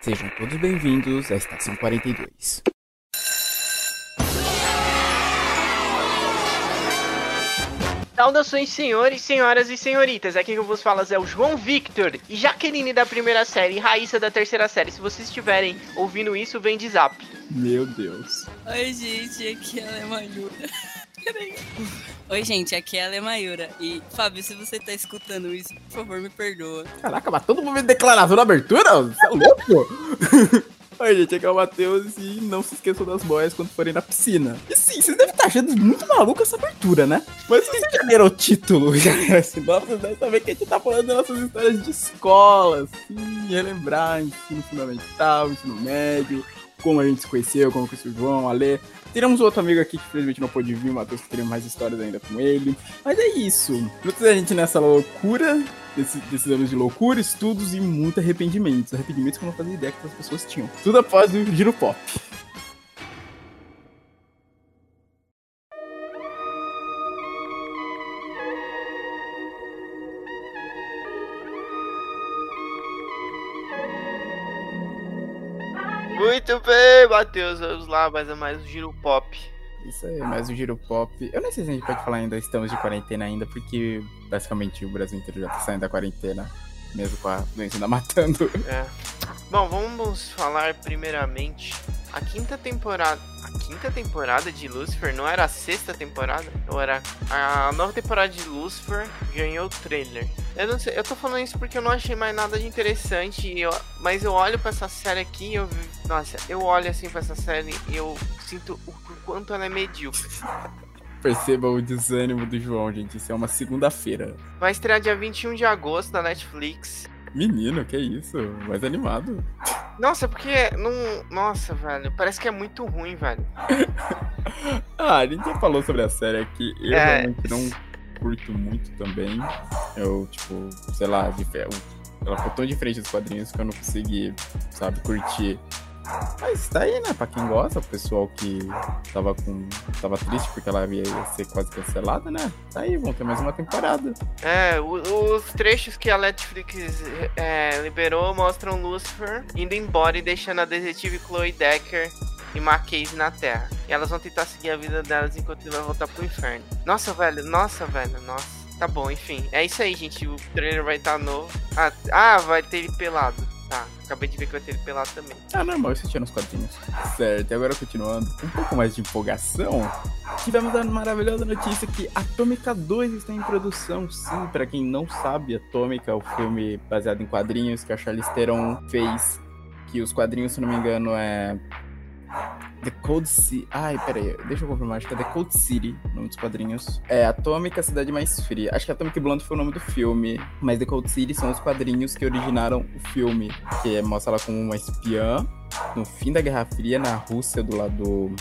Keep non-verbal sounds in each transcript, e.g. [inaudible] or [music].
Sejam todos bem-vindos à Estação 42. Saudações, senhores, senhoras e senhoritas. Aqui que eu vos falo é o João Victor e Jaqueline da primeira série e Raíssa da terceira série. Se vocês estiverem ouvindo isso, vem de zap. Meu Deus. Oi, gente, aqui ela é Mayura. Peraí. Oi, gente, aqui é Mayura. E, Fábio, se você tá escutando isso, por favor, me perdoa. Caraca, mas todo mundo declaração na abertura? Você é louco? [laughs] Oi, gente, aqui é o Matheus e não se esqueçam das boias quando forem na piscina. E sim, vocês devem estar achando muito maluco essa abertura, né? Mas se vocês já leram o título, [laughs] já leram esse nome, vocês devem saber que a gente tá falando das nossas histórias de escola, assim, relembrar ensino fundamental, ensino médio, como a gente se conheceu, como conheceu o João, a Lê. Teremos outro amigo aqui que infelizmente não pôde vir, o Matheus, que teremos mais histórias ainda com ele. Mas é isso. Juntos a gente nessa loucura, desse, desses anos de loucura, estudos e muito arrependimentos. Arrependimentos que eu não fazia ideia que as pessoas tinham. Tudo após o giro pop. Muito bem, Matheus. Vamos lá, mais a mais um giro pop. Isso aí, mais o giro pop. Eu nem sei se a gente pode falar ainda, estamos de quarentena ainda, porque basicamente o Brasil inteiro já tá saindo da quarentena, mesmo com a doença ainda matando. É. Bom, vamos falar primeiramente a quinta temporada. A quinta temporada de Lucifer não era a sexta temporada? Ou era a nova temporada de Lucifer ganhou o trailer? Eu não sei, eu tô falando isso porque eu não achei mais nada de interessante, eu, mas eu olho pra essa série aqui e eu. Nossa, eu olho assim pra essa série e eu sinto o quanto ela é medíocre. Perceba o desânimo do João, gente. Isso é uma segunda-feira. Vai estrear dia 21 de agosto na Netflix. Menino, que isso? Mais animado. Nossa, porque não. Nossa, velho. Parece que é muito ruim, velho. [laughs] ah, a gente já falou sobre a série aqui. Eu É. realmente não curto muito também. Eu, tipo, sei lá. Ela ficou tão diferente dos quadrinhos que eu não consegui, sabe, curtir. Mas tá aí, né? Pra quem gosta, o pessoal que tava com. tava triste porque ela ia ser quase cancelada, né? Tá aí, vão ter mais uma temporada. É, os trechos que a Netflix é, liberou mostram Lucifer indo embora e deixando a detetive Chloe Decker e Mackenzie na Terra. E elas vão tentar seguir a vida delas enquanto ele vai voltar pro inferno. Nossa, velho, nossa, velho, nossa. Tá bom, enfim. É isso aí, gente. O trailer vai estar novo. Ah, ah, vai ter ele pelado. Tá, acabei de ver que vai ter ele pelado também. Ah, normal, isso tinha nos quadrinhos. Certo, e agora continuando, um pouco mais de empolgação. Tivemos a maravilhosa notícia que Atômica 2 está em produção. Sim, pra quem não sabe, Atômica é o filme baseado em quadrinhos que a Charlize Theron fez. Que os quadrinhos, se não me engano, é. The Cold City. Ai, pera aí, deixa eu confirmar. Acho que é The Cold City, o nome dos quadrinhos. É Atômica, Cidade Mais Fria. Acho que Atomic Blonde foi o nome do filme. Mas The Cold City são os quadrinhos que originaram o filme. Que mostra ela como uma espiã no fim da Guerra Fria na Rússia, do lado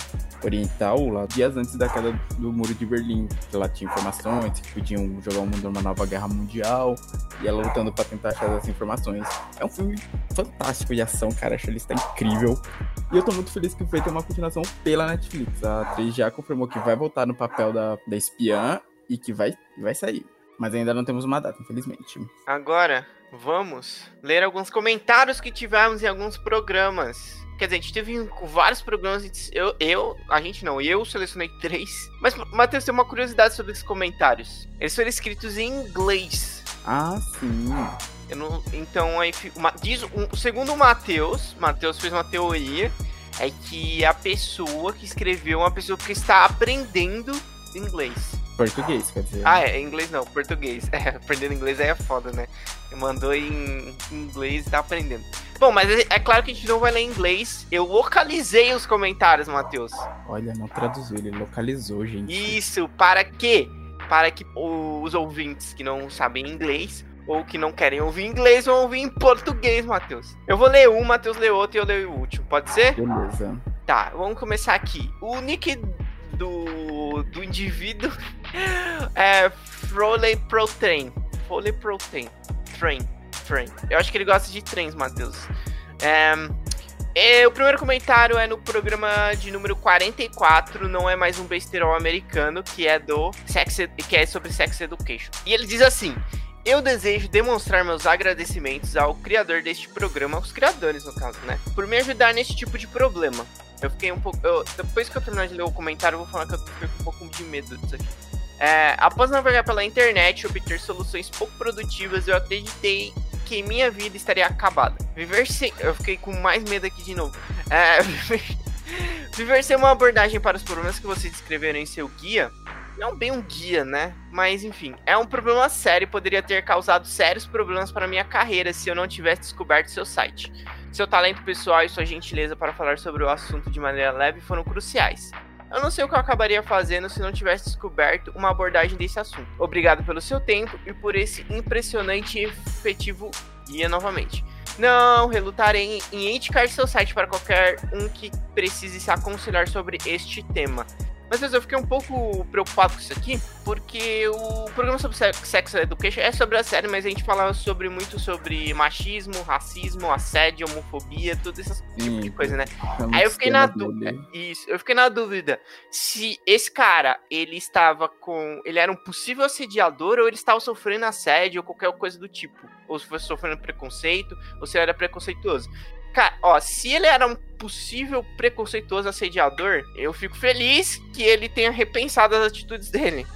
oriental, lá dias antes da queda do Muro de Berlim. Que lá tinha informações que podiam jogar o mundo numa nova guerra mundial. E ela lutando pra tentar achar essas informações. É um filme fantástico de ação, cara. A Charlize tá incrível. E eu tô muito feliz que vai ter uma continuação pela Netflix. A atriz já confirmou que vai voltar no papel da, da espiã e que vai, vai sair. Mas ainda não temos uma data, infelizmente. Agora, vamos ler alguns comentários que tivemos em alguns programas. Quer dizer, a gente teve vários programas. Eu, eu, a gente não, eu selecionei três. Mas, Matheus, tem uma curiosidade sobre esses comentários. Eles foram escritos em inglês. Ah, sim. Não, então, aí, uma- diz, um, segundo o Matheus, Matheus fez uma teoria, é que a pessoa que escreveu é uma pessoa que está aprendendo inglês. Português, quer dizer. Ah, é, inglês não, português. [laughs] É, aprendendo inglês aí é foda, né? Mandou em inglês e tá aprendendo. Bom, mas é, é claro que a gente não vai ler em inglês. Eu localizei os comentários, Matheus. Olha, não traduziu, ele localizou, gente. Isso, para quê? Para que os ouvintes que não sabem inglês ou que não querem ouvir inglês vão ouvir em português, Matheus. Eu vou ler um, Matheus lê outro e eu leio o último, pode ser? Beleza. Tá, vamos começar aqui. O nick do, do indivíduo [laughs] é Froley Protein. Froley Protein. Train. Train. Eu acho que ele gosta de trens, Matheus. É, é, o primeiro comentário é no programa de número 44, não é mais um besterol americano, que é do Sex que é sobre Sex Education. E ele diz assim: eu desejo demonstrar meus agradecimentos ao criador deste programa, aos criadores no caso, né? Por me ajudar nesse tipo de problema. Eu fiquei um pouco. Eu, depois que eu terminar de ler o comentário, eu vou falar que eu fiquei um pouco de medo disso aqui. É, após navegar pela internet e obter soluções pouco produtivas, eu acreditei que minha vida estaria acabada. Viver sem. Eu fiquei com mais medo aqui de novo. É, [laughs] viver sem uma abordagem para os problemas que vocês descreveram em seu guia. Não bem um guia, né? Mas enfim, é um problema sério e poderia ter causado sérios problemas para minha carreira se eu não tivesse descoberto seu site. Seu talento pessoal e sua gentileza para falar sobre o assunto de maneira leve foram cruciais. Eu não sei o que eu acabaria fazendo se não tivesse descoberto uma abordagem desse assunto. Obrigado pelo seu tempo e por esse impressionante e efetivo guia novamente. Não relutarei em indicar seu site para qualquer um que precise se aconselhar sobre este tema. Mas eu fiquei um pouco preocupado com isso aqui, porque o programa sobre Sex Education é sobre a série, mas a gente fala sobre muito sobre machismo, racismo, assédio, homofobia, tudo esse tipo de coisa, né? Aí eu fiquei na dúvida. Isso, eu fiquei na dúvida se esse cara, ele estava com. Ele era um possível assediador ou ele estava sofrendo assédio ou qualquer coisa do tipo. Ou se fosse sofrendo preconceito, ou se ele era preconceituoso. Cara, ó, se ele era um possível preconceituoso assediador, eu fico feliz que ele tenha repensado as atitudes dele.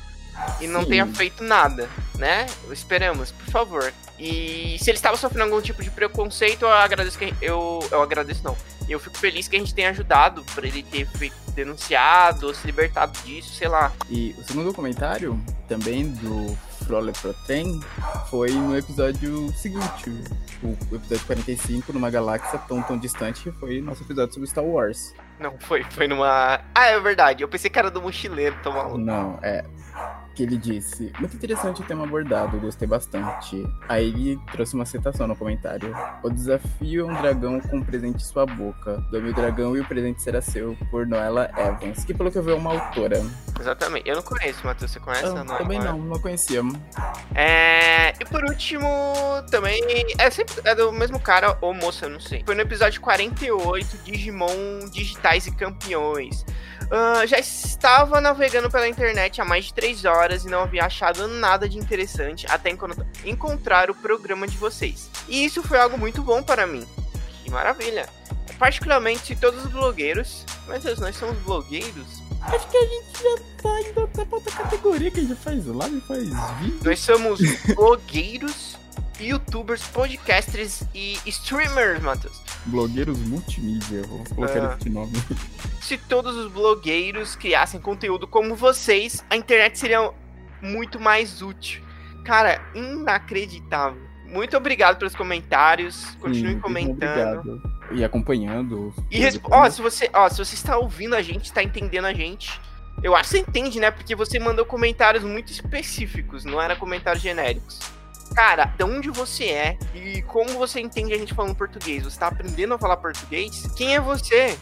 E não Sim. tenha feito nada, né? Esperamos, por favor. E se ele estava sofrendo algum tipo de preconceito, eu agradeço que eu, eu agradeço não. Eu fico feliz que a gente tenha ajudado para ele ter feito, denunciado ou se libertado disso, sei lá. E o segundo comentário também do Frole Protein foi no episódio seguinte, o episódio 45, numa galáxia tão tão distante, foi nosso episódio sobre Star Wars. Não, foi, foi numa. Ah, é verdade. Eu pensei que era do mochileiro, tô maluco. Não, é que ele disse: Muito interessante o tema abordado, gostei bastante. Aí ele trouxe uma citação no comentário: O desafio é um dragão com um presente em sua boca. Dome o dragão e o presente será seu, por Noela Evans. Que pelo que eu vi é uma autora. Exatamente. Eu não conheço, Matheus. Você conhece? Eu, não, também não, não conhecia. É... E por último, também. É sempre é do mesmo cara ou moça, eu não sei. Foi no episódio 48, Digimon Digitais e Campeões. Uh, já estava navegando pela internet há mais de 3 horas e não havia achado nada de interessante até encontrar o programa de vocês. E isso foi algo muito bom para mim. Que maravilha! Particularmente se todos os blogueiros. Mas Deus, nós somos blogueiros? Acho que a gente já tá indo até pra outra categoria que a gente faz live, faz vídeo. Nós somos blogueiros youtubers, podcasters e streamers, Matheus. Blogueiros multimídia, vamos colocar ah. esse nome. Se todos os blogueiros criassem conteúdo como vocês, a internet seria muito mais útil. Cara, inacreditável. Muito obrigado pelos comentários. Continue Sim, comentando. Obrigado. E acompanhando. E ó, se você, ó, se você está ouvindo a gente, está entendendo a gente, eu acho que você entende, né? Porque você mandou comentários muito específicos, não era comentários genéricos. Cara, de onde você é e como você entende a gente falando português? Você tá aprendendo a falar português? Quem é você?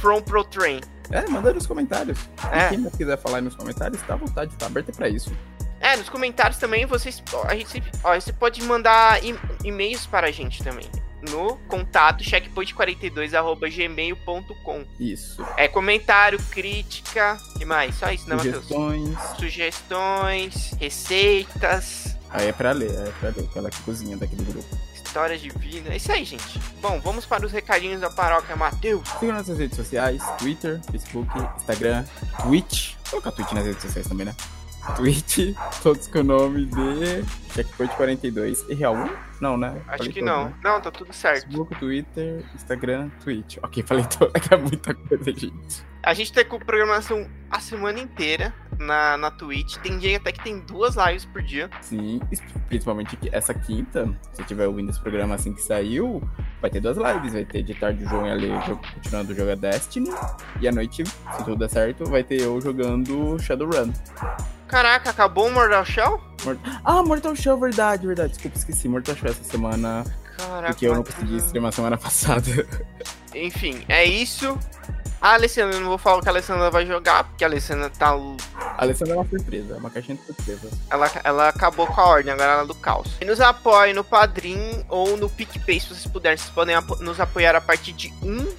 From Pro Train. É, manda nos comentários. É. quem quiser falar aí nos comentários, tá à vontade, tá aberto pra isso. É, nos comentários também vocês. A gente, ó, você pode mandar e-mails para a gente também no contato checkpoint42@gmail.com. Isso. É comentário, crítica, que mais? Só isso, né, Sugestões. Sugestões, receitas. Aí é pra ler, é pra ler, aquela que cozinha daqui do grupo. Histórias de vida. É isso aí, gente. Bom, vamos para os recadinhos da paróquia Mateus. Siga nossas redes sociais: Twitter, Facebook, Instagram, Twitch. Vou colocar Twitch nas redes sociais também, né? Twitch, [laughs] todos com o nome de Checkpoint 42 e Real 1? Não, né? Acho falei que não. Né? Não, tá tudo certo. Facebook, Twitter, Instagram, Twitch. Ok, falei tudo. [laughs] É muita coisa, gente. A gente tá com programação a semana inteira na, na Twitch. Tem dia até que tem duas lives por dia. Sim, principalmente essa quinta, se tiver ouvindo esse programa assim que saiu, vai ter duas lives. Vai ter de tarde o João e a Lê continuando jogar Destiny. E à noite, se tudo der certo, vai ter eu jogando Shadowrun. Caraca, acabou o Mortal Shell? Ah, Mortal Shell, verdade, verdade. Desculpa, esqueci. Mortal Shell essa semana. Caraca. Porque eu não consegui streamar semana [laughs] passada. Enfim, é isso. A Alessandra, eu não vou falar o que a Alessandra vai jogar, porque a Alessandra tá. A Alessandra é uma surpresa, é uma caixinha de surpresa. Ela, ela acabou com a ordem, agora ela é do caos. E nos apoie no Padrim ou no PicPay, se vocês puderem. Vocês podem apo nos apoiar a partir de um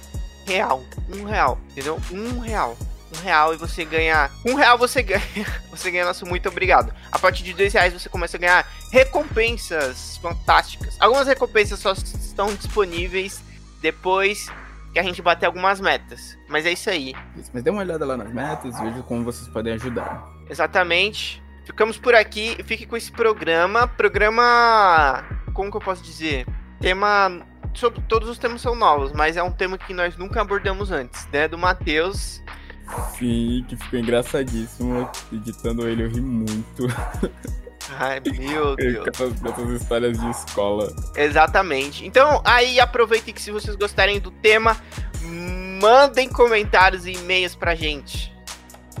real. Um real, entendeu? Um real. um real e você ganha. Um real você [laughs] ganha. Você ganha nosso muito obrigado. A partir de dois reais você começa a ganhar recompensas fantásticas. Algumas recompensas só estão disponíveis depois que a gente bater algumas metas. Mas é isso aí. Isso, mas dê uma olhada lá nas metas e veja como vocês podem ajudar. Exatamente. Ficamos por aqui. Fique com esse programa. Programa. Como que eu posso dizer? Tema. Sobre, todos os temas são novos, mas é um tema que nós nunca abordamos antes, né? Do Matheus. Sim, que ficou engraçadíssimo. Editando ele, eu ri muito. [laughs] Ai, meu [laughs] Deus. Essas, histórias de escola. Exatamente. Então, aí aproveitem que se vocês gostarem do tema, mandem comentários e e-mails pra gente.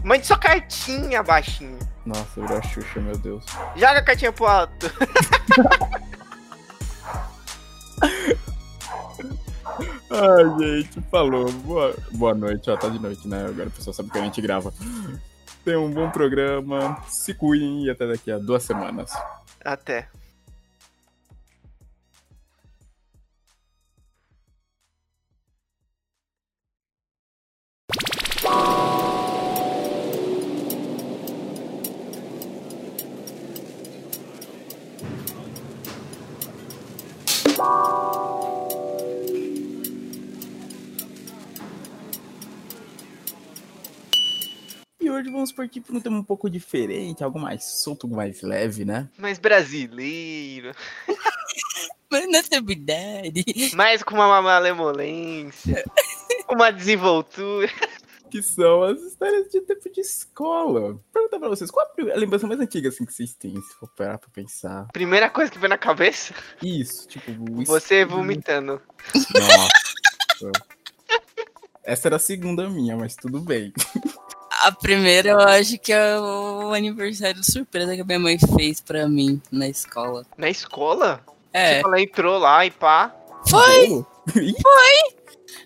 Mande sua cartinha, baixinho. Nossa, virou a Xuxa, meu Deus. Joga a cartinha pro alto. [laughs] Ai, gente, falou. Boa, boa noite. Ó, tá de noite, né? Agora a pessoa sabe que a gente grava. Tenham um bom programa, se cuidem e até daqui a duas semanas. Até. Hoje vamos partir para um tema um pouco diferente, algo mais solto, mais leve, né? Mas brasileiro. [laughs] Mas não é. Mas com uma malemolência. [laughs] uma desenvoltura. Que são as histórias de tempo de escola. Perguntar pra vocês, qual a lembrança mais antiga assim, que vocês têm, se for parar pra pensar? Primeira coisa que vem na cabeça, Isso, tipo... você vomitando. Nossa. Essa era a segunda minha, mas tudo bem. A primeira eu acho que é o aniversário surpresa que a minha mãe fez pra mim na escola. Na escola? É. Tipo, ela entrou lá e pá. Foi! Bolo?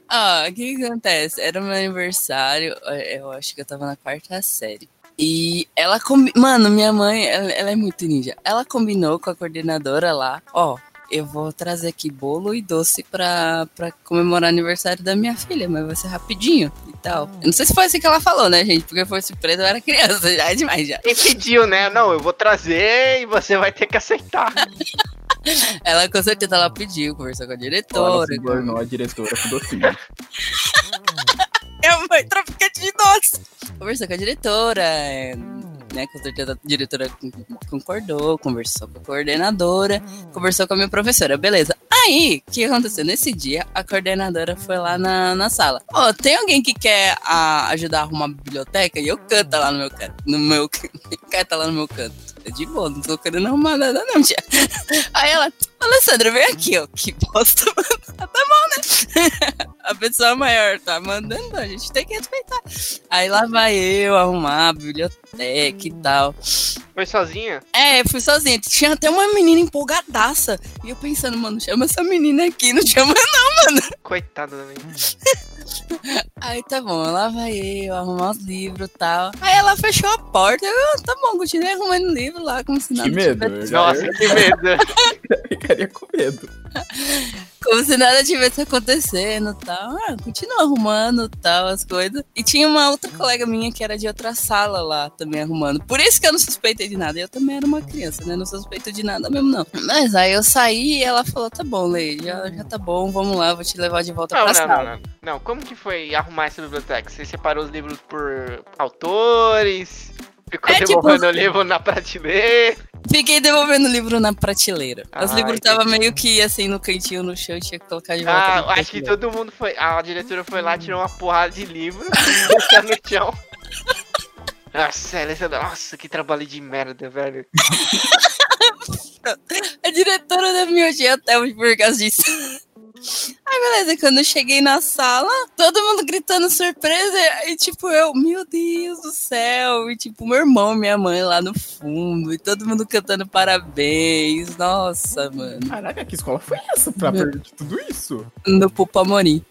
Ah, o que que acontece? Era meu aniversário, eh, eu acho que eu tava na quarta série. E ela combi... Mano, minha mãe, ela, ela é muito ninja. Ela combinou com a coordenadora lá, ó, eu vou trazer aqui bolo e doce pra, pra comemorar o aniversário da minha filha, mas vai ser rapidinho e tal. Eu não sei se foi assim que ela falou, né, gente? Porque foi surpresa, eu era criança, [laughs] já é demais já. Quem pediu, né? Não, eu vou trazer e você vai ter que aceitar. Ela com certeza ela pediu, conversou com a Ela diretora. se tornou a diretora com docinho. [laughs] Minha mãe traficante de doce. Conversou com a diretora, é, né? Com certeza a diretora con- concordou, conversou com a coordenadora, conversou com a minha professora, beleza. Aí, o que aconteceu? Nesse dia, a coordenadora foi lá na, na sala. Ó, tem alguém que quer a- ajudar a arrumar a biblioteca? E eu canto lá no meu canto. No meu [laughs] canta lá no meu canto. É de boa, não tô querendo arrumar nada, não, tia. Aí ela, Alessandra, vem aqui, ó. Que bosta, [laughs] mano. Tá bom, né? A pessoa maior tá mandando, a gente tem que respeitar. Aí lá vai eu arrumar a biblioteca e tal. Foi sozinha? É, eu fui sozinha. Tinha até uma menina empolgadaça. E eu pensando, mano, chama essa menina aqui, não chama Coitada da menina. [laughs] Aí tá bom, lá vai eu arrumar os livros e tal. Aí ela fechou a porta. Eu, "Ah, tá bom, continuei arrumando livro lá, como se nada Que medo. tivesse- Nossa, que medo. [laughs] ficaria com medo. Como se nada tivesse acontecendo e tal. Ah, continua arrumando tal, as coisas. E tinha uma outra colega minha que era de outra sala lá também arrumando. Por isso que eu não suspeitei de nada. Eu também era uma criança, né? Não suspeito de nada mesmo, não. Mas aí eu saí e ela falou: tá bom, Lei, já, já tá bom, vamos lá, vou te levar de volta Não, pra não, sala. não, não. Não, como que foi arrumar essa biblioteca? Você separou os livros por autores? Ficou É, tipo- devolvendo o livro na prateleira? Fiquei devolvendo o livro na prateleira. Os livros estavam meio que assim no cantinho no chão, tinha que colocar de volta. Ah, acho que todo mundo foi. A diretora foi lá, tirou uma porrada de livro, [laughs] deixou no chão. Nossa, Alessandra, nossa, que trabalho de merda, velho. [laughs] A diretora da minha tia até hoje por causa disso. Aí, beleza, quando eu cheguei na sala, todo mundo gritando surpresa, e tipo, eu, meu Deus do céu, e tipo, meu irmão minha mãe lá no fundo, e todo mundo cantando parabéns, nossa, mano, Caraca, que escola foi essa pra Meu- perder tudo isso? no Pupamorim.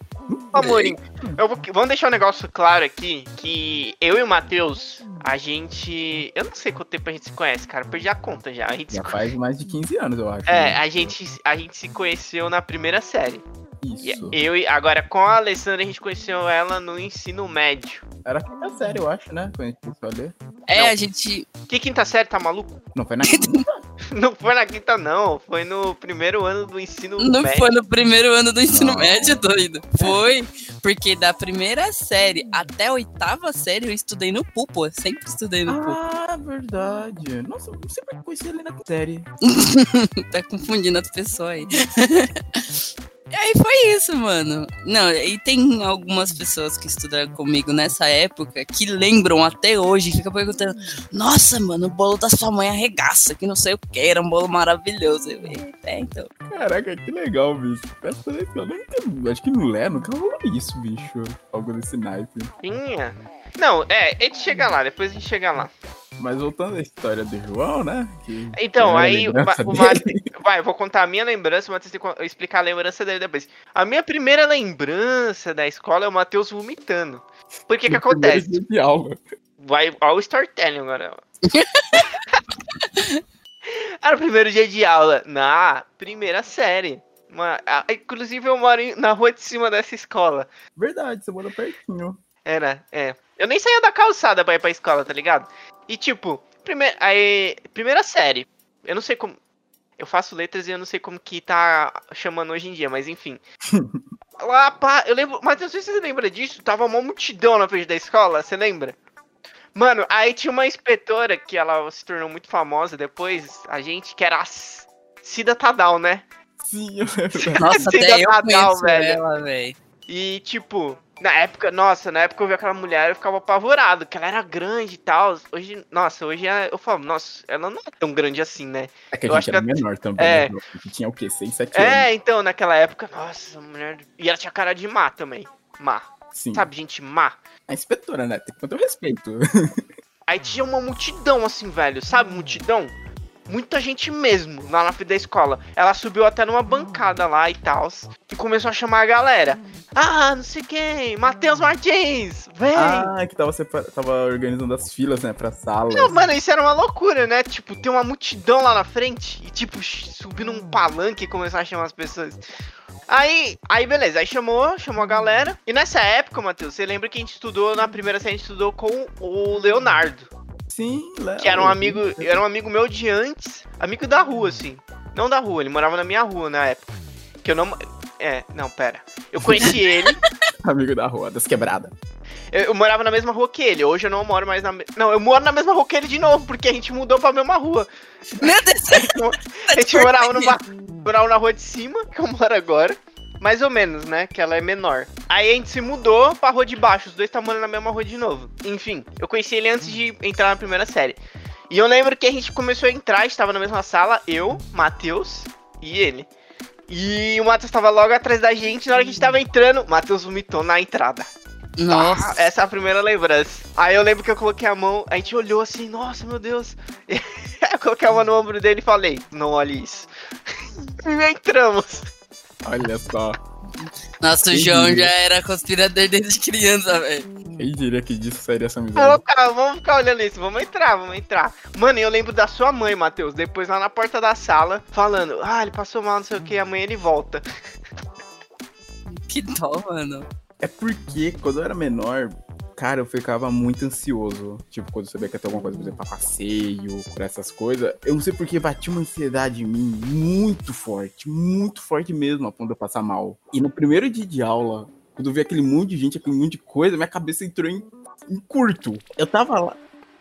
Amorim, eu vou, vamos deixar um negócio claro aqui, que eu e o Matheus, a gente. Eu não sei quanto tempo a gente se conhece, cara. Perdi a conta já. A gente Já faz mais de 15 anos, eu acho. É, né? a gente, a gente se conheceu na primeira série. E Isso. eu e agora com a Alessandra a gente conheceu ela no ensino médio. Era a quinta série, eu acho, né? Quando a gente começou a ler. É, Não. a gente. Que quinta série, tá maluco? Não foi na quinta. [laughs] [laughs] Não foi na quinta, não. Foi no primeiro ano do ensino Não médio. foi no primeiro ano do ensino Não. médio, doido. Foi, porque da primeira série até a oitava série eu estudei no PUPO. Eu sempre estudei no PUPO. ah, verdade. Nossa, eu sempre conheci ele na série. [laughs] Tá confundindo as pessoas aí. [laughs] E aí foi isso, mano. Não, e tem algumas pessoas que estudaram comigo nessa época que lembram até hoje, fica perguntando: Nossa, mano, o bolo da sua mãe arregaça, que não sei o que, era um bolo maravilhoso. Eu, é, então. Caraca, que legal, bicho. Atenção. Eu nunca, acho que no Lé nunca rolou isso, bicho. Algo desse naipe. Tinha. Não, é, a gente chega lá, depois a gente chega lá. Mas voltando à história do João, né? Que Então, aí o, o. Mate- Vai, eu vou contar a minha lembrança, o Matheus tem que explicar a lembrança dele depois. A minha primeira lembrança da escola é o Matheus vomitando. Por que que acontece? dia de aula. Vai ao storytelling agora. Era o primeiro dia de aula, na primeira série. Uma- a- inclusive eu moro em- na rua de cima dessa escola. Verdade, você mora pertinho. Era, é. Eu nem saía da calçada pra ir pra escola, tá ligado? E tipo, prime aí, primeira série. Eu não sei como. Eu faço letras e eu não sei como que tá chamando hoje em dia, mas enfim. [laughs] Lá, pá, eu lembro. Mas não sei se você lembra disso. Tava uma multidão na frente da escola, você lembra? Mano, aí tinha uma inspetora que ela se tornou muito famosa depois, a gente, que era a Cida Tadal, né? Sim, eu lembro. [laughs] Nossa, Cida até eu Tadal, conheço velho. ela, velho. E, tipo, na época, nossa, na época eu vi aquela mulher, eu ficava apavorado, que ela era grande e tal. Hoje, nossa, hoje é- eu falo, nossa, ela não é tão grande assim, né? É que a Eu gente era que- menor também. é. né? A gente tinha o quê? 6, 7 anos? É, então, naquela época, nossa, mulher. E ela tinha cara de má também. Má. Sim. Sabe, gente, má. A inspetora, né? Tem que manter o respeito. Aí tinha uma multidão, assim, velho, sabe, multidão? Muita gente mesmo lá na frente da escola. Ela subiu até numa bancada lá e tal. E começou a chamar a galera. Ah, não sei quem, Matheus Martins, vem! ah, que tava, tava organizando as filas, né? Pra sala. Não, mano, isso era uma loucura, né? Tipo, tem uma multidão lá na frente e, tipo, subindo um palanque e começar a chamar as pessoas. Aí, aí beleza, aí chamou, chamou a galera. E nessa época, Matheus, você lembra que a gente estudou, na primeira série, a gente estudou com o Leonardo, Sim, Léo. que era um amigo, era um amigo meu de antes, amigo da rua, assim. Não da rua, ele morava na minha rua na época. Que eu não. É, não, pera. Eu conheci [laughs] ele, Amigo da rua, das quebradas. eu, eu morava na mesma rua que ele. Hoje eu não moro mais na. me- Não, eu moro na mesma rua que ele de novo, porque a gente mudou pra mesma rua. Meu Deus, A gente morava, numa, [laughs] morava na rua de cima, que eu moro agora. Mais ou menos, né? Que ela é menor. Aí a gente se mudou pra rua de baixo. Os dois tá morando na mesma rua de novo. Enfim, eu conheci ele antes de entrar na primeira série. E eu lembro que a gente começou a entrar, estava na mesma sala, eu, Matheus e ele. E o Matheus tava logo atrás da gente. Na hora que a gente tava entrando, o Matheus vomitou na entrada. Nossa. Ah, essa é a primeira lembrança. Aí eu lembro que eu coloquei a mão, a gente olhou assim, nossa, meu Deus. [laughs] eu coloquei a mão no ombro dele e falei, não olhe isso. [laughs] e entramos. Olha só. Nossa, o Quem João diria? já era conspirador desde criança, velho. Quem diria que disso seria essa Vamos amizade? ficar, vamos ficar olhando isso, vamos entrar, vamos entrar. Mano, eu lembro da sua mãe, Matheus, depois lá na porta da sala, falando, ah, ele passou mal, não sei o que, amanhã ele volta. Que dó, mano. É porque quando eu era menor, cara, eu ficava muito ansioso. Tipo, quando eu sabia que ia ter alguma coisa, por exemplo, pra passeio, por essas coisas. Eu não sei porque batia uma ansiedade em mim muito forte, muito forte mesmo, a ponto de eu passar mal. E no primeiro dia de aula, quando eu vi aquele monte de gente, aquele monte de coisa, minha cabeça entrou em, em curto. Eu tava lá.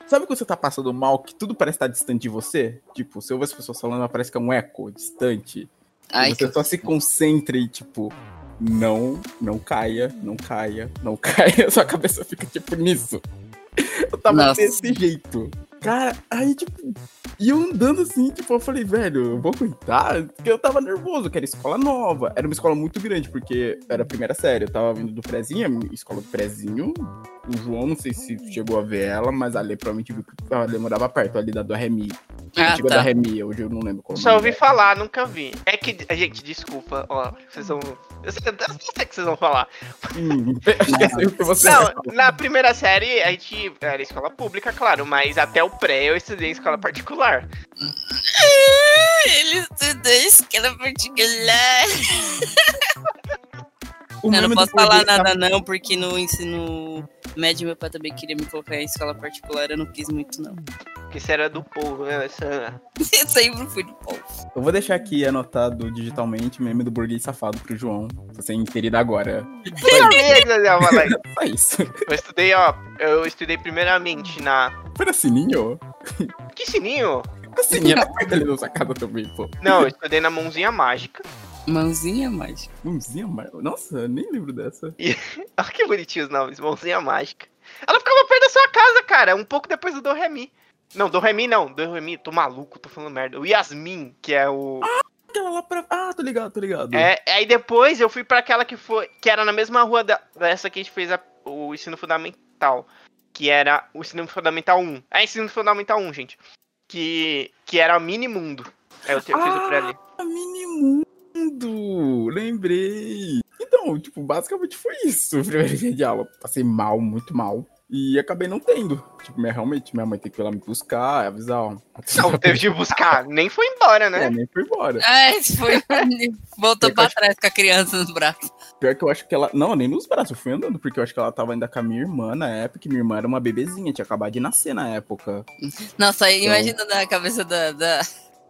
Sabe quando você tá passando mal, que tudo parece estar distante de você? Tipo, se eu ver as pessoas falando, parece que é um eco distante. Ai, você só se concentra e, tipo, não, não caia, não caia, não [laughs] caia. Sua cabeça fica, tipo, nisso. Eu tava Nossa. desse jeito. Cara, aí, tipo, e eu andando assim, tipo, eu falei, velho, eu vou aguentar? Porque eu tava nervoso, que era escola nova. Era uma escola muito grande, porque era a primeira série. Eu tava vindo do prezinho, a minha escola do prezinho. O João, não sei se chegou a ver ela, mas a Lê provavelmente viu que a Lê morava perto, ali da do Remi. ah, Antiga da tá. Remi, hoje eu não lembro qual o Só ouvi dela. falar, nunca vi. É que, gente, desculpa, ó, vocês vão... Eu sei, eu sei o que vocês vão falar. Hum, acho [laughs] que [laughs] eu sei o que você Não, na primeira série a gente era escola pública, claro, mas até o pré eu estudei em escola particular. [laughs] Ele estudou escola particular. [laughs] O Eu não posso falar português tá- nada não, porque no ensino médio, meu pai também queria me colocar em escola particular, eu não quis muito, não. Porque você era do povo, né? Essa... [laughs] Eu sempre fui do povo. Eu vou deixar aqui anotado digitalmente o meme do burguês safado pro João. Pra você inserir agora. Só isso. Eu estudei, ó. Eu estudei primeiramente na. Na Sininho? Que sininho? A Sininho era perto ali da sua casa também, pô. Não, eu estudei na mãozinha mágica. Mãozinha mágica. Mãozinha mágica? Nossa, eu nem lembro dessa. [laughs] Olha que bonitinho os nomes, mãozinha mágica. Ela ficava perto da sua casa, cara, um pouco depois do Do Remi. Não, Do Remi não, Do Remi, tô maluco, tô falando merda. O Yasmin, que é o. Aquela lá pra. Ah, tô ligado, tô ligado. É, aí depois eu fui pra aquela que foi. Que era na mesma rua da, dessa que a gente fez a- o ensino fundamental. Que era o ensino fundamental 1. É ensino fundamental 1, gente. Que, que era Mini Mundo. Aí eu, te- eu fiz o por ali. Ah, Minimundo! Lembrei! Então, tipo, basicamente foi isso. O primeiro dia de aula. Passei mal, muito mal. E acabei não tendo. Tipo, minha, realmente, minha mãe tem que ir lá me buscar, avisar, ó. Não, [laughs] teve de buscar. Nem foi embora, É, né? nem foi embora. Ah, esse foi. [laughs] Voltou pra trás com a criança nos braços. Pior que eu acho que ela. Não, nem nos braços, eu fui andando, porque eu acho que ela tava ainda com a minha irmã na época, que minha irmã era uma bebezinha, tinha acabado de nascer na época. Nossa, aí Então- imagina na cabeça da, da,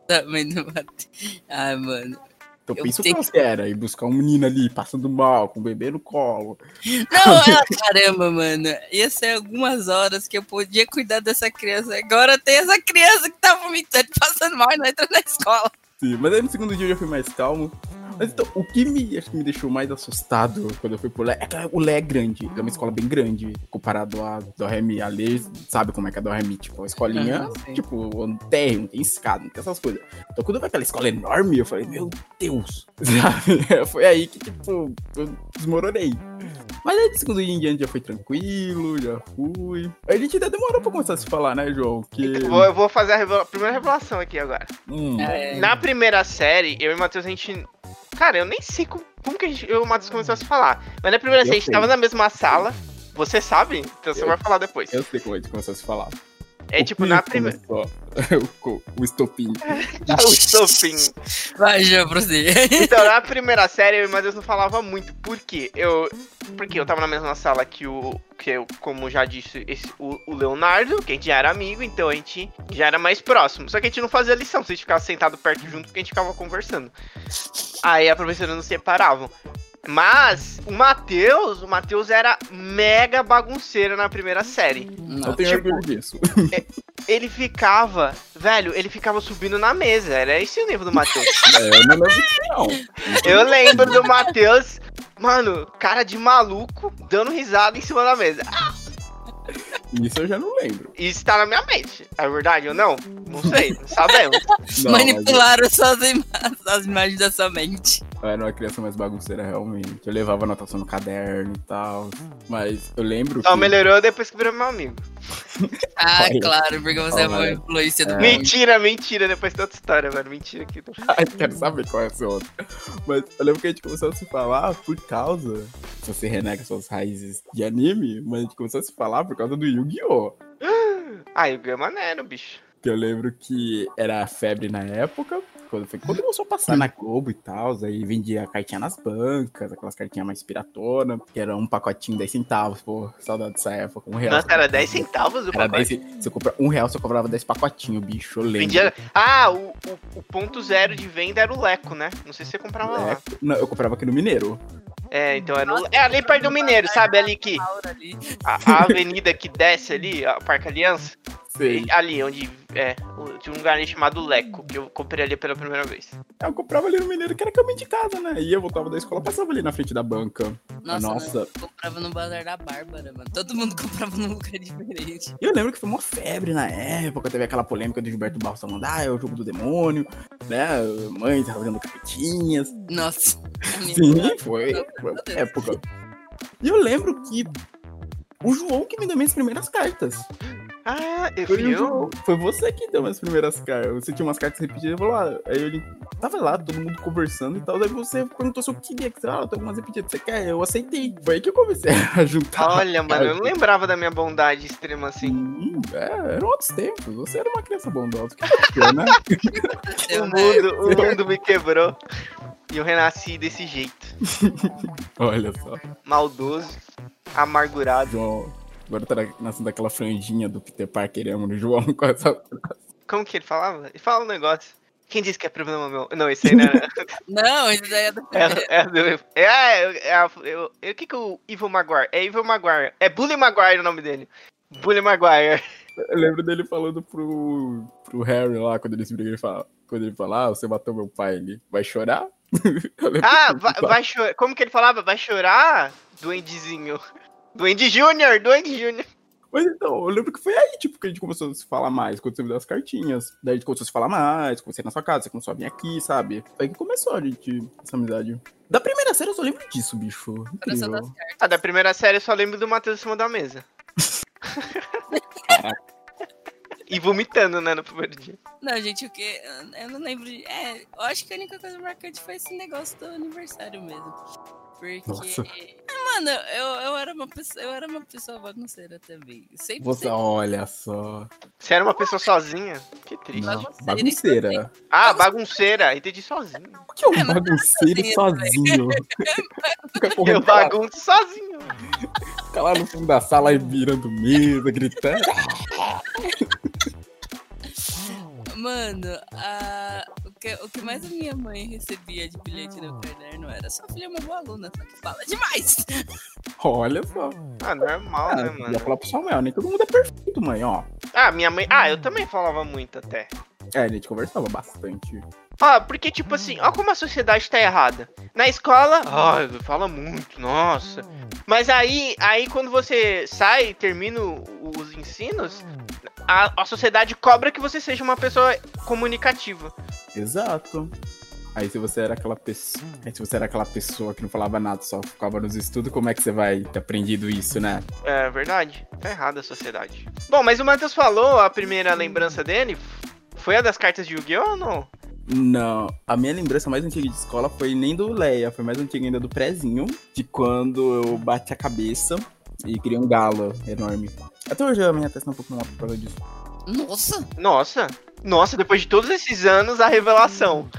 da mãe do Matheus. Ai, mano. Então Eu pensa o tenho que era, ir buscar um menino ali, passando mal, com o bebê no colo. Não, ela, caramba, mano. Ia ser algumas horas que eu podia cuidar dessa criança. Agora tem essa criança que tá vomitando, passando mal e não entra na escola. Sim, mas aí no segundo dia eu já fui mais calmo. Mas então, o que me, acho que me deixou mais assustado quando eu fui pro Lé, é que o Lé é grande, é uma escola bem grande, comparado a do. A Lê sabe como é que é do Remi, tipo, a escolinha, sim. tipo, não tem, não tem escada, não tem essas coisas. Então quando eu vi aquela escola enorme, eu falei, meu Deus, [laughs] sabe? Foi aí que, tipo, eu desmoronei. Mas aí de segundo dia em diante já foi tranquilo, já fui. Aí a gente ainda demorou pra começar a se falar, né, João? Que... Eu vou, eu vou fazer a, revela- a primeira revelação aqui agora. Hum, É, Na primeira série, eu e o Matheus, a gente. Cara, eu nem sei como, como que a gente, eu o Matheus começou a se falar. Mas na primeira Eu série, a gente tava na mesma sala. Você sabe? Então você Eu- vai falar depois. eu sei como a gente começou a se falar. É tipo, na primeira. [laughs] Começou. o, o estopim. [laughs] o estopim. Vai, já, prossiga. [laughs] Então, na primeira série, eu e o Matheus não falava muito. Por quê? Eu. Porque eu tava na mesma sala que o. Que eu, como já disse, esse, o, o Leonardo, que a gente já era amigo, então a gente já era mais próximo. Só que a gente não fazia lição, se a gente ficava sentado perto junto, porque a gente ficava conversando. Aí a professora nos separavam. Mas o Matheus, o Matheus era mega bagunceiro na primeira série. Eu Não, tenho tipo, disso. Ele ficava, velho, ele ficava subindo na mesa. Era esse o nível do Matheus. É, eu não lembro disso, não. Eu lembro do Matheus, mano, cara de maluco, dando risada em cima da mesa. Isso eu já não lembro. Isso tá na minha mente. É verdade ou não? Não sei, não sabemos. [laughs] Não, Manipularam suas ima- as imagens da sua mente. mas Eu era uma criança mais bagunceira, realmente. Eu levava anotação no caderno e tal. Mas eu lembro Só que... melhorou depois que virou meu amigo. [laughs] Ah, Olha. claro, porque você é uma Olha. influência do É. mundo. Mentira, mentira, depois tem outra história, mano. Mentira que. [laughs] Ai, quero saber qual é essa outra. Mas eu lembro que a gente começou a se falar por causa... Se você renega suas raízes de anime, mas a gente começou a se falar por causa do Yu-Gi-Oh! [gasps] Ah, o é maneiro, bicho. Que eu lembro que era febre na época, quando, foi, quando começou a passar na Globo e tal, aí vendia cartinha nas bancas, aquelas cartinhas mais piratona, que era um pacotinho 10 centavos, pô, saudade dessa época, um real. Nossa, era 10 centavos o Era pacote. 10, você compra, um real você comprava 10 pacotinhos, bicho, eu lembro. Vendia... Ah, o, o, o ponto zero de venda era o Leco, né? Não sei se você comprava lá. É, não, eu comprava aqui no Mineiro. É, então é, no... é ali perto do Mineiro, sabe? Ali que. A, a avenida que desce ali, a Parque Aliança. Sei. Ali, onde. É, tinha um lugar ali chamado Leco, que eu comprei ali pela primeira vez. Eu comprava ali no Mineiro, que era caminho de casa, né? Ia, voltava da escola, passava ali na frente da banca. Nossa, Nossa. Mano, eu comprava no Bazar da Bárbara, mano. Todo mundo [laughs] comprava num lugar diferente. E eu lembro que foi uma febre na época, teve aquela polêmica do Gilberto Barros falando, ah, é o jogo do demônio, né? Mães rasgando cartinhas. Nossa. [laughs] Sim, foi, foi época. E eu lembro que o João que me deu minhas primeiras cartas. Ah, eu Foi, fui eu. Foi você que deu minhas primeiras cartas. Você tinha umas cartas repetidas e falou, ah, aí eu tava lá, todo mundo conversando e tal. Aí você perguntou se eu queria, que você ah, tem algumas repetidas, você quer? Eu aceitei. Foi aí que eu comecei [laughs] a juntar. Olha, mano, eu não lembrava da minha bondade extrema assim. Sim, é, eram outros tempos. Você era uma criança bondosa. Que né? [laughs] O mundo, o mundo me quebrou. E eu renasci desse jeito. [laughs] Olha só. Maldoso, amargurado. João, Agora tá nascendo aquela franjinha do Peter Parker e amo no João com essa. Como que ele falava? Ele fala um negócio. Quem disse que é problema meu? Não, esse aí [laughs] não era. Não, isso daí é do. É, é, do- é, é, é, a- eu- eu- o que que o Evil Maguire? É Evil Maguire. É Bully Maguire o nome dele. Bully Maguire. Eu lembro dele falando pro, pro Harry lá, quando eles brigam, ele fala, quando ele fala, ah, você matou meu pai, ele vai chorar? [laughs] Ah, vai, vai chorar. Como que ele falava? Vai chorar? Duendezinho. Duende Júnior, Duende Júnior. Mas então, eu lembro que foi aí, tipo, que a gente começou a se falar mais, quando você me deu as cartinhas. Daí a gente começou a se falar mais, comecei na sua casa, você começou a vir aqui, sabe? Foi aí que começou a gente, essa amizade. Da primeira série eu só lembro disso, bicho. Ah, da primeira série eu só lembro do Matheus em cima da mesa. [laughs] [laughs] e vomitando, né, no primeiro dia. Não, gente, o que? Eu não lembro. de- É, eu acho que a única coisa marcante foi esse negócio do aniversário mesmo. Porque. Nossa. Ah, Mano, eu, eu, era uma pessoa, eu era uma pessoa bagunceira também. Sempre. Você, olha só. Você era uma pessoa sozinha? Que triste. Não, Bagunceira, bagunceira. Ah, bagunceira. Entendi sozinho. O que é um É, bagunceiro sozinho? [laughs] Fica Eu bagunço sozinho. fica lá no fundo da sala e virando mesa, gritando. Mano, a- o, que, o que mais a minha mãe recebia de bilhete no caderno era sua filha é uma boa aluna, só que fala demais. [laughs] Olha só. Ah, normal, Ah, né, ia mano? falar pro Samuel, nem todo mundo é perfeito, mãe, ó. Ah, minha mãe. Ah, eu também falava muito até. É, a gente conversava bastante. Ah, porque, tipo assim, olha como a sociedade tá errada. Na escola, ah, fala muito, nossa. Mas aí, aí quando você sai e termina os ensinos, a, a sociedade cobra que você seja uma pessoa comunicativa. Exato. Aí se você era aquela pessoa. Aí se você era aquela pessoa que não falava nada, só ficava nos estudos, como é que você vai ter aprendido isso, né? É verdade. Tá errada a sociedade. Bom, mas o Matheus falou, a primeira lembrança dele foi a das cartas de Yu-Gi-Oh! ou não? Não, a minha lembrança mais antiga de escola foi nem do Leia, foi mais antiga ainda do prézinho, de quando eu bati a cabeça e criei um galo enorme. Até hoje a minha testa é um pouco maior por causa disso. Nossa! Nossa. Nossa, depois de todos esses anos, a revelação.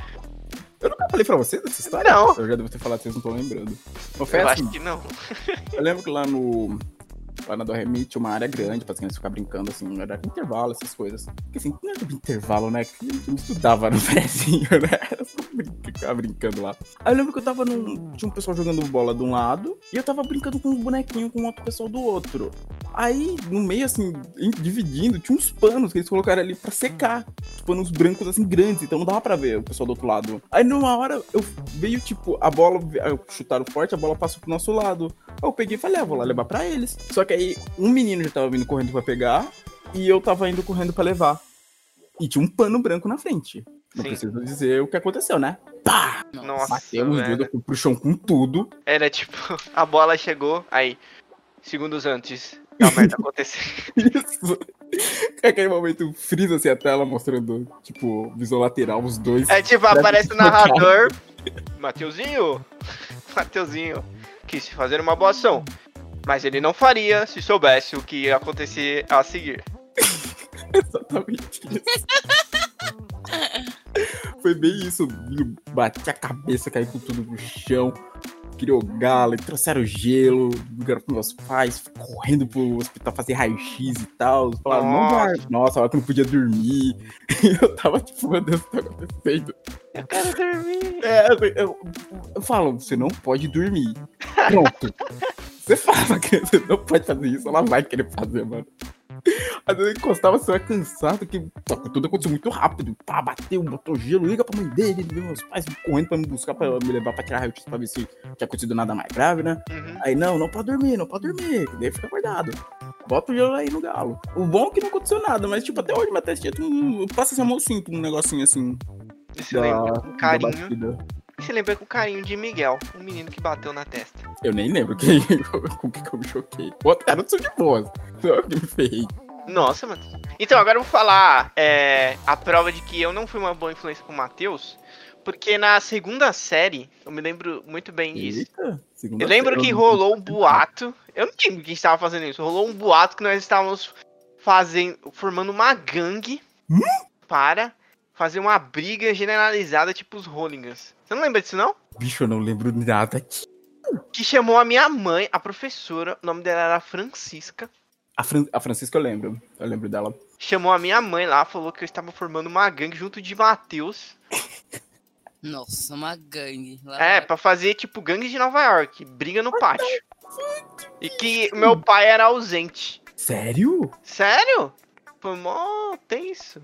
Eu nunca falei pra vocês essa história? Não. Eu já devo ter falado, vocês não estão lembrando. Não Eu assim, acho que não. Eu lembro que lá no. Lá na do Remit tinha uma área grande pra as crianças ficar brincando, assim, era intervalo, essas coisas. Porque assim, não era intervalo, né? Que a gente não estudava no [laughs] prézinho, né? Era só ficar brincando lá. Aí eu lembro que eu tava num. Tinha um pessoal jogando bola de um lado e eu tava brincando com uns bonequinhos com outro pessoal do outro. Aí, no meio, assim, dividindo, tinha uns panos que eles colocaram ali pra secar. Os panos brancos, assim, grandes, então não dava pra ver o pessoal do outro lado. Aí, numa hora, eu veio, tipo, a bola, chutaram forte, a bola passou pro nosso lado. Aí eu peguei e falei, ah, vou lá levar pra eles. Só que aí, um menino já tava vindo correndo pra pegar e eu tava indo correndo pra levar. E tinha um pano branco na frente. Não Sim. preciso dizer o que aconteceu, né? Pá! Nossa, Batemos velho. pro chão com tudo. Era tipo, [laughs] a bola chegou, aí, segundos antes, a merda [laughs] aconteceu. Isso. Aquele momento frisa assim a tela mostrando, tipo, visão lateral, os dois. É tipo, aparece o narrador, Mateuzinho, [laughs] Mateuzinho, quis fazer uma boa ação, mas ele não faria se soubesse o que ia acontecer a seguir. [laughs] Exatamente isso. Foi bem isso. Eu Bati a cabeça, caí com tudo no chão. Criou galo, e trouxeram gelo, ligaram pros meus pais, correndo pro hospital fazer raio-x e tal. Falaram, não Nossa. vai. Nossa, hora que eu não podia dormir. [laughs] E eu tava tipo, meu Deus, o que tá acontecendo? Eu quero dormir. É, eu, eu, eu falo, você não pode dormir. Pronto. [laughs] Você fala que você não pode fazer isso, ela vai querer fazer, mano. Às vezes eu encostava, você vai cansado, que só que tudo aconteceu muito rápido. Pá, bateu, botou gelo, liga pra mãe dele, ele viu meus pais correndo pra me buscar, pra me levar pra tirar raio-x pra ver se tinha acontecido nada mais grave, né? Uhum. Aí, não, não pode dormir, não pode dormir, que daí fica acordado. Bota o gelo aí no galo. O bom é que não aconteceu nada, mas tipo, até hoje minha testinha tem um, passa essa mão assim, com um negocinho assim. Você lembra com da carinho. Você lembra com carinho de Miguel, um menino que bateu na testa. Eu nem lembro quem, [laughs] com o que, eu me choquei. O outro cara não sou de boas. Só que me ferrei. Nossa, mano. Então, agora eu vou falar é, a prova de que eu não fui uma boa influência pro Matheus, porque na segunda série, eu me lembro muito bem disso. Eita, Eu lembro que rolou um boato. Eu não lembro quem estava fazendo isso. Rolou um boato que nós estávamos fazendo, formando uma gangue Hum? para fazer uma briga generalizada, tipo os Hooligans. Você não lembra disso, não? Bicho, eu não lembro nada aqui. Que chamou a minha mãe, a professora, o nome dela era Francisca. A, Fran a Francisca eu lembro. Eu lembro dela. Chamou a minha mãe lá, falou que eu estava formando uma gangue junto de Matheus. [laughs] Nossa, uma gangue. Lá É, pra fazer tipo gangue de Nova York, briga no pátio. E que meu pai era ausente. Sério? Sério? Foi mó tenso.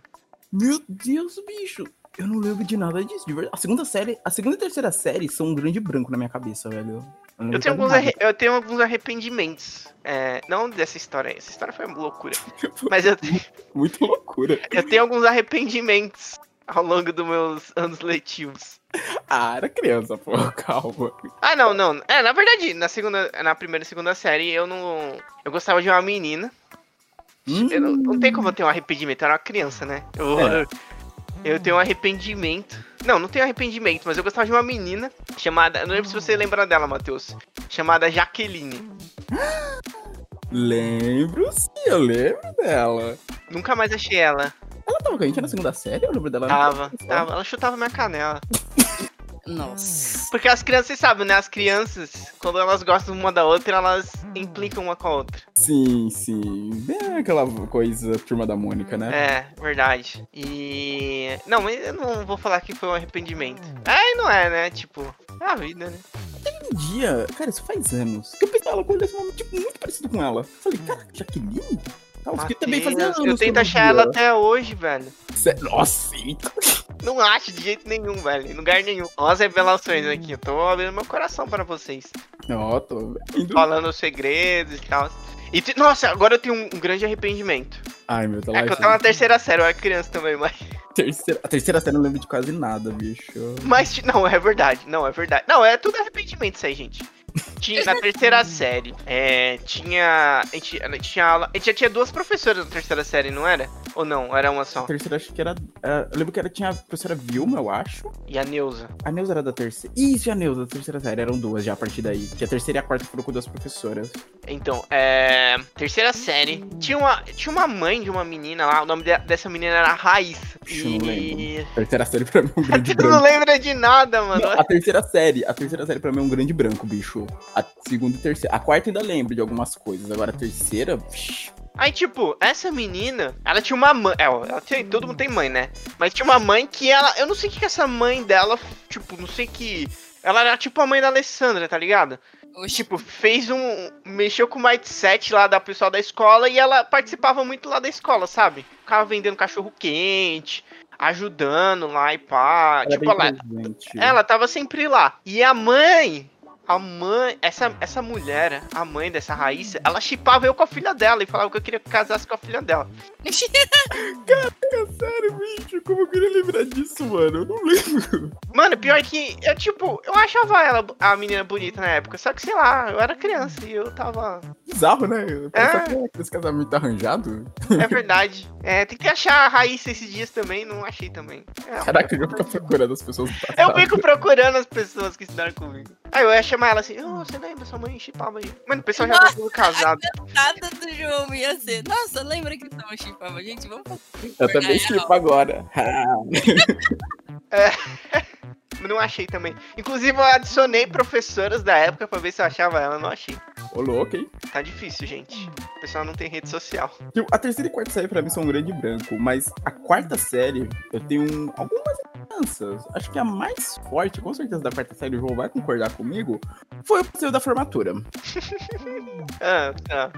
Meu Deus, bicho. Eu não lembro de nada disso, de verdade. A segunda série, a segunda e terceira série são um grande branco na minha cabeça, velho. lembro Eu tenho, alguns arre- eu tenho alguns arrependimentos. É, não dessa história aí. Essa história foi uma loucura. [laughs] Mas eu, Muita loucura. eu tenho alguns arrependimentos ao longo dos meus anos letivos. Ah, era criança, pô, [laughs] calma. Ah, não, não. É, na verdade, na segunda, na primeira e segunda série, eu não. Eu gostava de uma menina. Eu não, não tem como eu ter um arrependimento, eu era uma criança, né? Eu, É. eu tenho um arrependimento. Não, não tenho arrependimento, mas eu gostava de uma menina chamada. eu Não lembro se você lembra dela, Matheus. Chamada Jaqueline. Lembro sim, eu lembro dela. Nunca mais achei ela. Ela tava com a gente na segunda série, eu lembro dela. na Tava, tava. Ela chutava minha canela. Nossa. Porque as crianças, vocês sabem, né? As crianças, quando elas gostam uma da outra, elas implicam uma com a outra. Sim, sim. Bem aquela coisa turma da Mônica, né? É, verdade. E. Não, mas eu não vou falar que foi um arrependimento. É, e não é, né? Tipo, é a vida, né? Um dia, cara, isso faz anos, que eu pensei ela com esse nome, tipo, muito parecido com ela. Falei, cara, Jaqueline? Que também fazia anos. eu tento achar ela até hoje, velho. Nossa, eita. Não acho de jeito nenhum, velho. Em lugar nenhum. Olha as revelações aqui. Eu tô abrindo meu coração pra vocês. Ó, tô indo. Falando os segredos e tal. E, te- nossa, agora eu tenho um, um grande arrependimento. Ai, meu, tá É que eu tava na terceira série, eu era criança também, mas. [laughs] terceira... A terceira série eu não lembro de quase nada, bicho. Mas, não, é verdade. Não, é verdade. Não, é tudo arrependimento isso aí, gente. Tinha, na terceira série, é, tinha. A gente, a gente tinha aula. A gente já tinha duas professoras na terceira série, não era? Ou não? Era uma A só? terceira acho que era. é, Eu lembro que era, tinha a professora Vilma, eu acho. E a Neuza. A Neuza era da terceira. Isso, e a Neuza da terceira série. Eram duas já a partir daí. Que a terceira e a quarta foram com duas professoras. Então, é. Terceira série. Tinha uma, tinha uma mãe de uma menina lá. O nome de- dessa menina era. Puxa, não E. A terceira série pra mim é um [laughs] grande Tu não branco. lembra de nada, mano. Não, a terceira série, a terceira série pra mim é um grande branco, bicho. A segunda e terceira. A quarta ainda lembro de algumas coisas. Agora a terceira. vixi, Aí, tipo, essa menina, ela tinha uma mãe. É, ela tinha, todo mundo tem mãe, né? Mas tinha uma mãe que ela. Eu não sei o que que essa mãe dela. Tipo, não sei que. Ela era tipo a mãe da Alessandra, tá ligado? Tipo, fez um. Mexeu com o mindset lá da pessoal da escola e ela participava muito lá da escola, sabe? Ficava vendendo cachorro quente, ajudando lá e pá. Era tipo, ela, presente. ela tava sempre lá. E a mãe. A mãe, essa, essa mulher, a mãe dessa Raíssa, ela chipava eu com a filha dela e falava que eu queria que casasse com a filha dela. [laughs] Sério, bicho, como eu queria lembrar disso, mano? Eu não lembro. Mano, pior que eu, tipo, eu achava ela, a menina bonita na época, só que sei lá, eu era criança e eu tava. Bizarro, né? Parece É. esse casamento arranjado. É verdade. É, tem que achar a Raíssa esses dias também, não achei também. É, Caraca, eu ficar procurando as pessoas. Eu fico procurando as pessoas que estudaram comigo. Aí eu ia chamar ela assim, oh, você lembra? Sua mãe chipava aí. Mano, o pessoal já tá tudo casado. nada do João ia ser. Nossa, lembra que tava chipava? Gente, vamos fazer. Eu também chipo agora. Mas [laughs] Não achei também. Inclusive, eu adicionei professoras da época pra ver se eu achava ela. Não achei. Ô, louco, hein? Tá difícil, gente. O pessoal não tem rede social. Tipo, A terceira e quarta série pra mim são um grande branco, mas a quarta série eu tenho um- algumas lembranças. Acho que a mais forte, com certeza, da quarta série, o João vai concordar comigo, foi o passeio da formatura. [laughs] Ah, tá.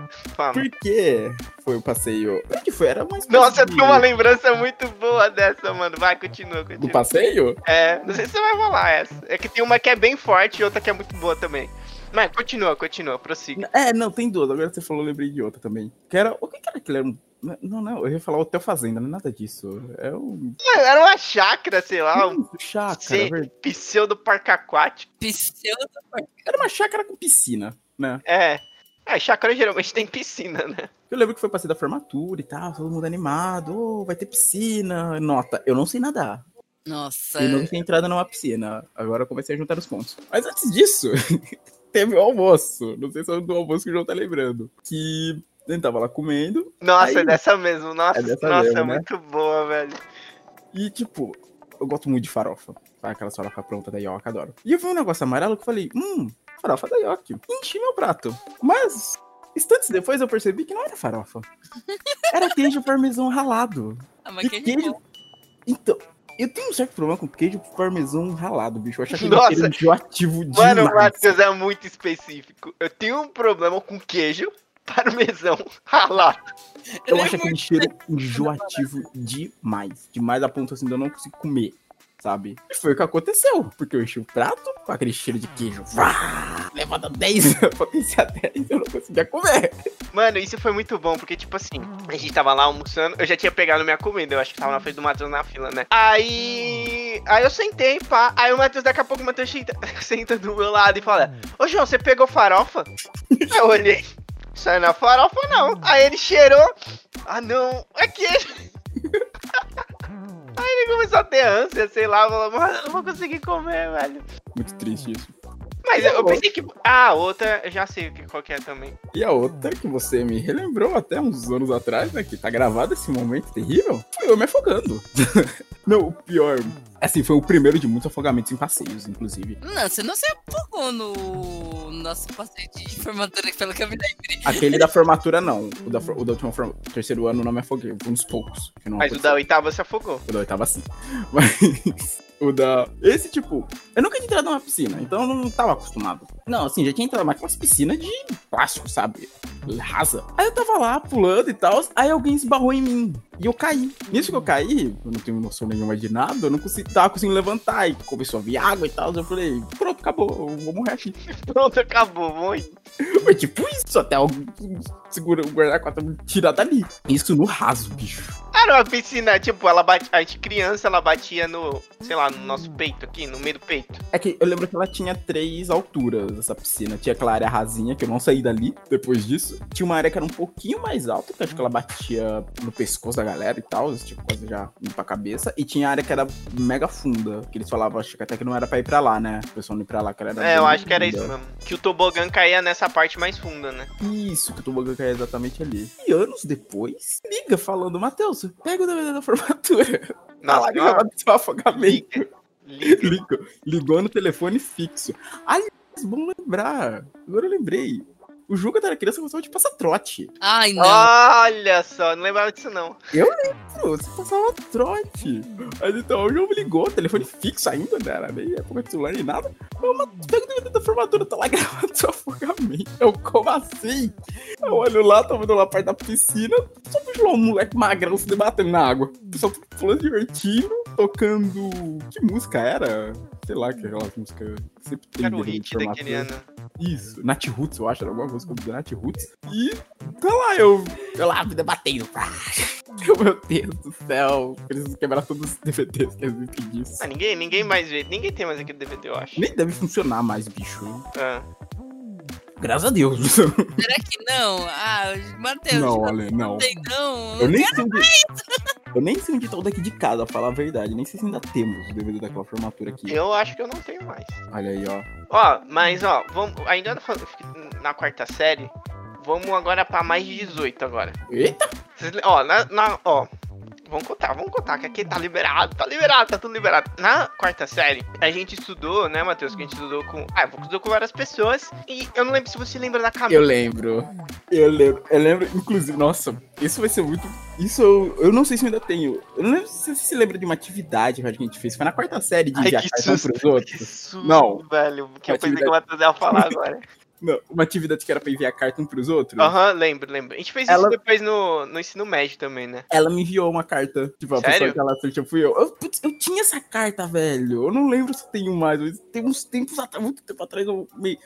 Por que foi o passeio? O que foi? Era mais Nossa, eu tenho uma lembrança muito boa dessa, mano. Vai, continua, Do continua. passeio? É, não sei se você vai falar essa. É que tem uma que é bem forte e outra que é muito boa também. Mas continua, continua, prossiga. É, não, tem duas. Agora você falou, eu lembrei de outra também. Que era. O que era aquilo? Era um. Não, não, eu ia falar Hotel Fazenda, não é nada disso. É um. Era uma chácara, sei lá, um chácara, verdade. pseudo parque aquático. Pseudo. Era uma chácara com piscina, né? É. É, chácara geralmente tem piscina, né? Eu lembro que foi passeio da formatura e tal, todo mundo animado. Oh, vai ter piscina. Nota, eu não sei nadar. Nossa. E nunca tinha entrado numa piscina. Agora eu comecei a juntar os pontos. Mas antes disso, [laughs] teve o almoço. Não sei se é do almoço que o João tá lembrando. Que ele tava lá comendo. Nossa, Aí- é dessa mesmo. Nossa, É dessa nossa, mesmo, é né? muito boa, velho. E, tipo, eu gosto muito de farofa. Sabe aquela farofa pronta da Yoka, adoro. E eu vi um negócio amarelo que eu falei, hum, farofa da Yoki. Enchi meu prato. Mas Instantes depois eu percebi que não era farofa. [laughs] Era queijo parmesão ralado. Ah, mas queijo queijo- bom. Então, eu tenho um certo problema com queijo parmesão ralado, bicho. Eu acho aquele Nossa. cheiro enjoativo Mano, o demais. Matheus é muito específico. Eu tenho um problema com queijo parmesão ralado. [laughs] Eu Ele é acho aquele cheiro enjoativo demais. Demais a ponto assim de eu não consigo comer, sabe? E foi o que aconteceu. Porque eu enchi o prato com aquele cheiro de queijo. Vá, levanta 10, potência 10, eu não conseguia comer. Mano, isso foi muito bom, porque, tipo assim, a gente tava lá almoçando, eu já tinha pegado minha comida, eu acho que tava na frente do Matheus na fila, né? Aí. Aí eu sentei, pá. Aí o Matheus, daqui a pouco, o Matheus senta, [laughs] senta do meu lado e fala: Ô João, você pegou farofa? Aí [laughs] eu olhei. Isso aí não é farofa, não. Aí ele cheirou. Ah, não, é queijo. [laughs] Aí ele começou a ter ânsia, sei lá, falou, mano, eu não vou conseguir comer, velho. Muito triste isso. Mas eu, eu pensei que. Ah, outra, eu já sei o que qual que é também. E a outra que você me relembrou até uns anos atrás, né? Que tá gravado esse momento terrível, foi eu me afogando. [laughs] não, o pior. Assim, foi o primeiro de muitos afogamentos em passeios, inclusive. Não, você não se apagou no nosso passeio de formatura, pelo que eu me lembrei. Aquele da formatura, não. O da, o da última forma, terceiro ano não me afoguei. Foi uns poucos. que não Mas o aconteceu. da oitava se afogou. O da oitava sim. [laughs] Mas o da. Esse, tipo, eu nunca tinha entrado numa piscina, então eu não tava acostumado. Não, assim, já tinha entrado mais umas piscinas de plástico, sabe? Rasa. Aí eu tava lá pulando e tal, aí alguém esbarrou em mim. E eu caí. Nisso que eu caí, eu não tenho noção nenhuma de nada, eu não consegui, tava conseguindo levantar. E começou a vir água e tal. Eu falei, pronto, acabou, eu vou morrer aqui. [laughs] Pronto, acabou, vamos. Foi tipo isso, até alguém segura o guarda-costas me tirar dali. Isso no raso, bicho. Era uma piscina, tipo, ela bate, a gente criança, ela batia no, sei lá, no nosso peito aqui, no meio do peito. É que eu lembro que ela tinha três alturas, essa piscina. Tinha aquela área rasinha, que eu não saí dali depois disso. Tinha uma área que era um pouquinho mais alta, que eu acho que ela batia no pescoço da galera e tal, tipo, quase já indo pra cabeça. E tinha a área que era mega funda, que eles falavam, acho que até que não era pra ir pra lá, né? O pessoal não ir pra lá, que era É, eu acho que era funda. isso mesmo. Que o tobogã caía nessa parte mais funda, né? Isso, que o tobogã caiu exatamente ali. E anos depois, liga falando, Matheus, pega o DVD da formatura. Nossa, lá gravado seu afogamento. Liga. Ligou, ligou no telefone fixo. Aliás, bom lembrar. Agora eu lembrei. O Ju, quando era criança, gostava de passar trote. Ai, não. Olha só, não lembrava disso não. Pô, Você passava trote. Mas então, o João me ligou, telefone fixo ainda, né? Era nem época de celular nem nada. Mas uma pega o DVD da formatura, tá lá [laughs] gravando seu afogamento. Eu, como assim? Eu olho lá, tô vendo lá perto da piscina. Só vejo lá um moleque magrão se debatendo na água. O pessoal tudo pulando, divertindo, tocando. Que música era? Sei lá, que aquelas músicas sempre tem Era o hit daquele ano. Isso, Nat Roots, eu acho, era alguma música do Nat Roots. E tá lá, eu, eu lá, me debatendo. [laughs] Meu Deus do céu, preciso quebrar todos os DVDs que existem disso. Ah, ninguém, ninguém mais vê. Ninguém tem mais aquele DVD, eu acho. Nem deve funcionar mais, bicho. Ah. Graças a Deus. [laughs] Será que não? Ah, Matheus, não, não olha, não. tem não. Eu nem sei onde. Eu nem sei onde tá o daqui de casa, pra falar a verdade. Nem sei se ainda temos o DVD daquela formatura aqui. Eu acho que eu não tenho mais. Olha aí, ó. Ó, mas ó, vamos, ainda na- na quarta série, vamos agora pra mais de 18 agora. Eita! Vocês ó, na, na- ó, vamos contar, vamos contar, que aqui tá liberado, tá liberado, tá tudo liberado. Na quarta série, a gente estudou, né, Matheus, que a gente estudou com, ah, estudou com várias pessoas, e eu não lembro se você lembra da Camila. Eu lembro. Eu lembro. Eu lembro, inclusive, nossa, isso vai ser muito. Isso eu, eu não sei se eu ainda tenho. Eu não lembro se você se lembra de uma atividade que a gente fez. Foi na quarta série de Ai, enviar que cartão susto, pros que outros. susto, Não. velho, que eu pensei Atividade- que o Matheus ia falar agora. [laughs] Não, uma atividade que era pra enviar carta um pros outros. Aham, lembro, lembro. A gente fez Ela- isso depois no, no ensino médio também, né? Ela me enviou uma carta. Tipo, a pessoa Sério? que ela sorteou fui eu. Eu, putz, eu tinha essa carta, velho. Eu não lembro se eu tenho mais. Mas tem uns tempos atrás, muito tempo atrás, eu me.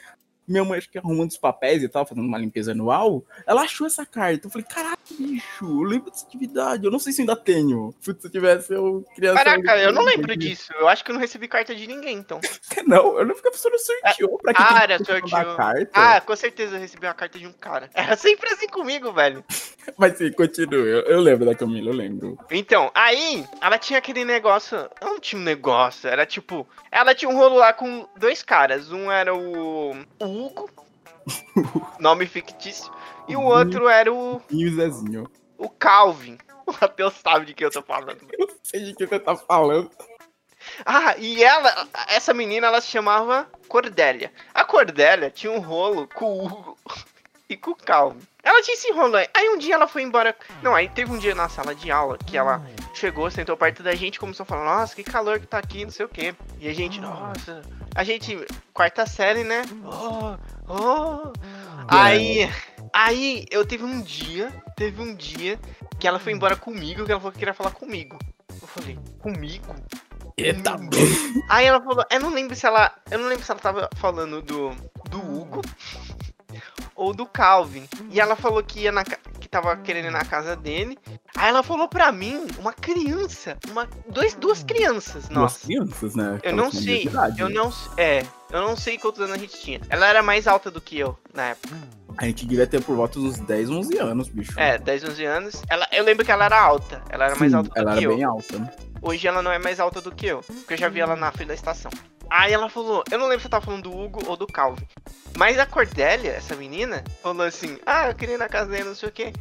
Minha mãe, acho que arrumando os papéis e tal, fazendo uma limpeza anual, ela achou essa carta. Eu falei, caralho, bicho, eu lembro dessa atividade. Eu não sei se ainda tenho. Se eu tivesse, eu queria Caraca, eu não lembro disso. Eu acho que eu não recebi carta de ninguém, então. [laughs] Não, eu não pessoa não sorteou pra que Ah, que era, pessoa sorteou. carta. Ah, com certeza eu recebi uma carta de um cara. [laughs] Era sempre assim comigo, velho. [laughs] Mas sim, continua. Eu, eu lembro da Camila, eu lembro. Então, aí, ela tinha aquele negócio. Não tinha um negócio, era tipo. Ela tinha um rolo lá com dois caras. Um era o. o Hugo, [laughs] nome fictício. E o outro era o. E o Zezinho. o Calvin. [laughs] O Matheus sabe de que eu tô falando. [laughs] Eu sei de que você tá falando. Ah, e ela, essa menina, ela se chamava Cordélia. A Cordélia tinha um rolo com o Hugo. E com Calvin. Ela tinha esse rolo aí. Um dia ela foi embora. Não, aí teve um dia na sala de aula que ela chegou, sentou perto da gente começou a falar: Nossa, que calor que tá aqui, não sei o quê. E a gente, nossa. A gente, quarta série, né? Oh, oh. Aí, aí eu teve um dia, teve um dia que ela foi embora comigo, que ela falou que queria falar comigo. Eu falei, comigo? Eita, [laughs] Aí ela falou, eu não lembro se ela. Eu não lembro se ela tava falando do, do Hugo ou do Calvin. E ela falou que ia na que tava querendo ir na casa dele. Aí ela falou pra mim, uma criança, uma dois, duas crianças, Duas nossa. crianças, né? Eu não sei, idade, eu né? não é, eu não sei quantos anos a gente tinha. Ela era mais alta do que eu na época. A gente devia ter por volta dos 10, 11 anos, bicho. É, 10, 11 anos. Ela, eu lembro que ela era alta. Ela era mais Sim, alta do ela que era eu. bem alta, né? Hoje ela não é mais alta do que eu. Porque eu já vi ela na frente da estação. Aí ela falou, eu não lembro se eu tava falando do Hugo ou do Calvin. Mas a Cordélia, essa menina, falou assim, ah, eu queria ir na casa dele, não sei o quê.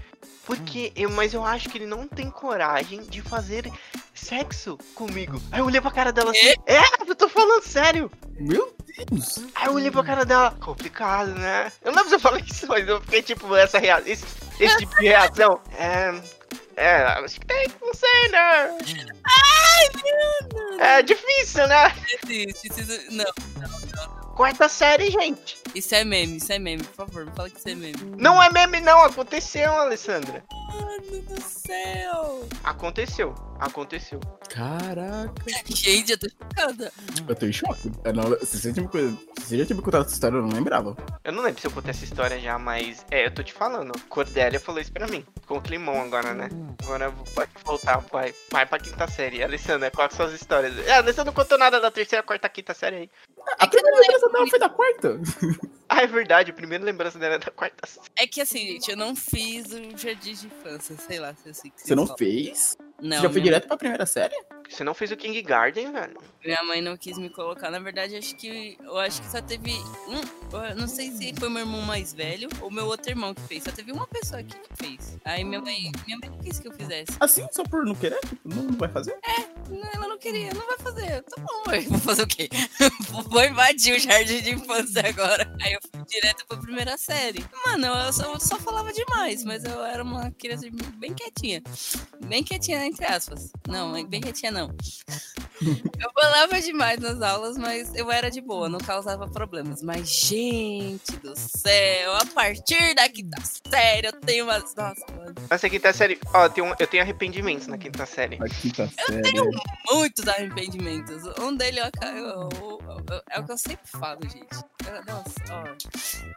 Porque eu, mas eu acho que ele não tem coragem de fazer sexo comigo. Aí eu olhei pra cara dela assim, é, eu tô falando sério. Meu Deus! Aí eu olhei pra cara dela, complicado, né? Eu não lembro se eu falei isso, mas eu fiquei tipo, essa rea... esse, esse tipo de reação. É. É, acho que tem, não sei, né? É difícil, né? Existe, isso- Não, Quarta série, gente. isso é meme, isso é meme, por favor, me fala que isso é meme. Não é meme, não. Aconteceu, Alessandra. Mano do céu! Aconteceu. Aconteceu. Caraca. [laughs] Gente, eu tô chocada. Eu tô em choque. Eu não, se você, me, se já tinha me contado essa história, eu não lembrava. Eu não lembro se eu contei essa história já, mas é, eu tô te falando. Cordélia falou isso pra mim. Com o climão agora, né? Agora pode voltar, vai. Vai pra quinta série. Alessandra, quais são as histórias? É, a Alessandra não contou nada da terceira, quarta, quinta série aí. A primeira lembrança dela foi da quarta. Ah, é verdade. A primeira lembrança dela é da quarta série. É que assim, gente, eu não fiz o jardim de infância, sei lá se é assim que Você não falam. fez? Não, você já foi direto pra primeira série? Você não fez o King Garden, velho? minha mãe não quis me colocar. Na verdade, acho que eu acho que só teve um. eu Não sei se foi meu irmão mais velho ou meu outro irmão que fez. Só teve uma pessoa aqui que fez. Aí minha mãe, minha mãe não quis que eu fizesse. Assim, só por não querer? Tipo, não, não vai fazer? Não, ela não queria, não vai fazer. Tá bom, mãe. Vou fazer o quê? [laughs] Vou invadir o jardim de infância agora. Aí eu fui direto pra primeira série. Mano, eu só, eu só falava demais, mas eu era uma criança bem quietinha. Bem quietinha, entre aspas. Não, bem quietinha não. [laughs] Eu falava demais nas aulas, mas eu era de boa, não causava problemas. Mas, gente do céu, a partir da quinta série eu tenho umas. Nossa, mano. Essa quinta série, ó, eu tenho, eu tenho arrependimentos na quinta série. A quinta série. muitos arrependimentos. Um deles eu, eu- eu- é o que eu sempre falo, gente. Eu- Nossa,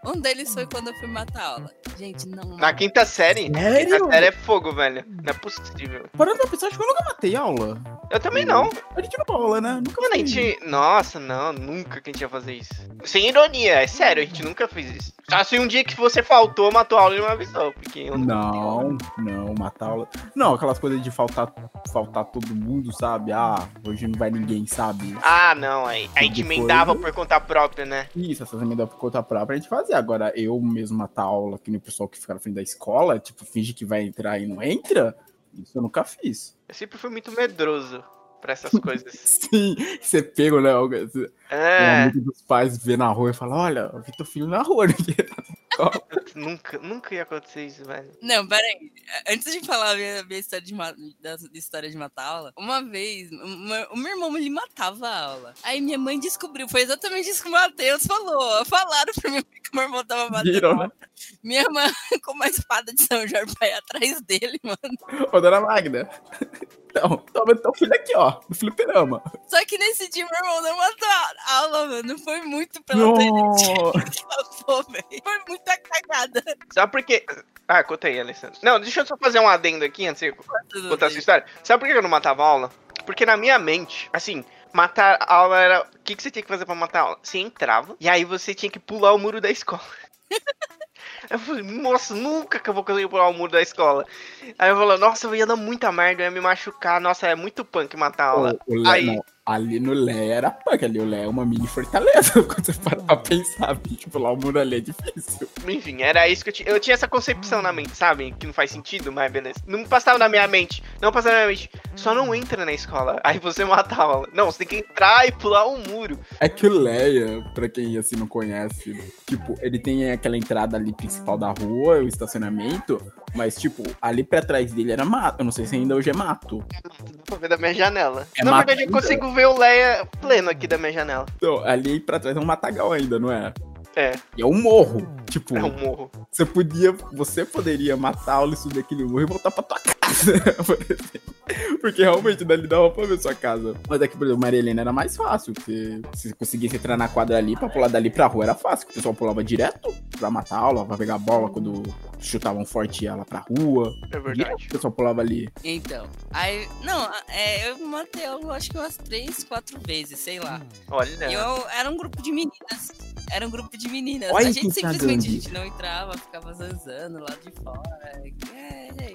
ó. Um deles foi quando eu fui matar aula. Gente, não. Na quinta série? Quinta Série é fogo, velho. Não é possível. Parando pra pensar, acho que eu nunca matei aula. Eu também não. A gente não aula, né? Nunca Mano, a gente. Nossa, não, nunca que a gente ia fazer isso. Sem ironia, é sério, a gente nunca fez isso. Só se um dia que você faltou, matou aula e não avisou. Porque eu Não, não, matar aula. Não, aquelas coisas de faltar, faltar todo mundo, sabe? Ah, hoje não vai ninguém, sabe? Ah, não, aí. A gente Depois- emendava por conta própria, né? Isso, essas emendas por conta própria a gente fazia. Agora, eu mesmo matar aula, que nem o pessoal que fica na frente da escola, tipo, finge que vai entrar e não entra, isso eu nunca fiz. Eu sempre fui muito medroso pra essas [laughs] coisas. Sim, você pega, né? o- Um É, amigo dos pais vê na rua e fala: Olha, eu vi teu filho na rua, escola. [laughs] nunca, nunca ia acontecer isso, velho. Não, peraí. Antes de falar a minha, minha história de, da, da história de matar aula, uma vez, uma- o meu irmão ele matava a aula. Aí minha mãe descobriu, foi exatamente isso que o Matheus falou. Falaram pra mim que o meu irmão tava matando. Viram, né? aula. Minha irmã [laughs] com uma espada de São Jorge vai atrás dele, [laughs] mano. Ô, dona Magda. Então, toma teu filho aqui, ó, no fliperama. Só que nesse dia meu irmão não matou a aula, mano. Foi muito pela Não. internet. [laughs] Foi muita cagada. Sabe por quê? Ah, conta aí, Alessandro. Não, deixa eu só fazer um adendo aqui antes de contar essa história. Sabe por que eu não matava aula? Porque na minha mente, assim, matar a aula era. O que, que você tinha que fazer pra matar a aula? Você entrava e aí você tinha que pular o muro da escola. [laughs] Eu falei, nossa, nunca que eu vou conseguir pular o muro da escola. Aí eu falei, nossa, eu ia dar muita merda, eu ia me machucar. Nossa, é muito punk matar a aula. O- o Aí- não, ali no Lé era punk, ali o Lé é uma mini fortaleza, [laughs] quando você para pra pensar, tipo, lá o mundo ali é difícil. Enfim, era isso que eu tinha. Eu tinha essa concepção na mente, sabe? Que não faz sentido, mas beleza. Não passava na minha mente. Não passava na minha mente. Só não entra na escola. [laughs] Aí você mata a aula. Não, você tem que entrar e pular um muro. É que o Leia, pra quem assim não conhece, tipo, ele tem aquela entrada ali principal da rua, o estacionamento, mas tipo, ali pra trás dele era mato. Eu não sei se ainda hoje é mato. Dá pra ver da minha janela. É na mato verdade, eu ainda? consigo ver o Leia pleno aqui da minha janela. Então, ali pra trás é um matagal ainda, não é? É, E é um morro. Tipo, é um morro. você podia. Você poderia matar a aula e subir aquele morro e voltar pra tua casa. [laughs] por exemplo. porque realmente dali dava pra ver sua casa. Mas é que, por exemplo, Maria Helena era mais fácil. Porque se você conseguisse entrar na quadra ali, pra pular dali pra rua era fácil. O pessoal pulava direto pra matar a aula, pra pegar a bola quando chutavam forte ela pra rua. É verdade. o pessoal pulava ali. Então, aí. Não, é, eu matei eu acho que umas três, quatro vezes, sei lá. Olha, E eu era um grupo de meninas. Era um grupo de meninas. Olha a gente tá simplesmente a gente não entrava, ficava zanzando lá de fora. É, é,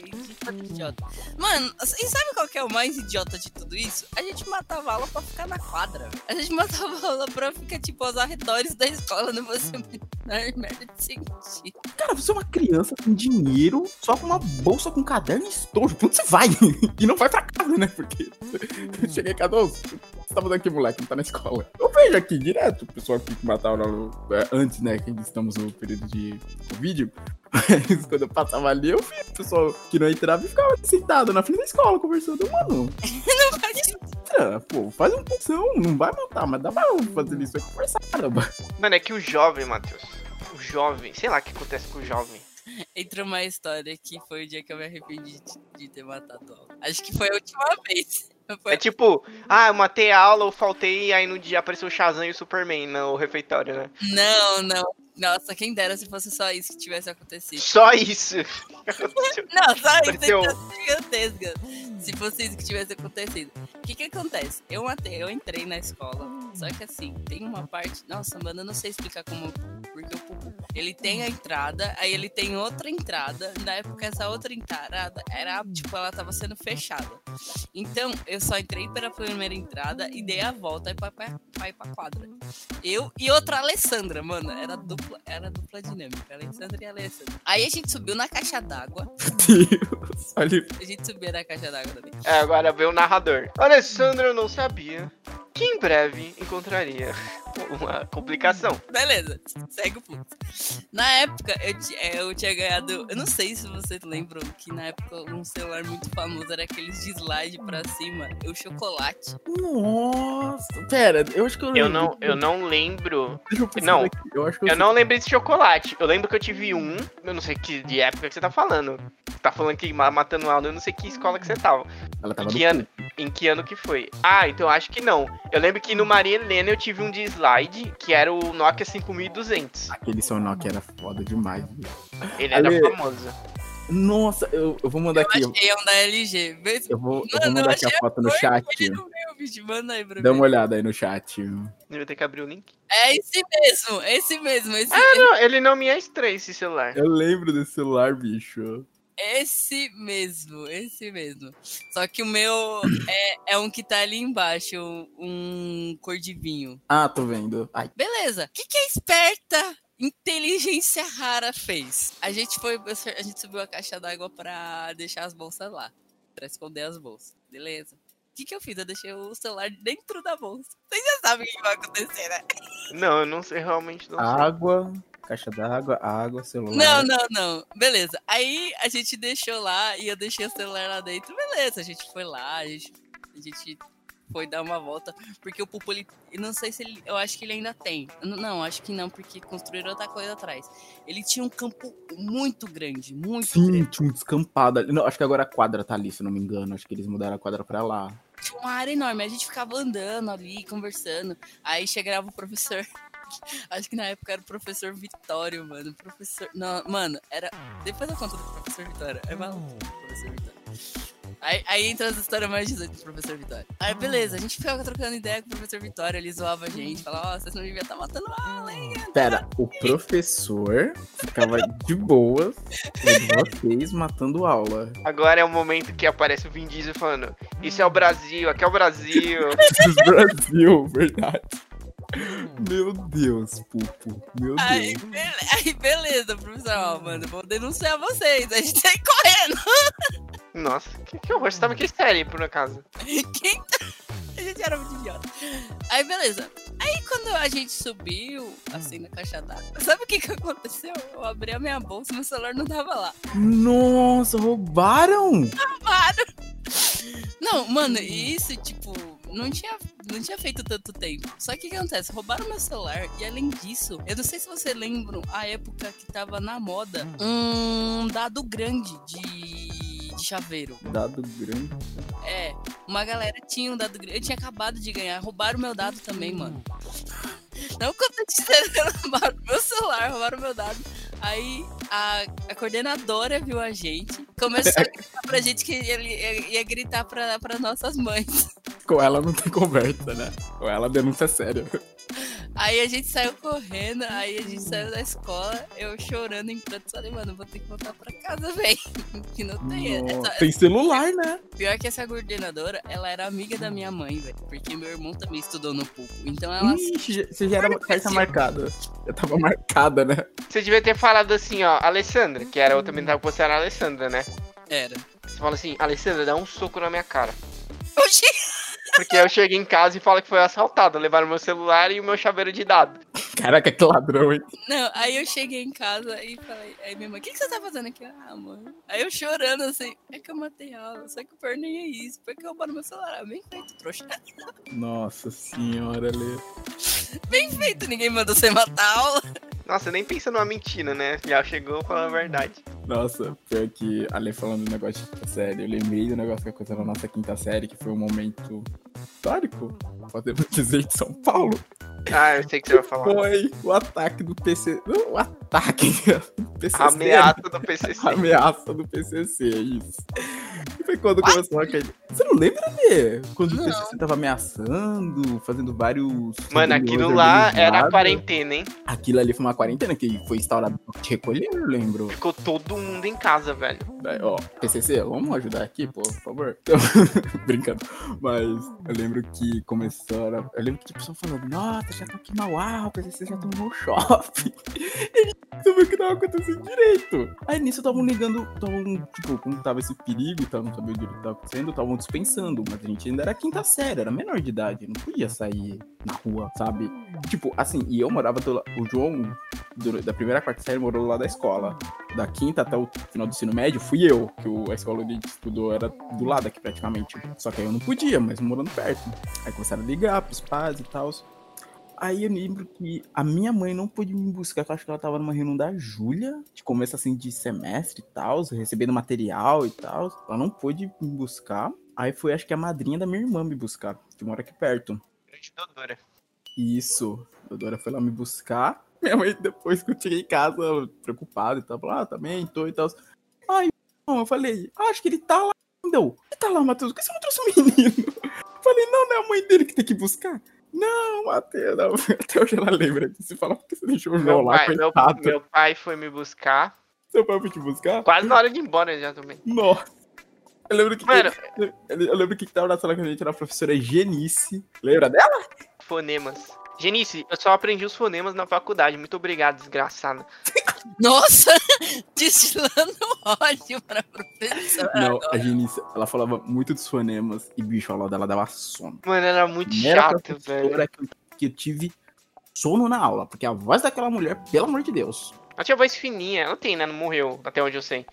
que idiota. Mano, e sabe qual que é o mais idiota de tudo isso? A gente matava aula pra ficar na quadra. A gente matava aula pra ficar, tipo, aos arredores da escola, não a menor merda de sentido. Cara, você é uma criança com dinheiro, só com uma bolsa com caderno e estojo. Pra onde você vai? [laughs] e não vai pra casa, né? Porque [laughs] cheguei em casa, você tá fazendo aqui, moleque? Não tá na escola. Eu vejo aqui direto o pessoal que matava é, antes, né? Que ainda estamos no período de Covid. Mas quando eu passava ali, eu vi o pessoal que não entrava e ficava sentado na frente da escola conversando. Mano, [laughs] Não faz entra, pô, faz uma função, não vai matar, mas dá pra fazer isso aqui conversar, caramba. Mano, é que o jovem, Matheus. O jovem, sei lá o que acontece com o jovem. Entrou uma história que foi o dia que eu me arrependi de, de ter matado ela. Acho que foi a última vez. É tipo, ah, eu matei a aula, eu faltei, e aí no dia apareceu o Shazam e o Superman no refeitório, né? Não, não. Nossa, quem dera se fosse só isso que tivesse acontecido. Só isso. [laughs] Não, só isso Pareceu- é gigantesca. Se fosse isso que tivesse acontecido. O que que acontece? Eu eu entrei na escola. Só que assim, tem uma parte. Nossa, mano, eu não sei explicar como. Porque o Pupu. Ele tem a entrada, aí ele tem outra entrada. Na época, essa outra entrada era, tipo, ela tava sendo fechada. Então, eu só entrei pela primeira entrada e dei a volta pra, pra, pra ir pra quadra. Eu e outra Alessandra, mano. Era dupla, era dupla dinâmica. Alessandra e Alessandra. Aí a gente subiu na caixa d'água. Deus, olha. A gente subia na caixa d'água também. É, agora vê o narrador. Alessandro não sabia que em breve encontraria uma complicação. Beleza, segue o fluxo. Na época, eu, é, eu tinha ganhado. Eu não sei se vocês lembram que na época um celular muito famoso era aqueles de slide pra cima, o chocolate. Nossa, pera, eu acho que eu Eu lembro. não, eu não lembro. Deixa eu não. aqui, Eu acho que eu, Eu não lembro desse chocolate. Eu lembro que eu tive um. Eu não sei que de época que você tá falando. Tá falando que ma- matando aula, eu não sei que escola que você tava. Ela tava Em no que, ano, em que ano que foi? Ah, então eu acho que não. Eu lembro que no Maria Helena eu tive um de slide, que era o Nokia 5200. Aquele seu Nokia era foda demais. viu? Ele era Ale- famoso. Nossa, eu, eu vou mandar Eu aqui. Eu, achei um da LG. Se eu vou, eu vou Mano, eu mandar aqui a foto no chat. Manda aí pra Dá mim. uma olhada aí no chat. Eu vou ter que abrir o link. É esse mesmo, esse mesmo, esse, Ah, não, ele não me é estranho esse celular. Eu lembro desse celular, bicho. Esse mesmo, esse mesmo. Só que o meu é, é um que tá ali embaixo, um cor de vinho. Ah, tô vendo. Ai, Beleza. O que, que a esperta inteligência rara fez? A gente foi, a gente subiu a caixa d'água pra deixar as bolsas lá, Pra esconder as bolsas. Beleza. O que, que eu fiz? Eu deixei o celular dentro da bolsa. Vocês já sabem o que vai acontecer, né? Não, eu não sei, realmente não sei. Caixa d'água, água, celular. Não, não, não. Beleza. Aí a gente deixou lá e eu deixei o celular lá dentro. Beleza, a gente foi lá, a gente, a gente foi dar uma volta. Porque o Pupo, ele, não sei se ele. Eu acho que ele ainda tem. Não, acho que não, porque construíram outra coisa atrás. Ele tinha um campo muito grande, muito Sim, grande. tinha um descampado ali. Não, acho que agora a quadra tá ali, se não me engano. Acho que eles mudaram a quadra pra lá. Tinha uma área enorme. A gente ficava andando ali, conversando. Aí chegava o professor. [laughs] Acho que na época era o professor Vitório, mano. Professor. Não, mano, era. Depois eu conto do professor Vitório. Aí vai lá, professor Vitório. Aí, aí entra as histórias mais 18 do professor Vitória. Aí beleza, a gente ficava trocando ideia com o professor Vitória, ele zoava a gente, falava, ó, vocês não deviam estar matando aula, hein? Pera, o professor ficava de boas com vocês matando aula. Agora é o momento que aparece o Vin Diesel falando: Isso é o Brasil, aqui é o Brasil. [laughs] Brasil, verdade. Meu Deus, Pupo. Meu Aí, Deus. bele- aí beleza, professor, ó, mano, vou denunciar vocês, a gente sai correndo. Nossa, que, que horror. Você tava que série, por acaso? Quem tá... A gente era muito idiota. Aí, beleza. Aí, quando a gente subiu, assim, na caixa d'água, sabe o que que aconteceu? Eu abri a minha bolsa e meu celular não tava lá. Nossa, roubaram? Claro! Não, mano, isso, tipo, não tinha, não tinha feito tanto tempo. Só que o que acontece? Roubaram meu celular e, além disso, eu não sei se vocês lembram a época que tava na moda um dado grande de, de chaveiro. Dado grande. É, uma galera tinha um dado grande. Eu tinha acabado de ganhar. Roubaram meu dado também, mano. Não conta de sério, roubaram meu celular, roubaram meu dado. Aí a, a coordenadora viu a gente, começou a gritar pra gente que ele ia, ia gritar pra, pra nossas mães. Com ela não tem conversa, né? Com ela a denúncia é séria. Aí a gente saiu correndo, aí a gente saiu da escola, eu chorando em pranto, falei, mano, vou ter que voltar pra casa, [laughs] velho. Que não tem. Essa- Tem celular, né? Pior que essa coordenadora, ela era amiga da minha mãe, velho. Porque meu irmão também estudou no PUC. Então ela. Ixi, você já era carta marcada. Já tava marcada, né? Você devia ter falado assim, ó, Alessandra, que era outra menina que você era a Alessandra, né? Era. Você fala assim, Alessandra, dá um soco na minha cara. Oxi! Porque eu cheguei em casa e falo que foi assaltado. Levaram meu celular e o meu chaveiro de dado. Caraca, que ladrão, hein? Não, aí eu cheguei em casa e falei, aí minha mãe, o que, que você tá fazendo aqui? Ah, mãe. Aí eu chorando assim, é que eu matei aula, só que o pior nem é isso, foi que roubaram meu celular. Ah, Bem feito, trouxa. Nossa senhora, Lê. Bem feito, ninguém mandou você matar a aula. Nossa, nem pensa numa mentira, né? Já chegou falando a verdade. Nossa, pior que a Lê falando do negócio de quinta série, eu lembrei do negócio que aconteceu na nossa quinta série, que foi um momento histórico, podemos dizer, de São Paulo. Ah, eu sei que você vai falar. Foi o ataque do PC. Não, o ataque [laughs] do PCC. A ameaça do PCC. A ameaça do PCC, é isso. E foi quando começou aquele. Você não lembra, Lê? Quando o Não. PCC tava ameaçando, fazendo vários. Mano, aquilo lá era a quarentena, hein? Aquilo ali foi uma quarentena que foi instaurado de recolher, eu lembro. Ficou todo mundo em casa, velho. Daí, Ó, PCC, vamos ajudar aqui, pô, por favor. Então, [laughs] brincando. Mas eu lembro que começou. a- Eu lembro que tipo, pessoal falando: Nossa, já tô aqui em Mauá, [laughs] o PCC já tomou shopping. E você viu que tava acontecendo direito. Aí nisso estavam ligando, estavam, tipo, como tava esse perigo e tal, não sabia o que tava acontecendo, estavam dispensando. Mas a gente ainda era quinta série, era menor de idade, não podia sair na rua, sabe? Tipo, assim, e eu morava do la- O João, da primeira à quarta série, morou lá da escola. Da quinta até o final do ensino médio, fui eu, que o- a escola onde a gente estudou era do lado aqui praticamente. Só que aí eu não podia, mas morando perto. Aí começaram a ligar pros pais e tal. Aí eu lembro que a minha mãe não pôde me buscar, eu acho que ela tava numa reunião da Júlia, de começo assim de semestre e tal, recebendo material e tal. Ela não pôde me buscar. Aí foi, acho que a madrinha da minha irmã me buscar, que mora aqui perto. Grande Dodora. Isso. A Dora foi lá me buscar. Minha mãe, depois que eu cheguei em casa, preocupada e tal, falou, ah, também, tô e tal. Ai, não, eu falei, ah, acho que ele tá lá ainda. Eu, Ele tá lá, Matheus, por que você não trouxe o menino? Eu falei, não, não é a mãe dele que tem que buscar. Não, Matheus, não. [laughs] até hoje ela lembra disso fala, por que você deixou o João Meu lá, pai, meu, meu pai foi me buscar. Seu pai foi te buscar? Quase na hora de ir embora já também. Nossa. Eu lembro que, Mano, eu lembro que tava na sala com a gente era a professora Genice. Lembra dela? fonemas. Genice, eu só aprendi os fonemas na faculdade. Muito obrigado, desgraçado. [laughs] Nossa! Destilando ódio pra professora. Não, a Genice, ela falava muito dos fonemas e, bicho, a aula dela dava sono. Mano, era muito chato, velho. Que, eu, que eu tive sono na aula, porque a voz daquela mulher, pelo amor de Deus. Ela tinha voz fininha. Ela tem, né? Não morreu, até onde eu sei.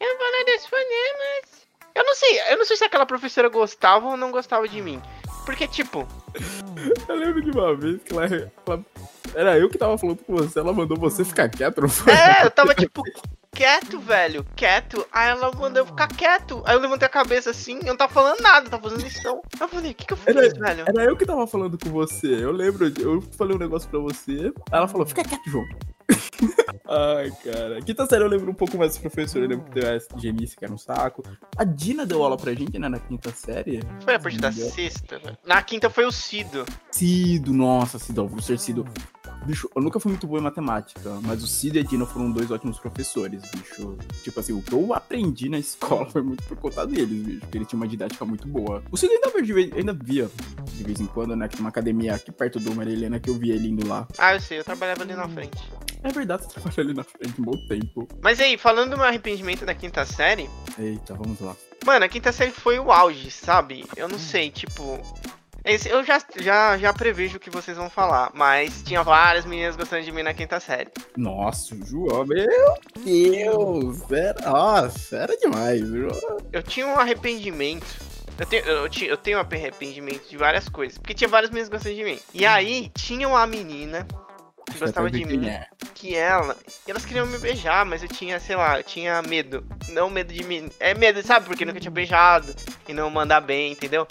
Eu falar dos fonemas. Eu não sei, eu não sei se aquela professora gostava ou não gostava de mim. Porque, tipo, Eu lembro de uma vez que ela, ela- Era eu que tava falando com você, ela mandou você ficar quieto, não foi? é, eu tava tipo quieto, velho, quieto. Aí ela mandou eu ficar quieto. Aí eu levantei a cabeça assim, eu não tava falando nada, tava fazendo lição. Eu falei, o que que eu fiz, Era- velho? Era eu que tava falando com você. Eu lembro, eu falei um negócio pra você. Aí ela falou, fica quieto, João. Ai, cara. Quinta série eu lembro um pouco mais dos professores. Eu lembro que teve a Genice, que era um saco. A Dina deu aula pra gente, né, na quinta série. Foi a partir da sexta, velho. Na quinta foi o Cido. Cido, nossa, Cido, o professor Cido. Bicho, eu nunca fui muito bom em matemática, mas o Cido e a Dina foram dois ótimos professores, bicho. Tipo assim, o que eu aprendi na escola foi muito por conta deles, bicho. Porque ele tinha uma didática muito boa. O Cido ainda, vez- ainda via, de vez em quando, né? Uma academia aqui perto do Maria Helena que eu via ele indo lá. Ah, eu sei, eu trabalhava ali na frente. É verdade, você trabalhou ali na frente um bom tempo. Mas aí, falando do meu arrependimento da quinta série, Eita, vamos lá. mano, a quinta série foi o auge, sabe? Eu não sei, tipo. Esse- eu já, já, já prevejo o que vocês vão falar, mas tinha várias meninas gostando de mim na quinta série. Nossa, o João, meu Deus! Era, nossa, era demais, João. Eu tinha um arrependimento. Eu tenho, eu, eu tenho um arrependimento de várias coisas. Porque tinha várias meninas gostando de mim. E aí, tinha uma menina que gostava de mim. É. que ela. E elas queriam me beijar, mas eu tinha, sei lá, eu tinha medo. Não medo de mim. É medo, sabe? Porque nunca tinha beijado e não mandar bem, entendeu?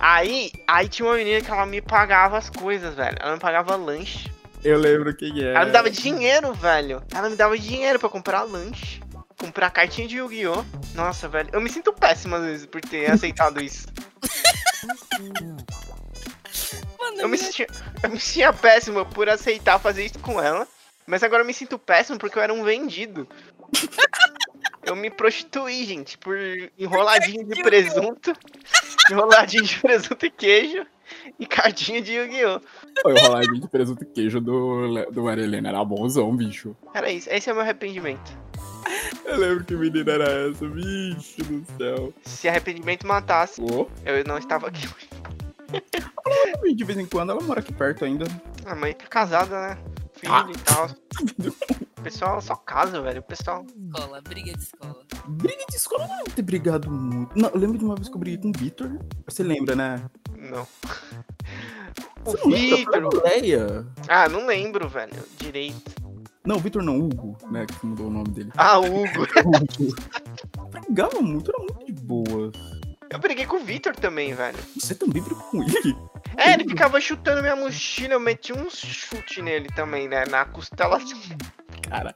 Aí, aí tinha uma menina que ela me pagava as coisas, velho. Ela me pagava lanche. Eu lembro quem é. Ela me dava dinheiro, velho. Ela me dava dinheiro pra comprar lanche. Comprar cartinha de Yu-Gi-Oh! Nossa, velho. Eu me sinto péssimo às vezes por ter aceitado [laughs] isso. Mano, Eu me, sentia, eu me sentia péssimo por aceitar fazer isso com ela. Mas agora eu me sinto péssimo porque eu era um vendido. [laughs] Eu me prostituí, gente, por enroladinho de presunto. Enroladinho de presunto e queijo. E cartinha de Yu-Gi-Oh! Foi o roladinho de presunto e queijo do, do Maria Helena. Era bonzão, bicho. Era isso. Esse é o meu arrependimento. Eu lembro que menina era essa, bicho do céu. Se arrependimento matasse, Ô, eu não estava aqui. de vez em quando ela mora aqui perto ainda. A mãe tá casada, né? Filho Ah. e tal. O [laughs] pessoal só casa, velho. O pessoal. escola, briga de escola. Briga de escola eu não lembro de ter brigado muito. Não, eu lembro de uma vez que eu briguei com o Vitor. Você lembra, né? Não. [laughs] O Você não lembra? Vitor. Ah, não lembro, velho. Direito. Não, Vitor não, Hugo, né? Que mudou o nome dele. Ah, Hugo. [laughs] Hugo. Brigava muito, era muito de boa. Eu briguei com o Vitor também, velho. Você também brigou com ele? É, ele ficava chutando minha mochila, eu meti um chute nele também, né? Na costela. Cara.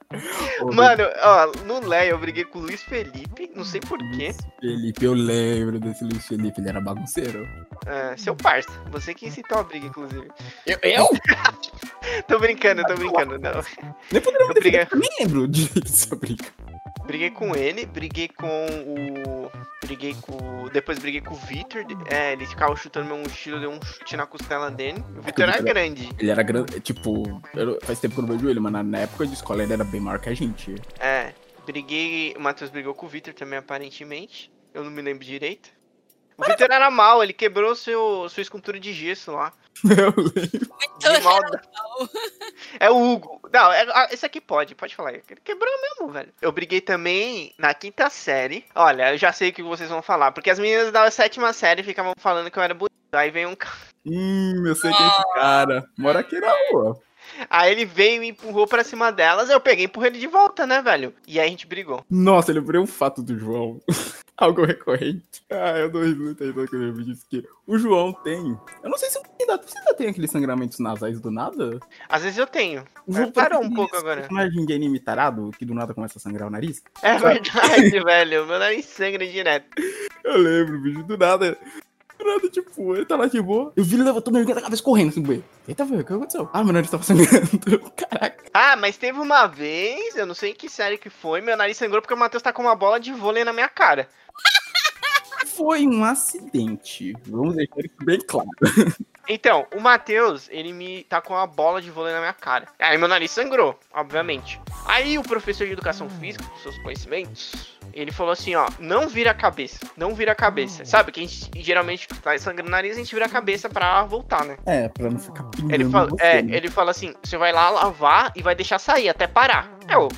Mano, ó, no Lé eu briguei com o Luiz Felipe, não sei porquê. Luiz Felipe, eu lembro desse Luiz Felipe, ele era bagunceiro. É, seu parça, você que incitou a briga, inclusive. Eu? eu? [laughs] Tô brincando, tô brincando, não. Nem poderia Eu me briguei, nem lembro [laughs] dessa briga. Briguei com ele, briguei com o. Briguei com. Depois briguei com o Vitor. É, ele ficava chutando meu mochila, deu um chute na costela dele. O Vitor era Vitor- grande. Ele era grande, tipo, faz tempo que eu não vejo ele, mas na- na época de escola ele era bem maior que a gente. É, briguei. O Matheus brigou com o Victor também, aparentemente. Eu não me lembro direito. O Victor era mal, ele quebrou seu, sua escultura de gesso lá. [laughs] Eu lembro. De mal. [laughs] É o Hugo. Não, é, ah, esse aqui pode, pode falar. Ele quebrou mesmo, velho. Eu briguei também na quinta série. Olha, eu já sei o que vocês vão falar. Porque as meninas da sétima série ficavam falando que eu era bonito. Aí veio um cara. Hum, eu sei que é esse cara. Mora aqui na rua. Aí ele veio e empurrou pra cima delas. Eu peguei e empurrei ele de volta, né, velho? E aí a gente brigou. Nossa, eu lembrei um fato do João. [laughs] Algo recorrente. Ah, eu risada aí quando ele me disse que o João tem. Eu não sei se ainda, você ainda tem aqueles sangramentos nasais do nada. Às vezes eu tenho. O João parou parece um pouco agora. personagem de anime tarado que do nada começa a sangrar o nariz. É verdade, [laughs] velho. Meu nariz sangra direto. Eu lembro, bicho, do nada. Nada, tipo, ele tá lá de boa. Eu vi ele levantando a cabeça correndo assim, bem. Eita, velho, o que aconteceu? Ah, meu nariz tava sangrando. [laughs] Caraca. Ah, mas teve uma vez, eu não sei que série que foi, meu nariz sangrou porque o Matheus tá com uma bola de vôlei na minha cara. [laughs] Foi um acidente. Vamos deixar isso bem claro. [laughs] Então, o Matheus, ele me tá com uma bola de vôlei na minha cara. Aí meu nariz sangrou, obviamente. Aí o professor de educação física, com seus conhecimentos, ele falou assim, ó, não vira a cabeça, não vira a cabeça. Sabe que a gente geralmente tá sangrando o nariz, a gente vira a cabeça pra voltar, né? É, pra não ficar pingando Ele fala, você, é, né? ele fala assim, você vai lá lavar e vai deixar sair até parar. Eu,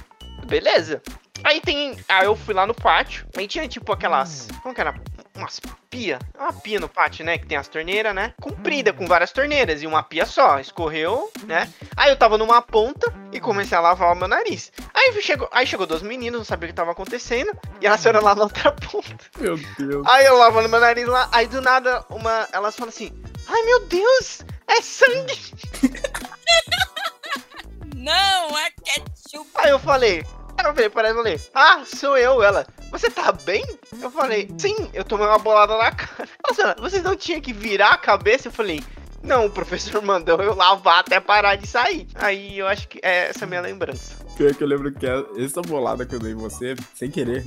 beleza. Aí tem, aí eu fui lá no pátio, aí tinha tipo aquelas, como que era? Umas pia, uma pia no pátio, né, que tem as torneiras, né, comprida com várias torneiras e uma pia só, escorreu, né. Aí eu tava numa ponta e comecei a lavar o meu nariz. Aí chegou, aí chegou duas meninas, não sabia o que tava acontecendo, e elas foram lá na outra ponta. Meu Deus. Aí eu lavando meu nariz lá, aí do nada uma, elas falam assim: "Ai meu Deus, é sangue". [laughs] Não, é ketchup. Aí eu falei, eu falei para ela, falei, ah, sou eu, ela. Você tá bem? Eu falei, sim, eu tomei uma bolada na cara. Nossa, vocês não tinham que virar a cabeça? Eu falei, não, o professor mandou eu lavar até parar de sair. Aí eu acho que é essa minha lembrança. Pior que eu lembro que essa bolada que eu dei em você, sem querer,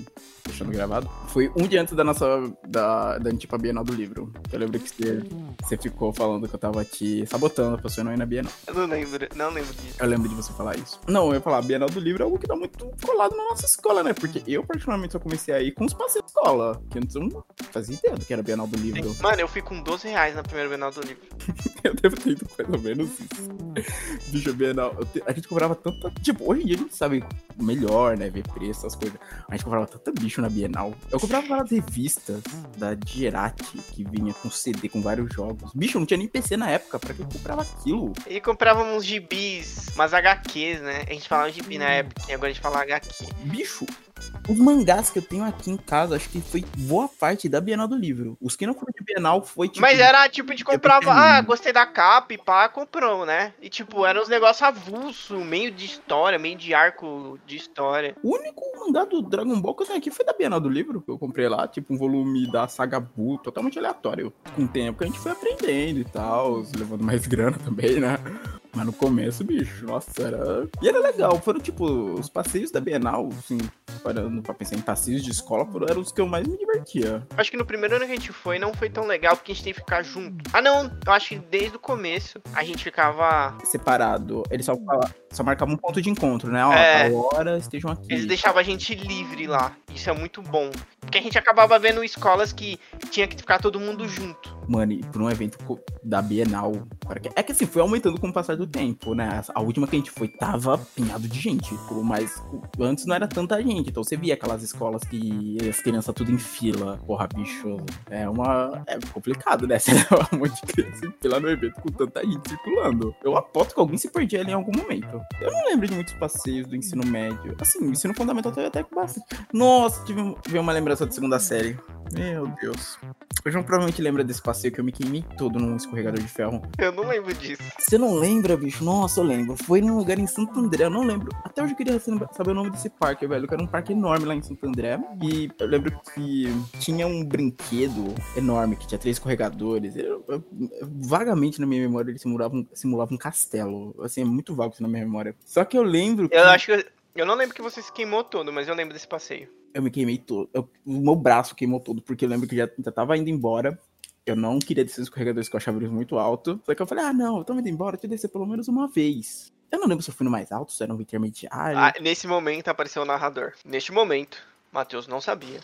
deixando gravado, foi um dia antes da nossa, da, da tipo, a Bienal do Livro. Eu lembro que você, você ficou falando que eu tava te sabotando pra você não ir na Bienal. Eu não lembro, não lembro disso. Eu lembro de você falar isso. Não, eu ia falar, a Bienal do Livro é algo que tá muito colado na nossa escola, né? Porque eu, particularmente, só comecei a ir com os passeios da escola, que eu não fazia ideia do que era Bienal do Livro. Mano, eu fui com 12 reais na primeira Bienal do Livro. [laughs] eu devo ter ido mais ou menos isso. Bicho, Bienal, te- a gente cobrava tanta... Tipo, hoje em dia a gente sabe melhor, né? Ver preço, essas coisas. A gente comprava tanta bicho na Bienal. Eu comprava várias revistas da Gerati, que vinha com CD, com vários jogos. Bicho, não tinha nem PC na época, pra que eu comprava aquilo? E comprava uns gibis, umas HQs, né? A gente falava gibi na época, e agora a gente fala HQ. Bicho, os mangás que eu tenho aqui em casa, acho que foi boa parte da Bienal do Livro. Os que não foram de Bienal foi tipo. Mas era tipo de comprava, ah, gostei da capa e pá, comprou, né? E tipo, eram uns negócios avulso, meio de história, meio de arco de história. O único mangá do Dragon Ball que eu tenho aqui foi da Bienal do Livro, que eu comprei lá, tipo um volume da saga Buu, totalmente aleatório. Com o tempo a gente foi aprendendo e tal, levando mais grana também, né? Mas no começo, bicho, nossa, era. E era legal, foram tipo, os passeios da Bienal, assim, parando pra pensar em passeios de escola, foram, eram os que eu mais me divertia. Acho que no primeiro ano que a gente foi não foi tão legal porque a gente teve que ficar junto. Ah não, eu acho que desde o começo a gente ficava. Separado, eles só, fala- só marcavam um ponto de encontro, né? Ó, É. hora estejam aqui. Eles deixavam a gente livre lá. Isso é muito bom. Porque a gente acabava vendo escolas que tinha que ficar todo mundo junto. Mano, e pra um evento da Bienal. É que assim, foi aumentando com o passar do tempo, né? A última que a gente foi tava pinhado de gente. Por mais. Antes não era tanta gente. Então você via aquelas escolas que as crianças tudo em fila. Porra, bicho. É uma. É complicado, né? [laughs] Você leva um monte de criança em fila no evento com tanta gente circulando. Eu aposto que alguém se perdia ali em algum momento. Eu não lembro de muitos passeios do ensino médio. Assim, o ensino fundamental teve até que bastante. Nossa, tive, tive uma lembrança da segunda série. Meu Deus. O João provavelmente lembra desse passeio que eu me queimei todo num escorregador de ferro. Eu não lembro disso. Você não lembra, bicho? Nossa, eu lembro. Foi num lugar em Santo André, eu não lembro. Até hoje eu queria saber o nome desse parque, velho. Que era um parque enorme lá em Santo André. E eu lembro que tinha um brinquedo enorme, que tinha três escorregadores. Eu- eu- vagamente na minha memória ele simulava um, simulava um castelo. Assim, é muito vago isso na minha memória. Só que eu lembro que Eu acho que. eu- Eu não lembro que você se queimou todo, mas eu lembro desse passeio. eu me queimei todo. eu- o meu braço queimou todo, porque eu lembro que já, já tava indo embora. Eu não queria descer os escorregadores que eu achava eles muito alto. Só que eu falei, ah, não, eu tô indo embora, eu descer pelo menos uma vez. Eu não lembro se eu fui no mais alto, se era no intermediário. Ah, nesse momento apareceu o narrador. Neste momento, Matheus não sabia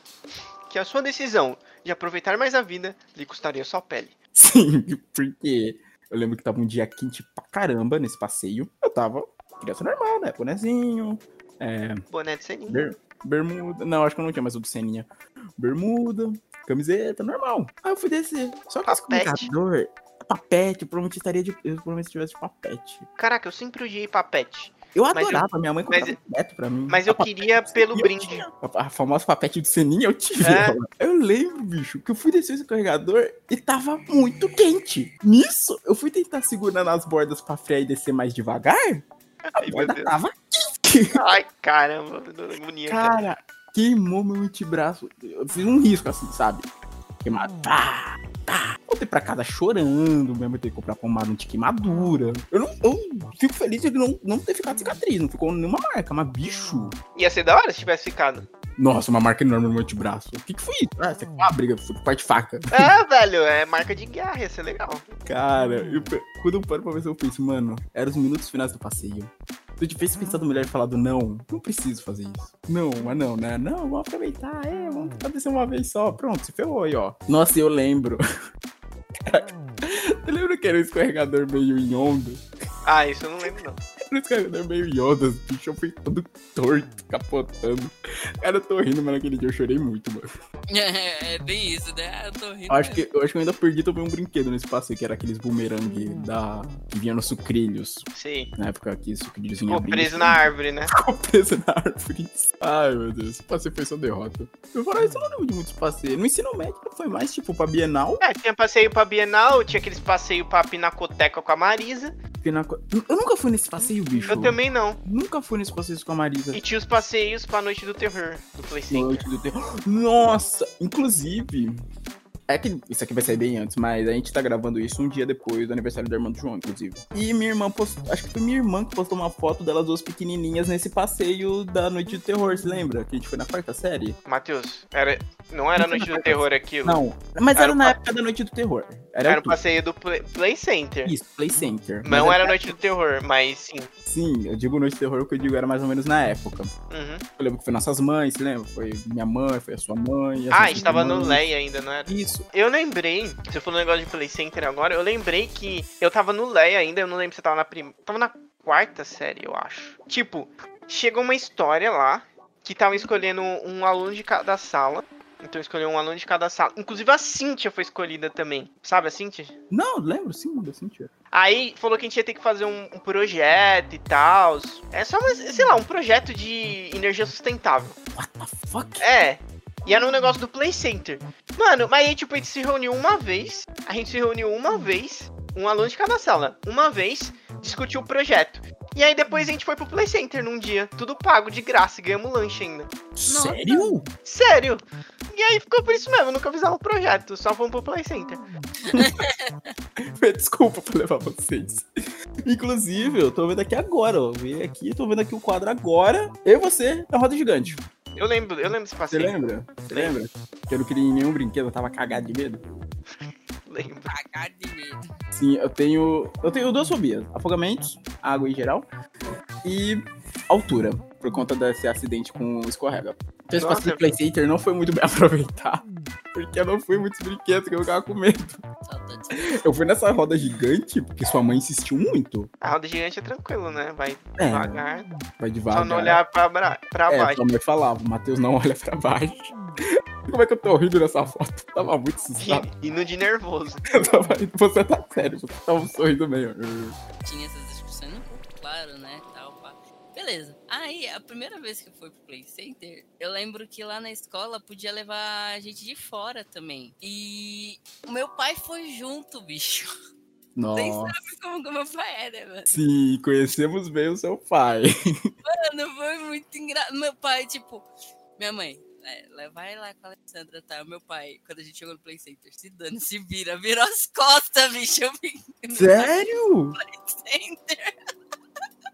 que a sua decisão de aproveitar mais a vida lhe custaria sua pele. [laughs] Sim, porque eu lembro que tava um dia quente pra caramba nesse passeio. Eu tava criança normal, né? Bonezinho, é, Boné de ceninha. ber- bermuda. Não, acho que eu não tinha mais o do Seninha. Bermuda, camiseta, normal. Aí eu fui descer. Só que esse Papete. comunicador, papete, eu provavelmente estaria de. Eu provavelmente tivesse de papete. Caraca, eu sempre odiei papete. Eu Mas eu- adorava, minha mãe mas comprava direto pra mim. Mas eu papete queria pelo eu brinde. tinha. A, a famosa papete de Seninha eu tive. É. Eu lembro, bicho, que eu fui descer esse carregador e tava muito quente. Nisso, eu fui tentar segurar nas bordas pra frear e descer mais devagar. Ai, meu Deus. tava. Ai, caramba, agonia. cara. Cara, queimou meu antebraço. Eu fiz um risco assim, sabe? Queimado. Tá, tá. Voltei pra casa chorando, minha mãe teve que comprar pomada de queimadura. Eu não. Eu fico feliz de não, não ter ficado cicatriz, não ficou nenhuma marca, mas bicho. Ia ser da hora se tivesse ficado. Nossa, uma marca enorme no meu antebraço. O que, que foi isso? Ah, isso aqui foi uma briga, foi parte faca. É, [laughs] velho, é marca de guerra, ia ser legal. Cara, eu quando eu paro pra ver, eu penso, mano, eram os minutos finais do passeio. Se eu tivesse pensado melhor e falado, não, não preciso fazer isso. Não, mas não, né? Não, vamos aproveitar, é, vamos descer uma vez só. Pronto, se ferrou aí, ó. Nossa, eu lembro. [laughs] Caraca, eu lembro que era um escorregador meio em onda. Ah, isso eu não lembro, não. Era um escorregador meio em ondas, bicho, eu fui todo torto, capotando. Cara, eu tô rindo, mas naquele dia eu chorei muito, mano. [laughs] É, é bem isso, né? Eu tô rindo. Eu acho que, eu acho que eu ainda perdi também um brinquedo nesse passeio, que era aqueles boomerang da... que vinha nos sucrilhos. Sei. Na época que sucrilhos vinha Ficou preso na árvore, né? Ficou preso na árvore. Ai, meu Deus. Esse passeio foi só derrota. Eu falo, isso eu não lembro de muitos passeios. No ensino médio foi mais, tipo, pra Bienal. É, tinha passeio pra Bienal, tinha aqueles passeio pra Pinacoteca com a Marisa. Pinaco... Eu nunca fui nesse passeio, bicho. Eu também não. Nunca fui nesse passeio com a Marisa. E tinha os passeios pra Noite do Terror do Play Center. Noite do terror. Nossa, inclusive. É que isso aqui vai sair bem antes, mas a gente tá gravando isso um dia depois do aniversário do irmão do João, inclusive. E minha irmã postou. Acho que foi minha irmã que postou uma foto delas duas pequenininhas nesse passeio da Noite do Terror, se lembra? Que a gente foi na quarta série? Matheus, era... não era Noite do Terror aquilo? Não, mas Era era, na época da Noite do Terror. Era, Era o passeio do Play, Play Center. Isso, Play Center. Não é- era Noite do Terror, mas sim. Sim, eu digo Noite do Terror, o que eu digo era mais ou menos na época. Uhum. Eu lembro que foi nossas mães, se lembra? Foi minha mãe, foi a sua mãe. as Ah, a gente tava no irmãs. Leia ainda, não era? Isso. Eu lembrei, você falou um negócio de Play Center agora, eu lembrei que eu tava no Leia ainda, eu não lembro se eu tava na prim... Tava na quarta série, eu acho. Tipo, chegou uma história lá, que tava escolhendo um aluno de cada sala. Então escolheu um aluno de cada sala. Inclusive a Cíntia foi escolhida também. Sabe a Cíntia? Não, lembro, sim, eu senti. Aí falou que a gente ia ter que fazer um, um projeto e tal. É só, uma, sei lá, um projeto de energia sustentável. What the fuck? É. E era um negócio do Play Center. Mano, mas aí, tipo, a gente se reuniu uma vez. A gente se reuniu uma vez. Um aluno de cada sala. Uma vez. Discutiu o projeto. E aí depois a gente foi pro Play Center num dia. Tudo pago, de graça. E ganhamos lanche ainda. Sério? Sério. E aí ficou por isso mesmo. Nunca fizemos o projeto. Só fomos pro Play Center. [laughs] Desculpa por levar vocês. Inclusive, eu tô vendo aqui agora, ó. Vi aqui, tô vendo aqui o quadro agora. Eu e você na roda gigante. Eu lembro, eu lembro desse Você passeio. lembra? Você lembra? Que eu não queria ir em nenhum brinquedo, eu tava cagado de medo. [laughs] Lembro. Cagar de medo. Sim, eu tenho. Eu tenho duas fobias: afogamentos, água em geral, e altura, por conta desse acidente com o escorrega. Então esse passeio do Play Center não foi muito bem [laughs] aproveitado. Porque eu não fui muitos brinquedos que eu ficava com medo. Eu fui nessa roda gigante, porque sua mãe insistiu muito. A roda gigante é tranquilo, né? Vai É, devagar. vai devagar. Só não olhar pra, bra- pra É, baixo. sua mãe falava, o Matheus não olha pra baixo. [laughs] Como é que eu tô rindo nessa foto? Eu tava muito assustado. E, indo de nervoso. [laughs] Eu tava rindo, você tá sério, você tava sorrindo meio. Tinha essas discussões no grupo, claro, né? Tal, pá. Beleza. Aí, a primeira vez que eu fui pro Play Center, eu lembro que lá na escola podia levar gente de fora também. E o meu pai foi junto, bicho. [laughs] Nem Nossa. sabe como meu pai era, mano. Sim, conhecemos bem o seu pai. [laughs] Mano, foi muito engraçado. Meu pai, tipo, minha mãe, é, vai lá com a Alessandra, tá? O meu pai, quando a gente chegou no Play Center, se dando, se vira, virou as costas, bicho. Eu Sério? [laughs] Play Center.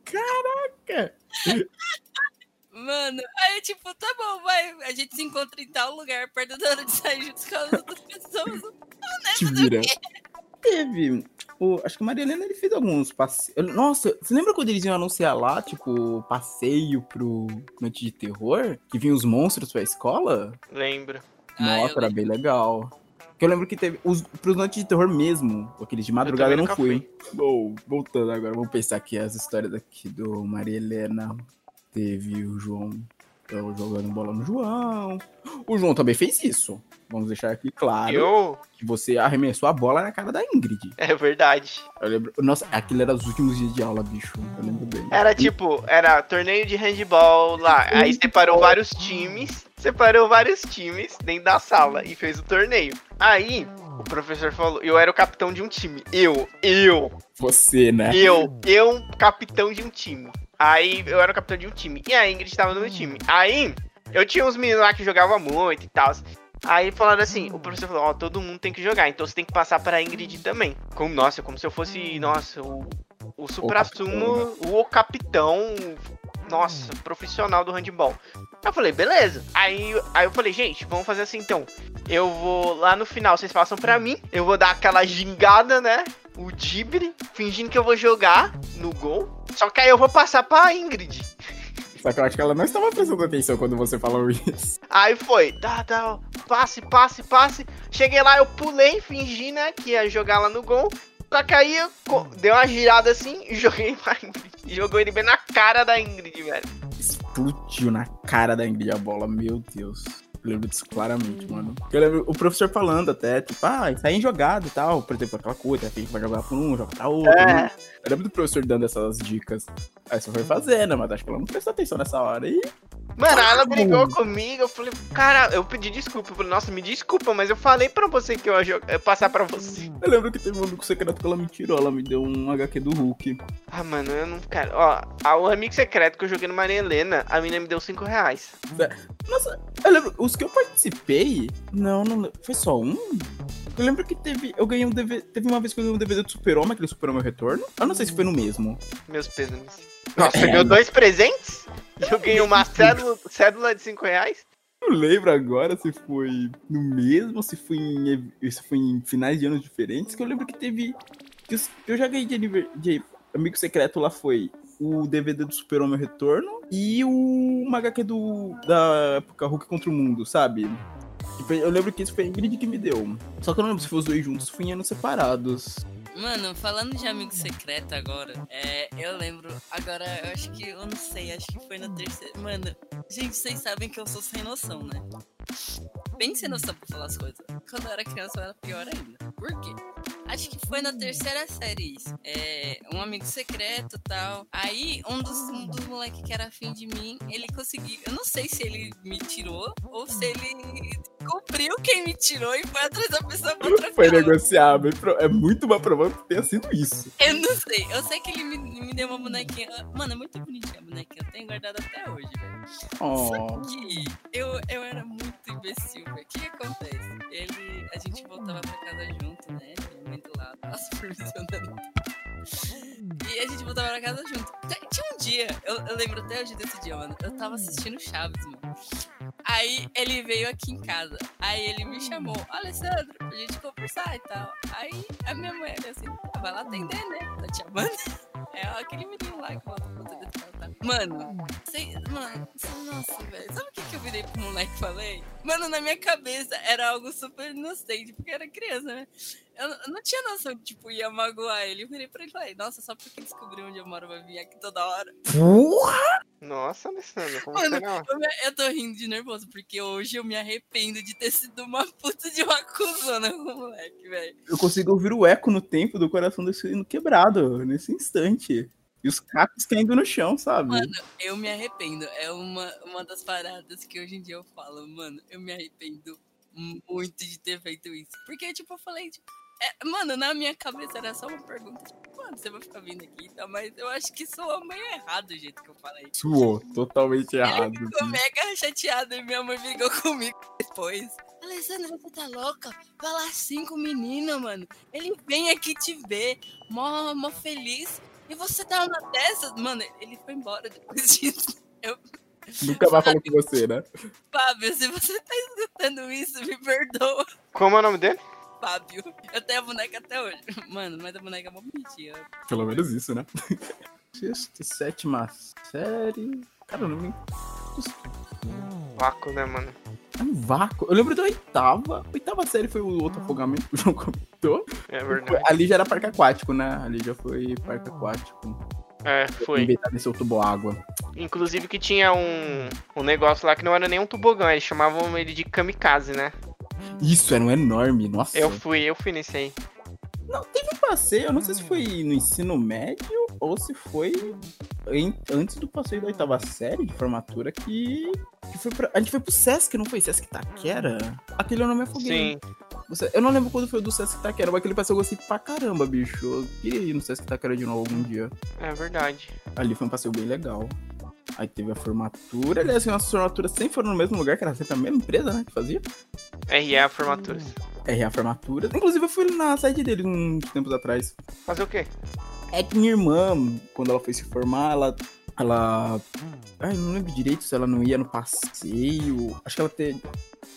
Caraca. Mano, aí tipo, tá bom, vai. A gente se encontra em tal lugar, perto da hora de sair juntos com as outras pessoas. [laughs] Te vira. Teve. O, acho que o Maria Helena ele fez alguns passeios. Nossa, você lembra quando eles iam anunciar lá, tipo, passeio pro Noite de Terror? Que vinham os monstros pra escola? Lembro. Ah, Nossa, eu era bem legal. Porque eu lembro que teve. Os, pros Noites de Terror mesmo, aqueles de madrugada eu, não fui. Bom, voltando agora, vamos pensar aqui as histórias aqui do Maria Helena. Teve o João. Eu jogando bola no João. O João também fez isso. Vamos deixar aqui claro Eu? que você arremessou a bola na cara da Ingrid. É verdade. Eu lembro. Nossa, aquilo era os últimos dias de aula, bicho. Eu lembro bem. Era tipo, era torneio de handball lá. Aí separou vários times. Separou vários times dentro da sala e fez o torneio. Aí, o professor falou, eu era o capitão de um time. Eu, eu, Você, né? eu, eu, capitão de um time. Aí eu era o capitão de um time. E a Ingrid tava no meu time. Aí, eu tinha uns meninos lá que jogavam muito e tal. Aí falaram assim, o professor falou, ó, todo mundo tem que jogar, então você tem que passar pra Ingrid também. Como, nossa, como se eu fosse, nossa, o, o supra-sumo, o capitão, nossa, profissional do handball. Eu falei, beleza. Aí, aí eu falei, gente, vamos fazer assim então. Eu vou lá no final, vocês passam pra mim. Eu vou dar aquela gingada, né? O dibre, fingindo que eu vou jogar no gol. Só que aí eu vou passar pra Ingrid. Só que eu acho que ela não estava prestando atenção quando você falou isso. Aí foi, tá, tá, passe, passe, passe. Cheguei lá, eu pulei, fingi, né, que ia jogar lá no gol. Só que aí eu dei uma girada assim e joguei [laughs] pra Ingrid. E jogou ele bem na cara da Ingrid, velho. Explodiu na cara da Ingrid a bola, meu Deus. Eu lembro disso claramente, mano. Eu lembro o professor falando até, tipo, ah, sai em jogada e tal. Por exemplo, aquela coisa, que a gente vai jogar pra um, joga pra outro. É. né? Eu lembro do professor dando essas dicas. Aí você foi fazendo, mas acho que ela não prestou atenção nessa hora. E Mano, ela brigou comigo, eu falei, cara, eu pedi desculpa. Eu falei, nossa, me desculpa, mas eu falei pra você que eu ia jogar- passar pra você. Eu lembro que teve um amigo secreto que ela me tirou, ela me deu um HQ do Hulk. Ah, mano, eu não quero. Ó, o amigo secreto que eu joguei no Maria Helena, a mina me deu 5 reais. Nossa, eu lembro, os que eu participei, não, não, foi só um? Eu lembro que teve, eu ganhei um DVD, teve uma vez que eu ganhei um DVD do Super-Homem, aquele Super-Homem Retorno. Eu não sei se foi no mesmo. Meus pêsames. Nossa, você ganhou dois presentes? Eu ganhei uma cédula, cédula de 5 reais? Não lembro agora se foi no mesmo, se foi em, se foi em finais de anos diferentes, que eu lembro que teve, que eu já ganhei de, de amigo secreto lá foi o DVD do Super-Homem Retorno e o uma HQ do, da época Hulk contra o Mundo, sabe? Eu lembro que isso foi a Ingrid que me deu. Só que eu não lembro se foi os dois juntos, foi em anos separados. Mano, falando de amigo secreto agora, é, eu lembro, agora eu acho que, eu não sei, acho que foi na terceira. Mano, gente, vocês sabem que eu sou sem noção, né? Bem sem noção pra falar as coisas. Quando eu era criança eu era pior ainda. Por quê? Acho que foi na terceira série isso. É, um amigo secreto e tal. Aí, um dos, um dos moleques que era afim de mim, ele conseguiu. Eu não sei se ele me tirou ou se ele descobriu quem me tirou e foi atrás da pessoa pra trocar. [laughs] Foi negociável. É muito mais provável que tenha sido isso. Eu não sei. Eu sei que ele me, me deu uma bonequinha. Mano, é muito bonitinha a bonequinha. Eu tenho guardado até hoje, velho. Oh. Que eu, eu era muito imbecil, velho. O que, que acontece? Ele. A gente voltava pra casa junto, né? Minha mãe do lado. [laughs] Nossa, supervisionando. E a gente voltava pra casa junto. Tinha um dia, eu, eu lembro até hoje desse dia, mano. Eu tava assistindo Chaves, mano. Aí ele veio aqui em casa. Aí ele me chamou, Alessandro, pra gente conversar e tal. Aí a minha mãe olha assim, "Ah, vai lá atender, né? Tá te chamando. [laughs] É aquele menino lá que volta pra. Mano, sei, mano, nossa, velho. Sabe o que, que eu virei pro moleque e falei? Mano, na minha cabeça era algo super inocente, porque era criança, né? Eu, eu não tinha noção de, tipo, ia magoar ele. Eu virei pra ele e falei, nossa, só porque descobriu onde eu moro vai vir aqui toda hora. Nossa, Alessandro, como Mano? Eu, me- eu tô rindo de nervoso, porque hoje eu me arrependo de ter sido uma [laughs] puta de uma cuzona com o moleque, velho. Eu consigo ouvir o eco no tempo do coração desse sino quebrado, nesse instante. E os cacos caindo no chão, sabe? Mano, eu me arrependo. É uma, uma das paradas que hoje em dia eu falo, mano, eu me arrependo muito de ter feito isso. Porque, tipo, eu falei, tipo, é, mano, na minha cabeça era só uma pergunta, tipo, mano, você vai ficar vindo aqui e tal, mas eu acho que soou meio errado o jeito que eu falei. Suou, totalmente errado. Ele ficou mega chateado e minha mãe brigou comigo depois. Alessandra, você tá louca? Vai lá cinco meninos, mano. Ele vem aqui te ver, mó, mó feliz. E você tá uma dessas? Mano, ele foi embora depois [laughs] disso. Eu, Nunca mais falou com você, né? Fábio, se você tá escutando isso, me perdoa. Como é o nome dele? Fábio. Eu tenho a boneca até hoje. Mano, mas a boneca é mó bonitinha. Pelo menos isso, né? [laughs] Sexta, sétima série. Cara, eu não me. Vácuo, né, mano? É um vácuo. Eu lembro da oitava. Oitava série foi o outro afogamento que o João comentou. É verdade. Ali já era parque aquático, né? Ali já foi parque aquático. É, foi. Inventado nesse outro água. Inclusive que tinha um, um negócio lá que não era nem um tobogão, eles chamavam ele de kamikaze, né? Isso, era um enorme. Nossa. Eu fui, eu fui nesse aí. Não, teve um passeio, eu não sei se foi no ensino médio ou se foi em- antes do passeio da oitava série de formatura que, que foi pra, a gente foi pro Sesc, não foi? Sesc Taquera? Aquele nome é foguinho. Sim. Você- Eu não lembro quando foi o do Sesc Taquera, mas aquele passeio eu gostei pra caramba, bicho. Eu queria ir no Sesc Taquera de novo algum dia. É verdade. Ali foi um passeio bem legal. Aí teve a formatura, aliás, nossas formaturas sempre foram no mesmo lugar, que era sempre a mesma empresa, né, que fazia. RA Formaturas. RA Formatura. Inclusive eu fui na sede dele uns tempos atrás. Fazer o quê? É que minha irmã, quando ela foi se formar, ela. Ela. Ai, não lembro direito se ela não ia no passeio. Acho que ela te,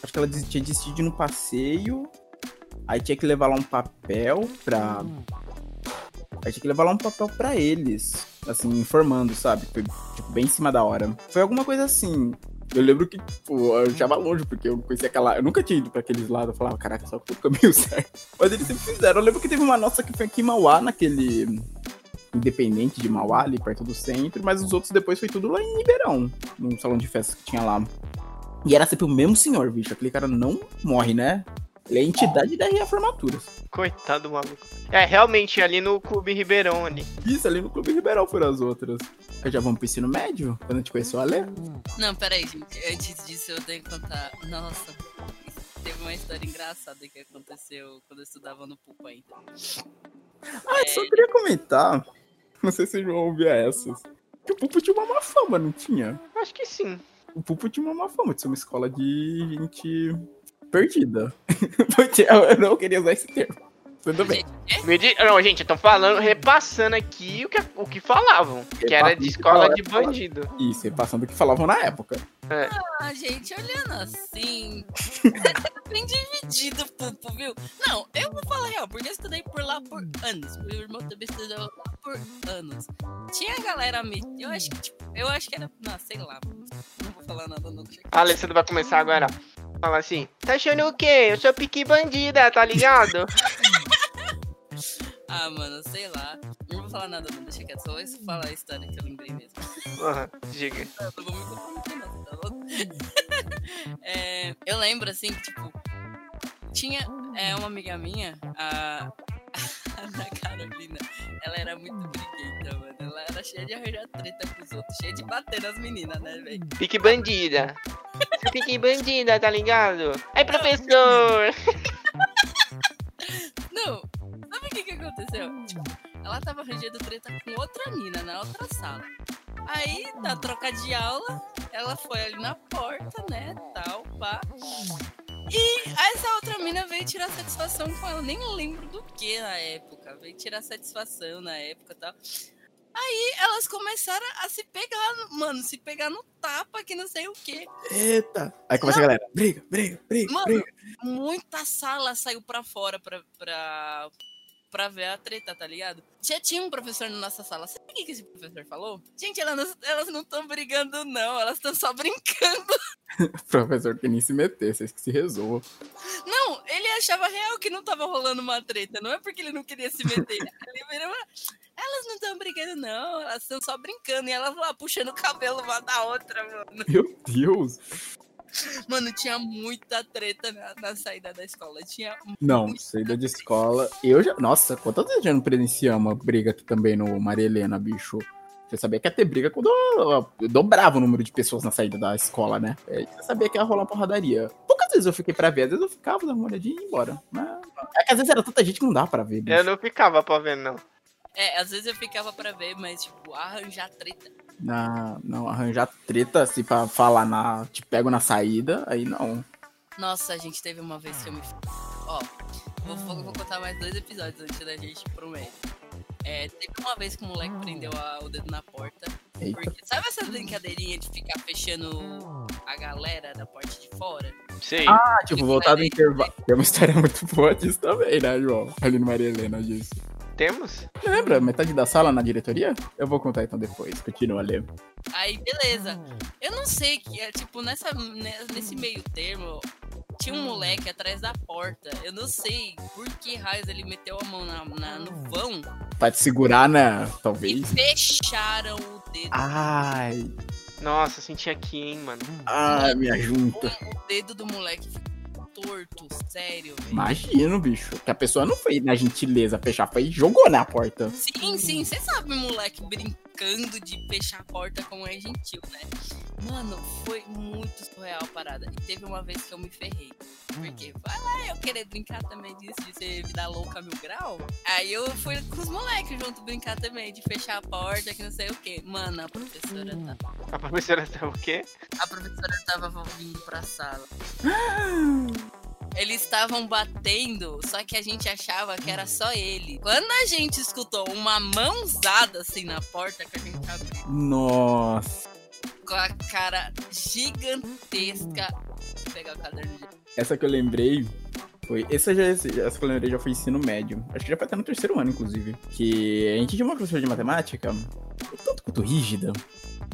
Acho que ela tinha decidido no passeio. Aí tinha que levar lá um papel pra. Aí tinha que levar lá um papel pra eles. Assim, informando, sabe? Foi, tipo, bem em cima da hora. Foi alguma coisa assim. Eu lembro que, pô, eu achava longe, porque eu conhecia aquela. Eu nunca tinha ido pra aqueles lados. Eu falava, caraca, só que no caminho [laughs] certo. Mas eles sempre fizeram. Eu lembro que teve uma nossa que foi aqui em Mauá, naquele. Independente de Mauá, ali perto do centro. Mas os outros depois foi tudo lá em Ribeirão. Num salão de festa que tinha lá. E era sempre o mesmo senhor, bicho. Aquele cara não morre, né? Ele é a entidade da reformaturas. Coitado do maluco. É, realmente, ali no Clube Ribeirão ali. Isso, ali no Clube Ribeirão foram as outras. época já vamos pro ensino médio? Quando a gente conheceu a Lê? Não, peraí, gente. Antes disso, eu tenho que contar. Nossa, teve uma história engraçada que aconteceu quando eu estudava no PUP ainda. Ah, eu só queria comentar. Não sei se vocês vão ouvir essas. Que o Pupo tinha uma má fama, não tinha? Acho que sim. O Pupo tinha uma má fama de ser uma escola de gente perdida. [laughs] Porque eu não queria usar esse termo. Tudo bem. Me di- Não, gente, eu tô falando, repassando aqui o que, o que falavam. Que era de escola de bandido. Isso, repassando o que falavam na época. Ah, gente, olhando assim. [laughs] é bem dividido, Pupo, viu? Não, eu vou falar real, porque eu estudei por lá por anos. Meu irmão também estudou lá por anos. Tinha galera me. Eu acho que, tipo, eu acho que era. Não, sei lá. Não vou falar nada, não. Deixa A Alessandra vai começar agora. Fala assim, tá achando o quê? Eu sou pique bandida, tá ligado? [laughs] Ah, mano, sei lá. Não vou falar nada, não. Deixa quieto. Só vou falar a história que eu lembrei mesmo. Porra, diga. [laughs] Não, não vou me comprometer, não, tá bom? É, eu lembro, assim, que, tipo, tinha é, uma amiga minha, a, [laughs] a Ana Carolina, ela era muito briguenta, mano. Ela era cheia de arranjar treta com os outros, cheia de bater nas meninas, né, velho? Pique bandida. Pique bandida, tá ligado? Aí, professor! [laughs] Não, sabe o que que aconteceu? Tipo, ela tava arranjando treta com outra mina na outra sala. Aí, na troca de aula, ela foi ali na porta, né, tal, pá. E essa outra mina veio tirar satisfação com ela. Nem lembro do que na época. Veio tirar satisfação na época e tal. Aí elas começaram a se pegar, mano, se pegar no tapa, que não sei o quê. Eita! Aí começa a galera. Briga, briga, briga, Mano, briga. muita sala saiu pra fora pra, pra, pra ver a treta, tá ligado? Já tinha um professor na nossa sala. Sabe o que esse professor falou? Gente, elas, não- elas não estão brigando, não. Elas estão só brincando. [laughs] Professor que nem se meter, vocês que se resolvam. Não, ele achava real que não tava rolando uma treta. Não é porque ele não queria se meter. [laughs] Ele virou, elas não estão brigando, não. Elas estão só brincando. E elas lá puxando o cabelo uma da outra, mano. Meu Deus! Mano, tinha muita treta na, na saída da escola. Tinha Não, saída de escola. Eu já. Nossa, quantas vezes já não presenciamos uma briga aqui também no Maria Helena, bicho? Você sabia que ia ter briga quando eu dobrava o número de pessoas na saída da escola, né? É, Você sabia que ia rolar porradaria. Poucas vezes eu fiquei pra ver, às vezes eu ficava, dava uma olhadinha e ia embora. Mas, é que às vezes era tanta gente que não dava pra ver, bicho. Eu não ficava pra ver, não. É, às vezes eu ficava pra ver, mas, tipo, arranjar treta. Na, não, arranjar treta, assim, pra falar na. Te pego na saída, aí não. Nossa, a gente teve uma vez que eu me. Ó, vou, vou, vou contar mais dois episódios antes da gente ir pro médico. É, teve uma vez que o moleque prendeu a- o dedo na porta. Eita. Porque, sabe essa brincadeirinha de ficar fechando a galera da parte de fora? Sei. Ah, tipo, voltar do intervalo. Tem uma história [laughs] muito boa disso também, né, João? Ali no Maria Helena disso. Temos? Lembra? Metade da sala na diretoria? Eu vou contar então depois. Continua, Lê. Aí, beleza. Eu não sei que, é, tipo, nessa, ne- nesse meio termo, tinha um moleque atrás da porta. Eu não sei por que raios ele meteu a mão na, na- no vão Pra te segurar, né? e Talvez. fecharam o dedo. Ai. Nossa, senti aqui, hein, mano. Ai, minha junta. O dedo do moleque ficou torto, sério, velho. Imagino, bicho. Que a pessoa não foi na gentileza fechar, foi e jogou na porta. Sim, sim, você sabe, moleque brincando de fechar a porta como é gentil, né? Mano, foi muito surreal a parada. E teve uma vez que eu me ferrei. Porque vai lá eu querer brincar também disso, de ser vida louca mil grau. Aí eu fui com os moleques junto brincar também, de fechar a porta, que não sei o quê. Mano, a professora tá. A professora tá o quê? A professora tava vindo pra sala. [gasps] [gasps] Eles estavam batendo, só que a gente achava que era só ele. Quando a gente escutou uma mãozada assim na porta que a gente abriu, Nossa. com a cara gigantesca. Vou pegar o caderno de. Essa que eu lembrei foi. Essa, já, essa que eu lembrei já foi ensino médio. Acho que já foi até no terceiro ano, inclusive. Que a gente tinha uma professora de matemática, um tanto quanto rígida,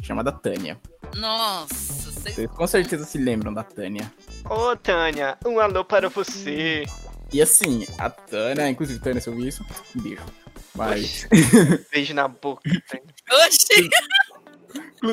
chamada Tânia. Nossa, vocês Vocês com certeza se lembram da Tânia. Ô, Tânia, um alô para você. E assim, a Tânia, inclusive, Tânia, se eu vi isso, um beijo. Mas. Oxi. Beijo na boca. Tânia. [laughs] Oxi!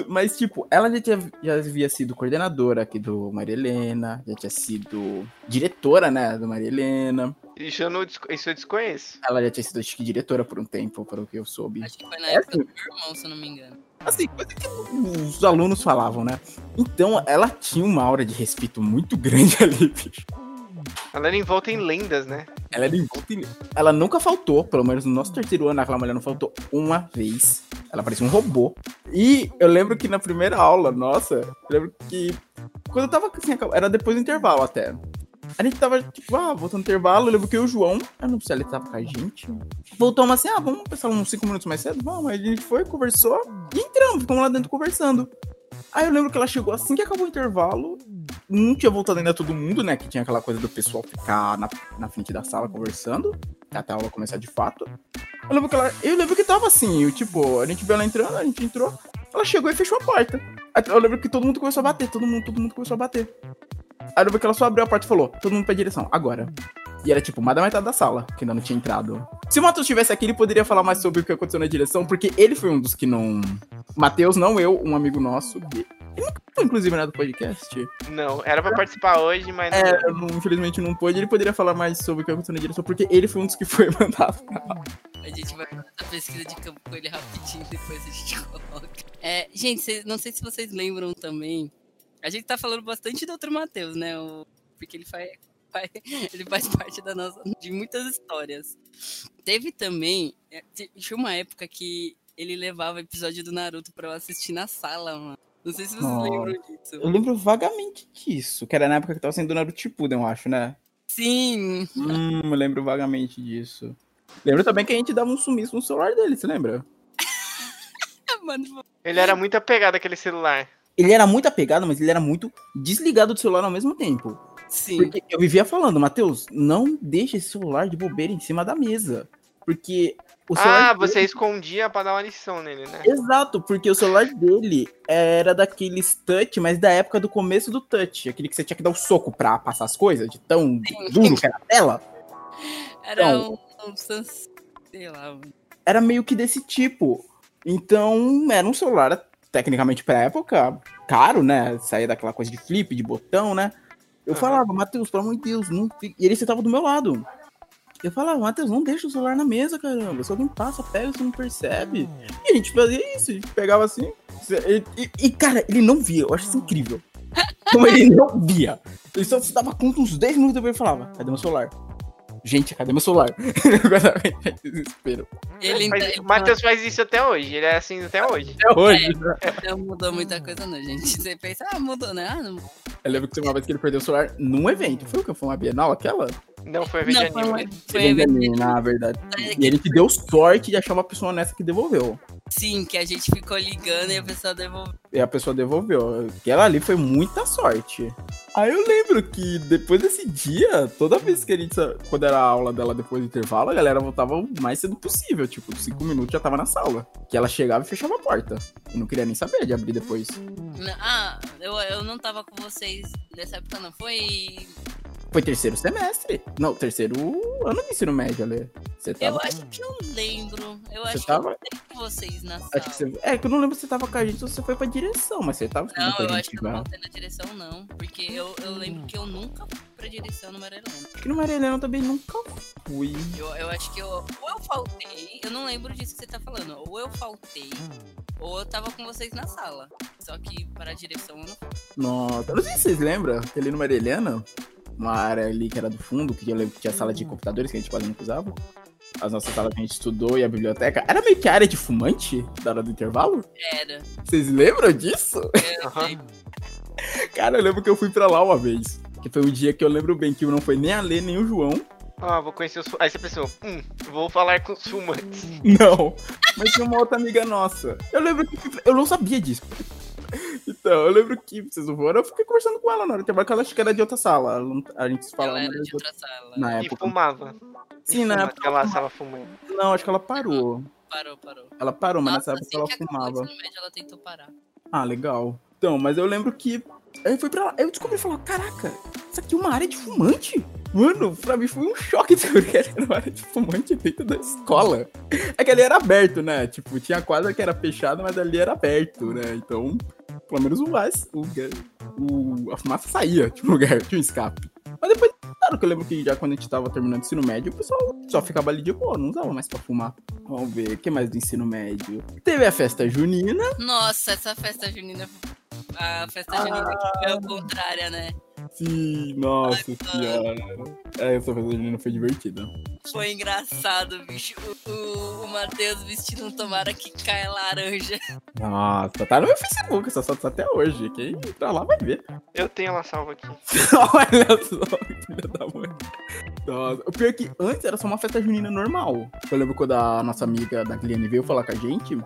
Mas, tipo, ela já, tinha, já havia sido coordenadora aqui do Maria Helena, já tinha sido diretora, né, do Maria Helena. Isso eu, não, isso eu desconheço. Ela já tinha sido, acho que, diretora por um tempo, pelo que eu soube. Acho que foi na É época assim. do meu irmão, se eu não me engano. Assim, coisa que os alunos falavam, né? Então, ela tinha uma aura de respeito muito grande [laughs] ali, bicho. Ela era envolta em lendas, né? Ela era envolta em... Ela nunca faltou, pelo menos no nosso terceiro ano, aquela mulher não faltou uma vez. Ela parecia um robô. E eu lembro que na primeira aula, nossa, eu lembro que quando eu tava assim, era depois do intervalo até. A gente tava, tipo, ah, voltando no intervalo, eu lembro que o João, eu não sei se ele tava com a gente. Voltamos assim, ah, vamos pensar uns 5 minutos mais cedo? Vamos, aí a gente foi, conversou e entramos, ficamos lá dentro conversando. Aí eu lembro que ela chegou assim que acabou o intervalo. Não tinha voltado ainda todo mundo, né? Que tinha aquela coisa do pessoal ficar na, na frente da sala conversando. Até a aula começar de fato. Eu lembro que ela. Eu lembro que tava assim, eu, tipo, a gente viu ela entrando, a gente entrou. Ela chegou e fechou a porta. Eu lembro que todo mundo começou a bater, todo mundo, todo mundo começou a bater. Aí eu lembro que ela só abriu a porta e falou: todo mundo pra direção, agora. E era tipo, mais da metade da sala, que ainda não tinha entrado. Se o Matheus estivesse aqui, ele poderia falar mais sobre o que aconteceu na direção, porque ele foi um dos que não. Matheus, não eu, um amigo nosso. Ele nunca foi, inclusive, né, do podcast. Não, era pra participar hoje, mas. É, não, infelizmente não pôde. Ele poderia falar mais sobre o que aconteceu na direção, porque ele foi um dos que foi [laughs] mandado. A gente vai fazer a pesquisa de campo com ele rapidinho, depois a gente coloca. É, gente, cês, não sei se vocês lembram também. A gente tá falando bastante do outro Matheus, né? O, porque ele faz, ele faz parte da nossa, de muitas histórias. Teve também, é, tinha uma época que ele levava episódio do Naruto pra eu assistir na sala, mano. Não sei se vocês oh, lembram disso. Eu lembro vagamente disso, que era na época que tava sendo Naruto Shippuden, eu acho, né? Sim. Hum, eu lembro vagamente disso. Lembro também que a gente dava um sumiço no celular dele, você lembra? [laughs] Mano, ele era muito apegado àquele celular. Ele era muito apegado, mas ele era muito desligado do celular ao mesmo tempo. Sim. Porque eu vivia falando, Matheus, não deixa esse celular de bobeira em cima da mesa. Porque o celular. Ah, dele... você escondia pra dar uma lição nele, né? Exato, porque o celular dele era daqueles touch, mas da época do começo do touch. Aquele que você tinha que dar o um soco pra passar as coisas, de tão duro que era a tela. Era então, um, um. Sei lá. Era meio que desse tipo. Então, era um celular, tecnicamente pra época, caro, né? Saía daquela coisa de flip, de botão, né? Eu uhum. falava, Matheus, pelo amor de Deus, não E ele sentava do meu lado. Eu falava, Matheus, não deixa o celular na mesa, caramba. Se alguém passa, pega, você não percebe. E a gente fazia isso, a gente pegava assim. E, e, e cara, ele não via, eu acho isso incrível. Como ele não via. Ele só se dava conta uns 10 minutos depois e falava, cadê meu celular? Gente, cadê meu celular? [laughs] Desespero. Ele, o Matheus faz isso até hoje, ele é assim até hoje. Até hoje. É, não mudou muita coisa, não, gente. Você pensa, ah, mudou, né? Ah, não. Eu lembro que uma vez que ele perdeu o celular num evento. Foi o que? Foi uma Bienal aquela? Não, foi evento não, de anime. Foi, foi de anime, na verdade. E ele que deu sorte de achar uma pessoa nessa que devolveu. Sim, que a gente ficou ligando e a pessoa devolveu. E a pessoa devolveu. Aquela ali foi muita sorte. Aí eu lembro que depois desse dia, toda vez que a gente. Quando era a aula dela depois do intervalo, a galera voltava o mais cedo possível. Tipo, cinco minutos já tava na sala. Que ela chegava e fechava a porta. E não queria nem saber de abrir depois. Ah, eu, eu não tava com vocês nessa época, não. Foi foi terceiro semestre. Não, terceiro ano de ensino médio, Ale. Você tava... Eu acho que eu lembro. Eu você acho tava... que eu com vocês na sala. Você... É, que eu não lembro se você tava com a gente ou se você foi pra direção, mas você tava Não, eu acho que eu não voltei na direção, não. Porque eu, eu lembro que eu nunca fui pra direção no Acho que no Maria eu também nunca fui. Eu, eu acho que eu... Ou eu faltei, eu não lembro disso que você tá falando. Ou eu faltei, ou eu tava com vocês na sala. Só que para a direção eu não fui. Nossa, eu não sei se vocês lembram que ali no Maria Helena uma área ali que era do fundo, que eu lembro que tinha sala de computadores que a gente quase não usava. As nossas salas que a gente estudou e a biblioteca. Era meio que a área de fumante da hora do intervalo? Era. Vocês lembram disso? Uhum. Cara, eu lembro que eu fui pra lá uma vez. Que foi um dia que eu lembro bem que não foi nem a Lê, nem o João. Ah, vou conhecer os. Aí você pensou, hum, vou falar com os fumantes. Não, mas tinha uma outra amiga nossa. Eu lembro que. Eu não sabia disso. Então, eu lembro que vocês não foram, eu fiquei conversando com ela na hora que ela acho que era de outra sala. A gente falava. Ela era de outra sala. Na época. E fumava. Sim, na época. Aquela sala fumando. Não, acho que ela parou. Parou, parou. Ela parou, mas Nossa, nessa época assim ela fumava. Médio, ela tentou parar. Ah, legal. Então, mas eu lembro que. Aí foi pra lá. Eu descobri e falei, caraca, isso aqui é uma área de fumante? Mano, pra mim foi um choque [laughs] descobrir que era uma área de fumante dentro da escola. É que ali era aberto, né? Tipo, tinha quadra que era fechada, mas ali era aberto, né? Então, pelo menos o gás, o, o, a fumaça saía tipo, lugar, tinha um escape. Mas depois, claro que eu lembro que já quando a gente tava terminando o ensino médio, o pessoal só ficava ali de boa, não usava mais pra fumar. Vamos ver, o que mais do ensino médio? Teve a festa junina. Nossa, essa festa junina. A festa junina que foi ao contrária, né? Sim, nossa senhora. É, essa festa junina foi divertida. Foi engraçado, bicho. O, o, o Matheus vestindo um tomara que caia laranja. Nossa, tá no meu Facebook, essa foto tá até hoje. Quem entrar lá vai ver. Eu tenho ela salva aqui. [laughs] Olha só, filha da mãe. Nossa, o pior é que antes era só uma festa junina normal. Eu lembro quando a nossa amiga da Gliane veio falar com a gente.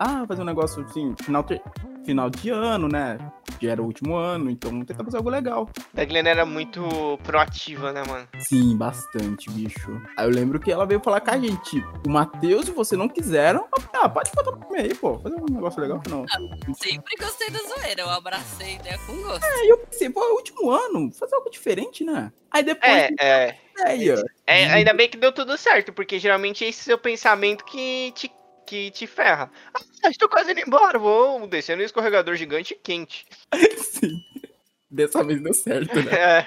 Ah, fazer um negócio assim, final, ter- final de ano, né? Já era o último ano, então vamos tentar fazer algo legal. A Glenn era muito proativa, né, mano? Sim, bastante, bicho. Aí eu lembro que ela veio falar com a gente. O Matheus e você não quiseram. Ah, pode botar pra comer aí, pô. Fazer um negócio legal, não. Sempre gostei da zoeira. Eu abracei a ideia com gosto. Aí eu pensei, pô, é o último ano, fazer algo diferente, né? Aí depois, É, é, ideia. é. Ainda bem que deu tudo certo, porque geralmente é esse seu pensamento que te, que te ferra. Ah, [laughs] estou quase indo embora, vou descer no escorregador gigante quente. [laughs] Sim. Dessa vez deu certo, né? [laughs] É,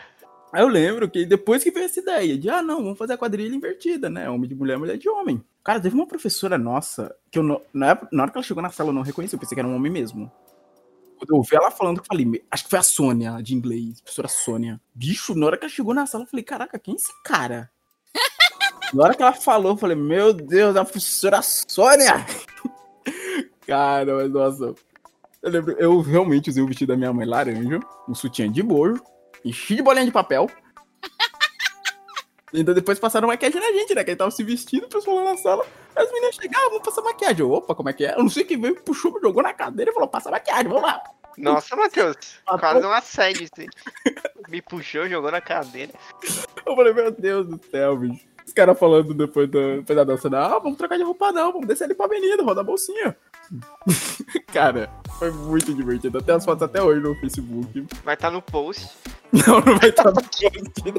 Aí eu lembro que depois que veio essa ideia de, ah, não, vamos fazer a quadrilha invertida, né? Homem de mulher, mulher de homem. Cara, teve uma professora nossa que eu, não- na, época- na hora que ela chegou na sala eu não reconheci, eu pensei que era um homem mesmo. Quando eu ouvi ela falando, eu falei, "Me- acho que foi a Sônia, de inglês, professora Sônia. Bicho, na hora que ela chegou na sala, eu falei, caraca, quem é esse cara? Na hora que ela falou, eu falei, meu Deus, a professora Sônia! cara, mas nossa. Eu lembro, eu realmente usei o vestido da minha mãe laranja, um sutiã de bojo, enchi de bolinha de papel. E ainda depois passaram maquiagem na gente, né? Que ele tava se vestindo, o pessoal lá na sala. As meninas chegavam, vamos passar maquiagem. Eu, opa, como é que é? Eu não sei quem veio, puxou, me jogou na cadeira e falou, passa maquiagem, vamos lá. nossa, Matheus, quase um assédio isso aí. Me puxou, jogou na cadeira. Eu falei, meu Deus do céu, bicho. Os caras falando depois da, depois da dança, ah, vamos trocar de roupa não, vamos descer ali pra avenida, rodar a bolsinha. [laughs] Cara, foi muito divertido. Até as fotos até hoje no Facebook. Vai estar no post. Não, não vai estar no post,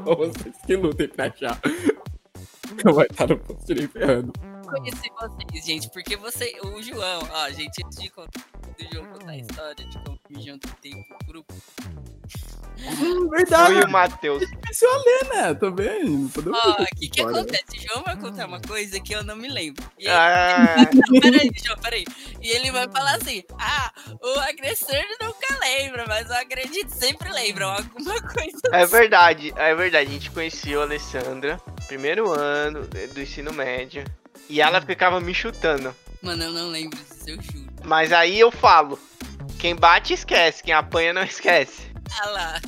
não. Vocês que lutem pra achar. Não vai estar no post nem ferrando. Conheci vocês, gente, porque você. O João, ó, gente, antes de contar do João contar a história de como me juntei pro grupo. Hum, verdade. Foi o Matheus. Esqueci a ler, né? Também. Ó, o que que acontece? João vai contar uma coisa que eu não me lembro. E ele, Ah, [laughs] Não, peraí, João, peraí. E ele vai falar assim: ah, o agressor nunca lembra, mas o agredido sempre lembra alguma coisa. é verdade, é verdade. A gente conheceu a Alessandra, primeiro ano do ensino médio. E ela ficava me chutando. Mano, eu não lembro disso, eu juro. Mas aí eu falo: quem bate esquece, quem apanha não [laughs] esquece. Ah lá.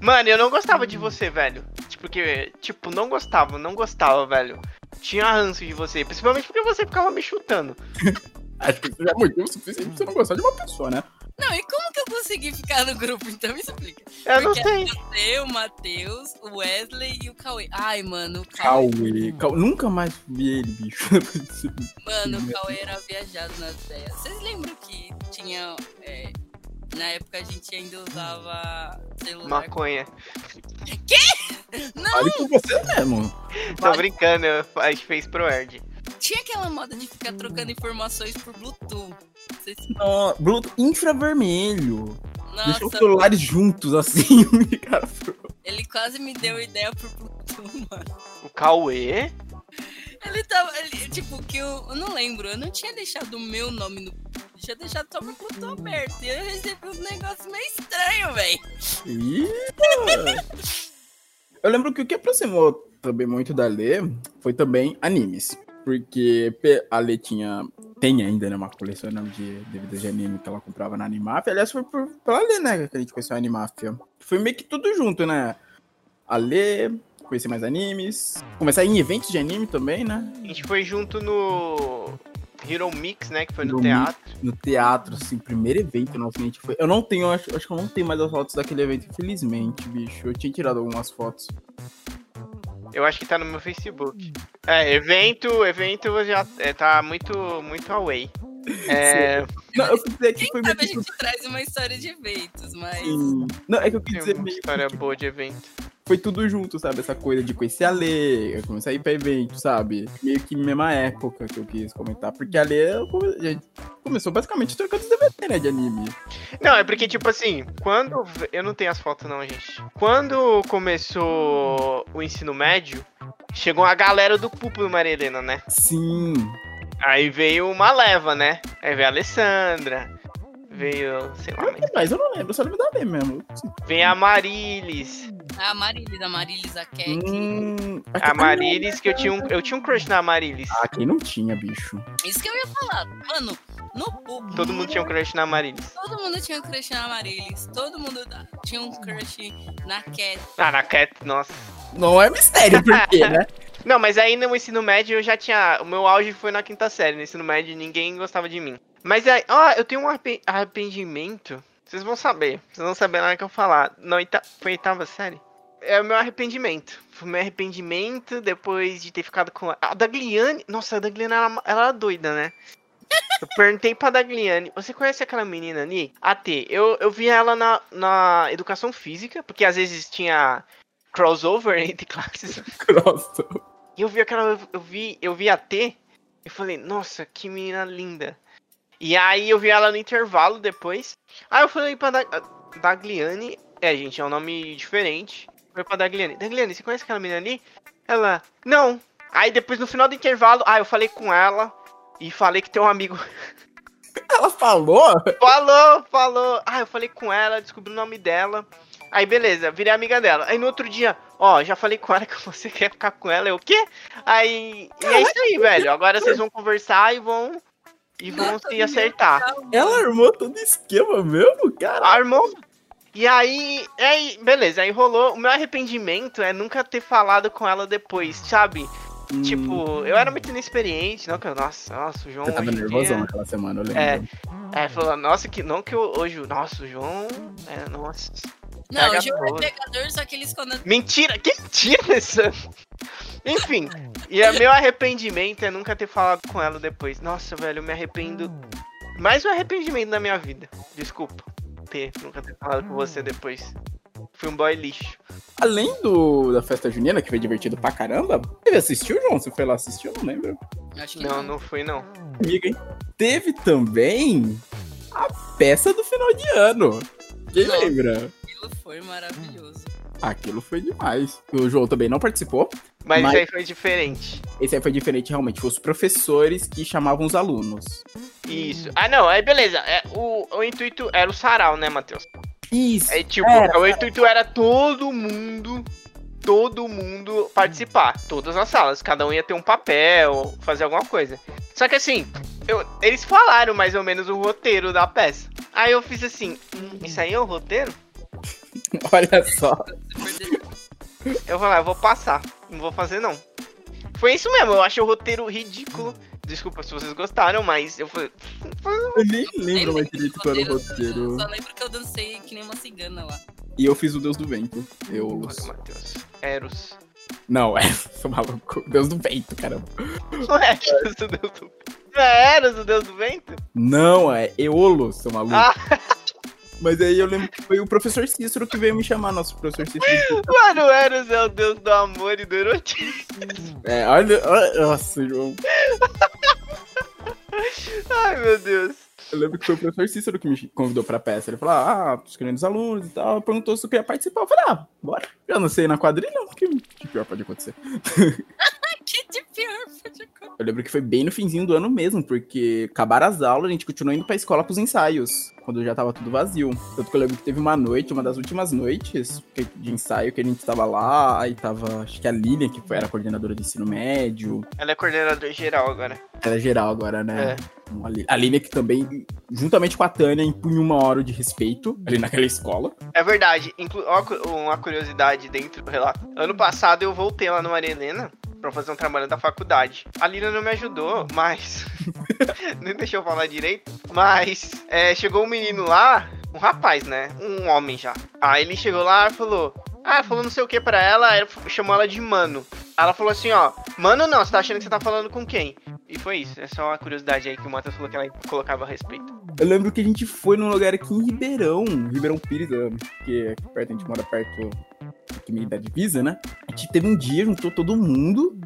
Mano, eu não gostava de você, velho. Tipo, que, tipo, não gostava, não gostava, velho. Tinha ranço de você, principalmente porque você ficava me chutando. [laughs] Acho que isso já é motivo suficiente pra você não gostar de uma pessoa, né? Não, e como que eu consegui ficar no grupo? Então me explica. Eu não Porque sei. Você, o Matheus, o Wesley e o Cauê. Ai, mano, o Cauê. Cauê. Cauê. Nunca mais vi ele, bicho. [laughs] Mano, o Cauê era viajado nas ideias. Vocês lembram que tinha. é, na época a gente ainda usava celular. Maconha. Não, Fale com você mesmo. Tô brincando, a gente fez pro Erd. tinha aquela moda de ficar trocando informações por Bluetooth. Vocês- Não, Bluetooth infravermelho. Deixa os Nossa, celulares juntos, assim. [laughs] cara. ele quase me deu ideia pro Bluetooth, mano. O Cauê? Ele tava. Ele, tipo, que eu, eu não lembro. Eu não tinha deixado o meu nome no. Tinha deixado só meu Bluetooth aberto. E eu recebi uns negócios meio estranhos, velho. Eu lembro que o que aproximou também muito da Lê foi também animes. Porque a Lê tinha. Tem ainda, né? Uma coleção né, de DVDs de anime que ela comprava na Animafia. Aliás, foi por, pela Lê, né? Que a gente conheceu a Animafia. Foi meio que tudo junto, né? A Lê, conhecer mais animes. Começar em eventos de anime também, né? A gente foi junto no Hero Mix, né? Que foi no teatro. No teatro, assim, primeiro evento nosso que a gente foi. Eu não tenho, acho, acho que eu não tenho mais as fotos daquele evento, infelizmente, bicho. Eu tinha tirado algumas fotos. Eu acho que tá no meu Facebook. É, evento, evento já é, tá muito, muito away. É, [laughs] Não, eu quis dizer que Quem foi meio sabe a gente traz uma história de eventos, mas. Sim. Não, é que eu quis tem dizer uma meio história que boa de evento. Foi tudo junto, sabe? Essa coisa de conhecer a Lê, eu comecei a ir pra evento, sabe? Meio que mesma época que eu quis comentar, porque a Lê a gente começou basicamente trocando os DVD, né, de anime. Não, é porque, tipo assim, quando. Eu não tenho as fotos, não, gente. Quando começou o ensino médio, chegou a galera do Pupo do Maria Helena, né? Sim. Aí veio uma leva, né? Aí veio a Alessandra. Veio, sei lá, mas... Eu não lembro, só lembro da D mesmo. veio a Marilis. A Marilis, a Marilis, a Kek. Hum, A Marilis, que eu tinha um, eu tinha um crush na Marilis. Ah, quem não tinha, bicho? Isso que eu ia falar. Mano, no público. Todo mundo tinha um crush na Marilis. Todo mundo tinha um crush na Marilis. Todo mundo tinha um crush na Cat. Ah, na Cat, nossa. Não é mistério, por quê, né? [laughs] Não, mas aí no ensino médio eu já tinha. O meu auge foi na quinta série. No ensino médio ninguém gostava de mim. Mas aí, ó, eu tenho um arrepe- arrependimento. Vocês vão saber. Vocês vão saber na hora que eu falar. Na oita... Foi oitava série? É o meu arrependimento. Foi o meu arrependimento depois de ter ficado com a. A Dagliane. Nossa, a Dagliane ela, ela era doida, né? Eu perguntei pra Dagliane, você conhece aquela menina ali? A T. Eu, eu vi ela na, na educação física, porque às vezes tinha crossover [laughs] entre classes. Cross. E eu vi aquela. Eu vi, eu vi a T e falei, nossa, que menina linda. E aí eu vi ela no intervalo depois. Aí eu falei pra Dag- Dagliane. É, gente, é um nome diferente. Foi pra Dagliane. Dagliane, você conhece aquela menina ali? Ela, não. Aí depois no final do intervalo, ah, eu falei com ela e falei que tem um amigo. [laughs] Ela falou? Falou, falou. Ah, eu falei com ela, descobri o nome dela. Aí beleza, virei amiga dela. Aí no outro dia, ó, já falei com ela que você [laughs] quer ficar com ela. Eu o quê? Aí. E é isso aí, velho. Agora vocês vão conversar e vão. E vão se acertar. Ela armou todo esquema mesmo, cara. Armou. E aí, aí, beleza, aí rolou. O meu arrependimento é nunca ter falado com ela depois, sabe? Hum, Tipo, eu era muito inexperiente, não que eu, nossa, nossa, o João Você tava nervosão dia- naquela semana, eu lembro. É. É, falou, nossa, que não que eu, hoje, nossa, o João, é, nossa. Não, Pega o Gil é pegador, só que ele esconde. Mentira, quem tira [laughs] essa? Enfim, e o meu arrependimento é nunca ter falado com ela depois. Nossa, velho, eu me arrependo. Mais um arrependimento da minha vida. Desculpa ter, nunca ter falado com você depois. Fui um boy lixo. Além do, da festa junina, que foi divertido pra caramba, teve assistiu, João? Você foi lá assistir? Eu não lembro. Acho que Não, não fui não. Amiga, hein? Teve também a peça do final de ano. Quem Nossa. lembra? Aquilo foi maravilhoso. Aquilo foi demais. O João também não participou. Mas, Mas- isso aí foi diferente. Esse aí foi diferente, realmente. Foi os professores que chamavam os alunos. Isso. Ah, não, aí beleza. É, o, o intuito era o sarau, né, Matheus? Isso. Aí, tipo, Era, o intuito era todo mundo, todo mundo participar. Todas as salas. Cada um ia ter um papel, fazer alguma coisa. Só que assim, eu- eles falaram mais ou menos o roteiro da peça. Aí eu fiz assim, hum, isso aí é o roteiro? [laughs] Olha só. Eu falei, ah, eu vou passar. Não vou fazer não. Foi isso mesmo, eu achei o roteiro ridículo. Desculpa se vocês gostaram, mas eu falei. Eu nem lembro mais direito qual era o Eu roteiro. só lembro que eu dancei que nem uma cigana lá. E eu fiz o Deus do Vento. Eu. Olha, Matheus. Eros. Não, [laughs] é. Sou maluco. Deus do Vento, caramba. Não é Eros o Deus do Não é Eros o Deus do Vento? Não, é Eolo, seu maluco. Ah, [laughs] Mas aí eu lembro que foi o professor Cícero que veio me chamar, nosso professor Cícero. mano, o Eros é o Deus do amor e do erotismo. É, olha. olha- Nossa, João. Ai, meu Deus. Eu lembro que foi o professor Cícero que me convidou pra peça. Ele falou, ah, os grandes alunos e tal. Perguntou se eu queria participar. Eu falei, ah, bora. Já não sei na quadrilha, o que. Que pior pode acontecer. [laughs] Eu lembro que foi bem no finzinho do ano mesmo, porque acabaram as aulas, a gente continuou indo pra escola pros ensaios, quando já tava tudo vazio. Tanto que eu lembro que teve uma noite, uma das últimas noites de ensaio, que a gente tava lá, aí tava, acho que a Lilian, que foi, era a coordenadora de ensino médio. Ela é coordenadora geral agora. Ela é geral agora, né? É. A Li- A Lilian que também, juntamente com a Tânia, impunha uma hora de respeito ali naquela escola. É verdade. Inclu uma curiosidade dentro do relato. Ano passado eu voltei lá no Maria Helena pra fazer um trabalho da faculdade. A Lina não me ajudou, mas. [laughs] Nem deixou eu falar direito. Mas é, chegou um menino lá, um rapaz, né? Um homem já. Aí ele chegou lá e falou. Ah, falou não sei o que pra ela, aí chamou ela de mano. Ela falou assim, ó, mano não, você tá achando que você tá falando com quem? E foi isso, é só uma curiosidade aí que o Matheus falou que ela colocava respeito. Eu lembro que a gente foi num lugar aqui em Ribeirão, Ribeirão Pires, é, que aqui perto, a gente mora perto meio da divisa, né? A gente teve um dia, juntou todo mundo,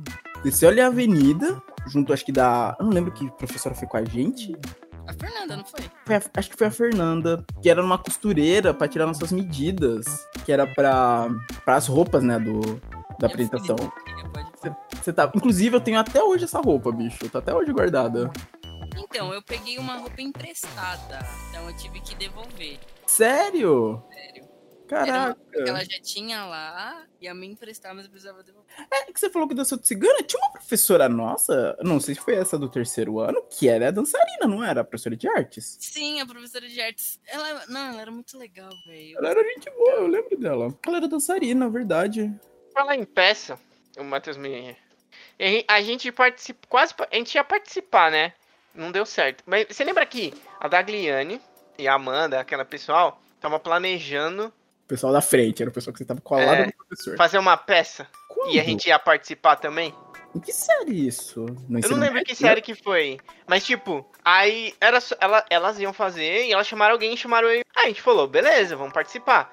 desceu ali a avenida, junto acho que da. Eu não lembro que professora foi com a gente. A Fernanda, não foi? Foi a- acho que foi a Fernanda, que era numa costureira pra tirar nossas medidas, que era pra, pra as roupas, né, do, da apresentação. Você tá. Inclusive, eu tenho até hoje essa roupa, bicho. Tá até hoje guardada. Então, eu peguei uma roupa emprestada. Então eu tive que devolver. Sério? Sério. Caraca. Ela já tinha lá, ia me emprestar, mas eu precisava devolver. É que você falou que dançou de cigana. Tinha uma professora nossa, não sei se foi essa do terceiro ano, que era dançarina, não era? A professora de artes. Sim, a professora de artes. Ela, não, ela era muito legal, velho. Ela era gente boa, eu lembro dela. Ela era dançarina, verdade. Falar em peça, o Matheus me. E A gente participa, quase. A gente ia participar, né? Não deu certo. Mas você lembra que a Dagliane e a Amanda, aquela pessoal, tava planejando pessoal da frente, era o pessoal que você tava colado É. no professor. fazer uma peça Quando? e a gente ia participar também? Em que série isso? Eu não lembro médio, que série que foi. Mas, tipo, aí era só- ela, elas iam fazer e elas chamaram alguém e chamaram eu. Aí a gente falou, beleza, vamos participar.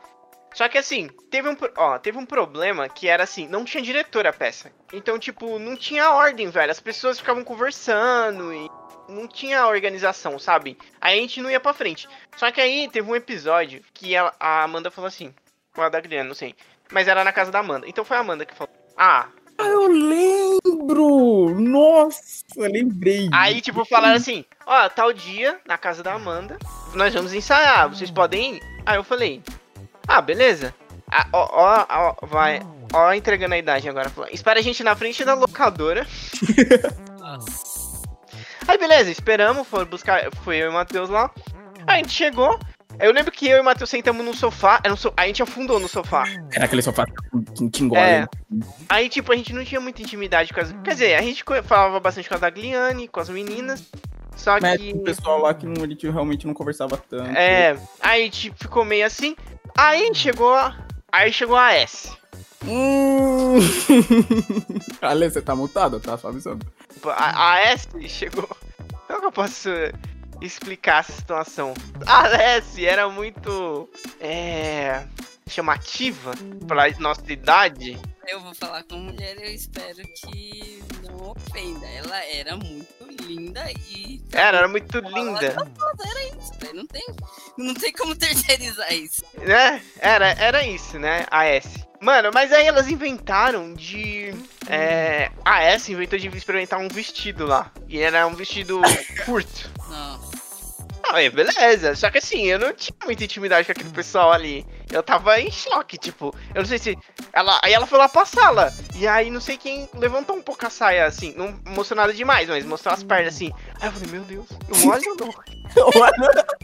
Só que assim, teve um, ó, teve um problema que era assim, não tinha diretor a peça. Então, tipo, não tinha ordem, velho. As pessoas ficavam conversando e não tinha organização, sabe? Aí a gente não ia pra frente. Só que aí teve um episódio que ela- a Amanda falou assim, ou a da Adriana, não sei. Mas era na casa da Amanda. Então foi a Amanda que falou, ah, Ah, eu lembro! Nossa, lembrei. Aí, tipo, falaram assim, ó, tal dia, na casa da Amanda, nós vamos ensaiar, vocês podem ir? Aí eu falei, ah, beleza. Ah, ó, ó, ó, vai, ó, entregando a idade agora. Espera a gente na frente da locadora. [laughs] [laughs] Nossa. Aí, beleza, esperamos, foram buscar, foi eu e o Matheus lá. Aí a gente chegou, eu lembro que eu e o Matheus sentamos no sofá, era um so- a gente afundou no sofá. Era aquele sofá que engole. É. né? Aí, tipo, a gente não tinha muita intimidade com as... Quer dizer, a gente falava bastante com a Dagliane, com as meninas, só Mas que... o pessoal lá que não, ele realmente não conversava tanto. É, aí tipo, ficou meio assim. Aí chegou. a- Aí chegou a S. Hum. [laughs] Ale, você tá multado, tá? Só avisando. A, a S chegou. Como que eu posso explicar essa situação? A S era muito. É. chamativa pra nossa idade. Eu vou falar com mulher eu espero que não ofenda. Ela era muito linda e. Era, era muito linda. Era isso, velho. Não tem, não tem como terceirizar isso. Né? Era, era isso, né? A S. Mano, mas aí elas inventaram de. É, a S inventou de experimentar um vestido lá. E era um vestido curto. Nossa. É, beleza. Só que assim, eu não tinha muita intimidade com aquele pessoal ali. Eu tava em choque, tipo, eu não sei se. Ela, aí ela foi lá pra sala. E aí não sei quem levantou um pouco a saia, assim. Não mostrou nada demais, mas mostrou as pernas assim. Aí eu falei, meu Deus, eu olho ou não?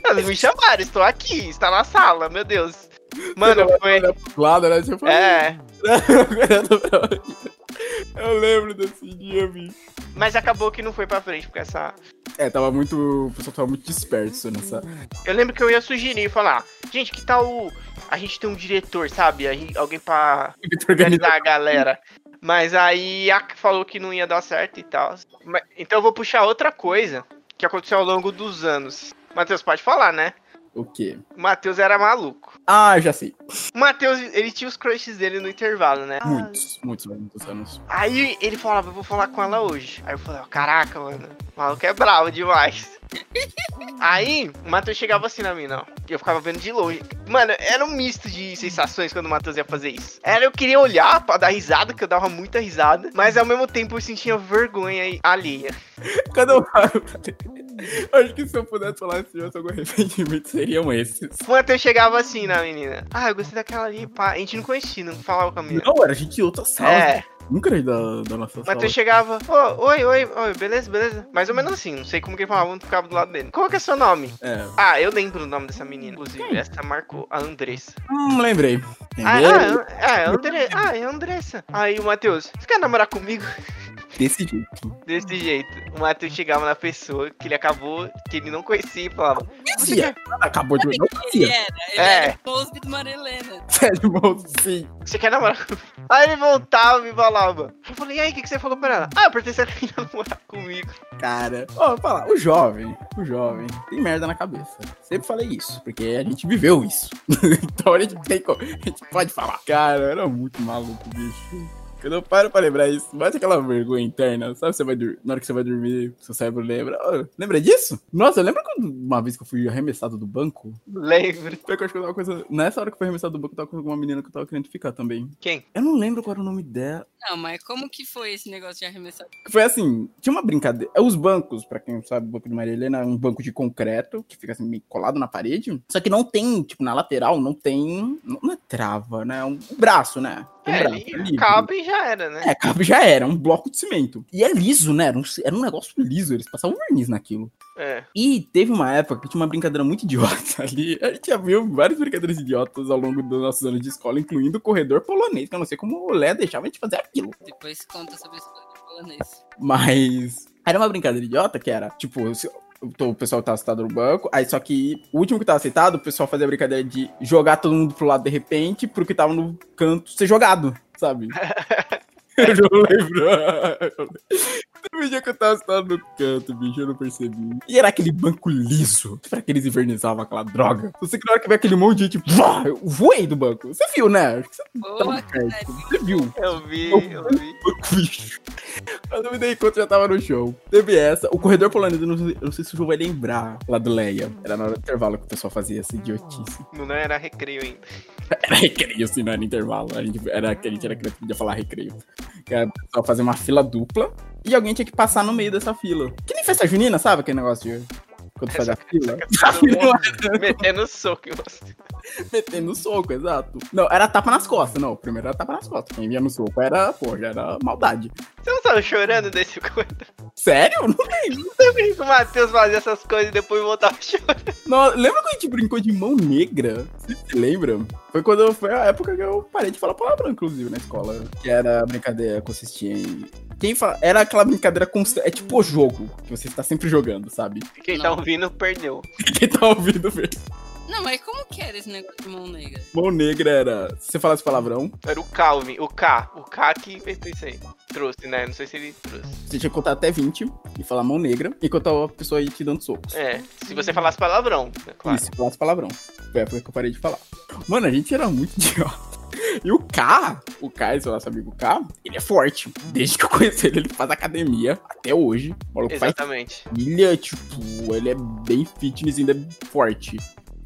Elas me chamaram, estou aqui, está na sala, meu Deus. Mano, foi. lado, né? Tipo, É. [laughs] Eu lembro desse dia, bicho. mas acabou que não foi pra frente, porque essa. É, tava muito. O pessoal tava muito disperso nessa. Eu lembro que eu ia sugerir falar, gente, que tal a gente ter um diretor, sabe? Alguém pra organizar a galera. Mas aí a falou que não ia dar certo e tal. Então eu vou puxar outra coisa que aconteceu ao longo dos anos. Matheus, pode falar, né? O quê? O Matheus era maluco. Ah, já sei. O Matheus, ele tinha os crushes dele no intervalo, né? Muitos, muitos, muitos anos. Aí ele falava, eu vou falar com ela hoje. Aí eu falei, ó, caraca, mano, o maluco é bravo demais. [laughs] Aí o Matheus chegava assim na mina, ó. E eu ficava vendo de longe. Mano, era um misto de sensações quando o Matheus ia fazer isso. Era eu queria olhar pra dar risada, que eu dava muita risada. Mas ao mesmo tempo eu sentia vergonha aí alheia. [laughs] Quando eu [laughs] Acho que se eu pudesse falar assim, eu sou com arrependimento, [laughs] seriam esses. O Matheus chegava assim na menina. Ah, eu gostei daquela ali, pá. A gente não conhecia, não falava com a menina. Não, era gente de outra sala. É, Nunca era da, da nossa o sala. Matheus chegava, ô, oi, oi, oi, beleza, beleza. Mais ou menos assim, não sei como que ele falava, não ficava do lado dele. Qual que é seu nome? É. Ah, eu lembro o nome dessa menina. Inclusive, essa marcou a Andressa. Hum, lembrei. Ah, Entendeu? ah, ah, é Andre... ah, é a Andressa. Aí o Matheus, você quer namorar comigo? Desse jeito. Desse jeito. O Matheus chegava na pessoa que ele acabou, que ele não conhecia e falava, Sim, quer, acabou de. Não Ele fazia. era, ele É. era o Cosby do Maria Helena. Sério, sim. você quer namorar comigo? [laughs] Aí ele voltava e me falava. Eu falei, e aí, o que, que você falou pra ela? Ah, eu ela queria namorar comigo. Cara, ó, falar, o jovem, o jovem tem merda na cabeça. Sempre falei isso, porque a gente viveu isso. [laughs] então a gente tem como, a gente pode falar. Cara, era muito maluco, bicho. Quando eu paro pra lembrar isso, bate aquela vergonha interna. Sabe, você vai na hora que você vai dormir, seu cérebro lembra. "Oh, lembra disso? Nossa, lembra quando uma vez que eu fui arremessado do banco? Lembro. Foi que eu acho que eu tava coisa. Nessa hora que eu fui arremessado do banco, eu tava com uma menina que eu tava querendo ficar também. Quem? Eu não lembro qual era o nome dela. Não, mas como que foi esse negócio de arremessar? Foi assim, tinha uma brincadeira. Os bancos, pra quem não sabe, o banco de Maria Helena é um banco de concreto que fica assim meio colado na parede. Só que não tem, tipo, na lateral, não tem. Não é trava, né? É um braço, né? Tem É, braço, ali, é cabe e já era, né? É, cabe já era, um bloco de cimento. E é liso, né? Era um, era um negócio liso, eles passavam verniz naquilo. É. E teve uma época que tinha uma brincadeira muito idiota [laughs] ali. A gente já viu várias brincadeiras idiotas ao longo dos nossos anos de escola, incluindo o corredor polonês, que eu não sei como o Lé deixava a gente fazer aquilo. Depois conta sobre esse polonês. Mas era uma brincadeira idiota que era, tipo, se- o pessoal tava sentado no banco, aí só que o último que tava sentado, o pessoal fazia a brincadeira de jogar todo mundo pro lado de repente, pro que tava no canto ser jogado, sabe? [laughs] Eu não lembro. Teve um dia que eu tava sentado no canto, bicho, eu não percebi. E era aquele banco liso. Pra que eles invernizavam aquela droga. Você que na hora que vê aquele monte de tipo, vá, eu voei do banco. Você viu, né? Acho que você tava Boa, perto. Você viu. Eu vi, Eu- eu vi. Banco bicho. Quando eu me dei conta, já tava no show. Teve essa. O corredor polonês, eu não, sei- eu não sei se o João vai lembrar lá do Leia. Era na hora do intervalo que o pessoal fazia essa idiotice. Não era recreio ainda. Era recreio, assim, não era intervalo. A gente, era, que a gente era criança, podia falar recreio. Que era o pessoal fazer uma fila dupla e alguém tinha que passar no meio dessa fila. Que nem festa junina, sabe aquele negócio de... Quando faz a fila? [laughs] Metendo soco em você. metendo soco, exato. Não, era tapa nas costas, não. Primeiro era tapa nas costas. Quem via no soco era, pô, já era maldade. Você não tava chorando desse coisa? Sério? Não Também [laughs] que o Matheus fazia essas coisas e depois voltava chorando. Não, lembra quando a gente brincou de mão negra? Você se lembra? Foi quando foi a época que eu parei de falar palavrão, inclusive, na escola. Que era a brincadeira consistia em. Quem fala. Era aquela brincadeira constante. É tipo o jogo que você está sempre jogando, sabe? Quem tá ouvindo perdeu. [laughs] Quem tá ouvindo mesmo. Não, mas como que era esse negócio de mão negra? Mão negra era. Se você falasse palavrão, Era o Calvin, o K. O K que inventou isso aí. Trouxe, né? Não sei se ele trouxe. você tinha que contar até 20 e falar mão negra, enquanto a pessoa ia te dando socos. É, se você falasse palavrão, é claro. Isso, falasse palavrão. Foi a época que eu parei de falar. Mano, a gente era muito [laughs] idiota. E o K, o K, esse nosso amigo K, ele é forte. Desde que eu conheci ele, ele faz academia até hoje. O maluco faz Exatamente. trilha, tipo, ele é bem fitness e ainda é forte.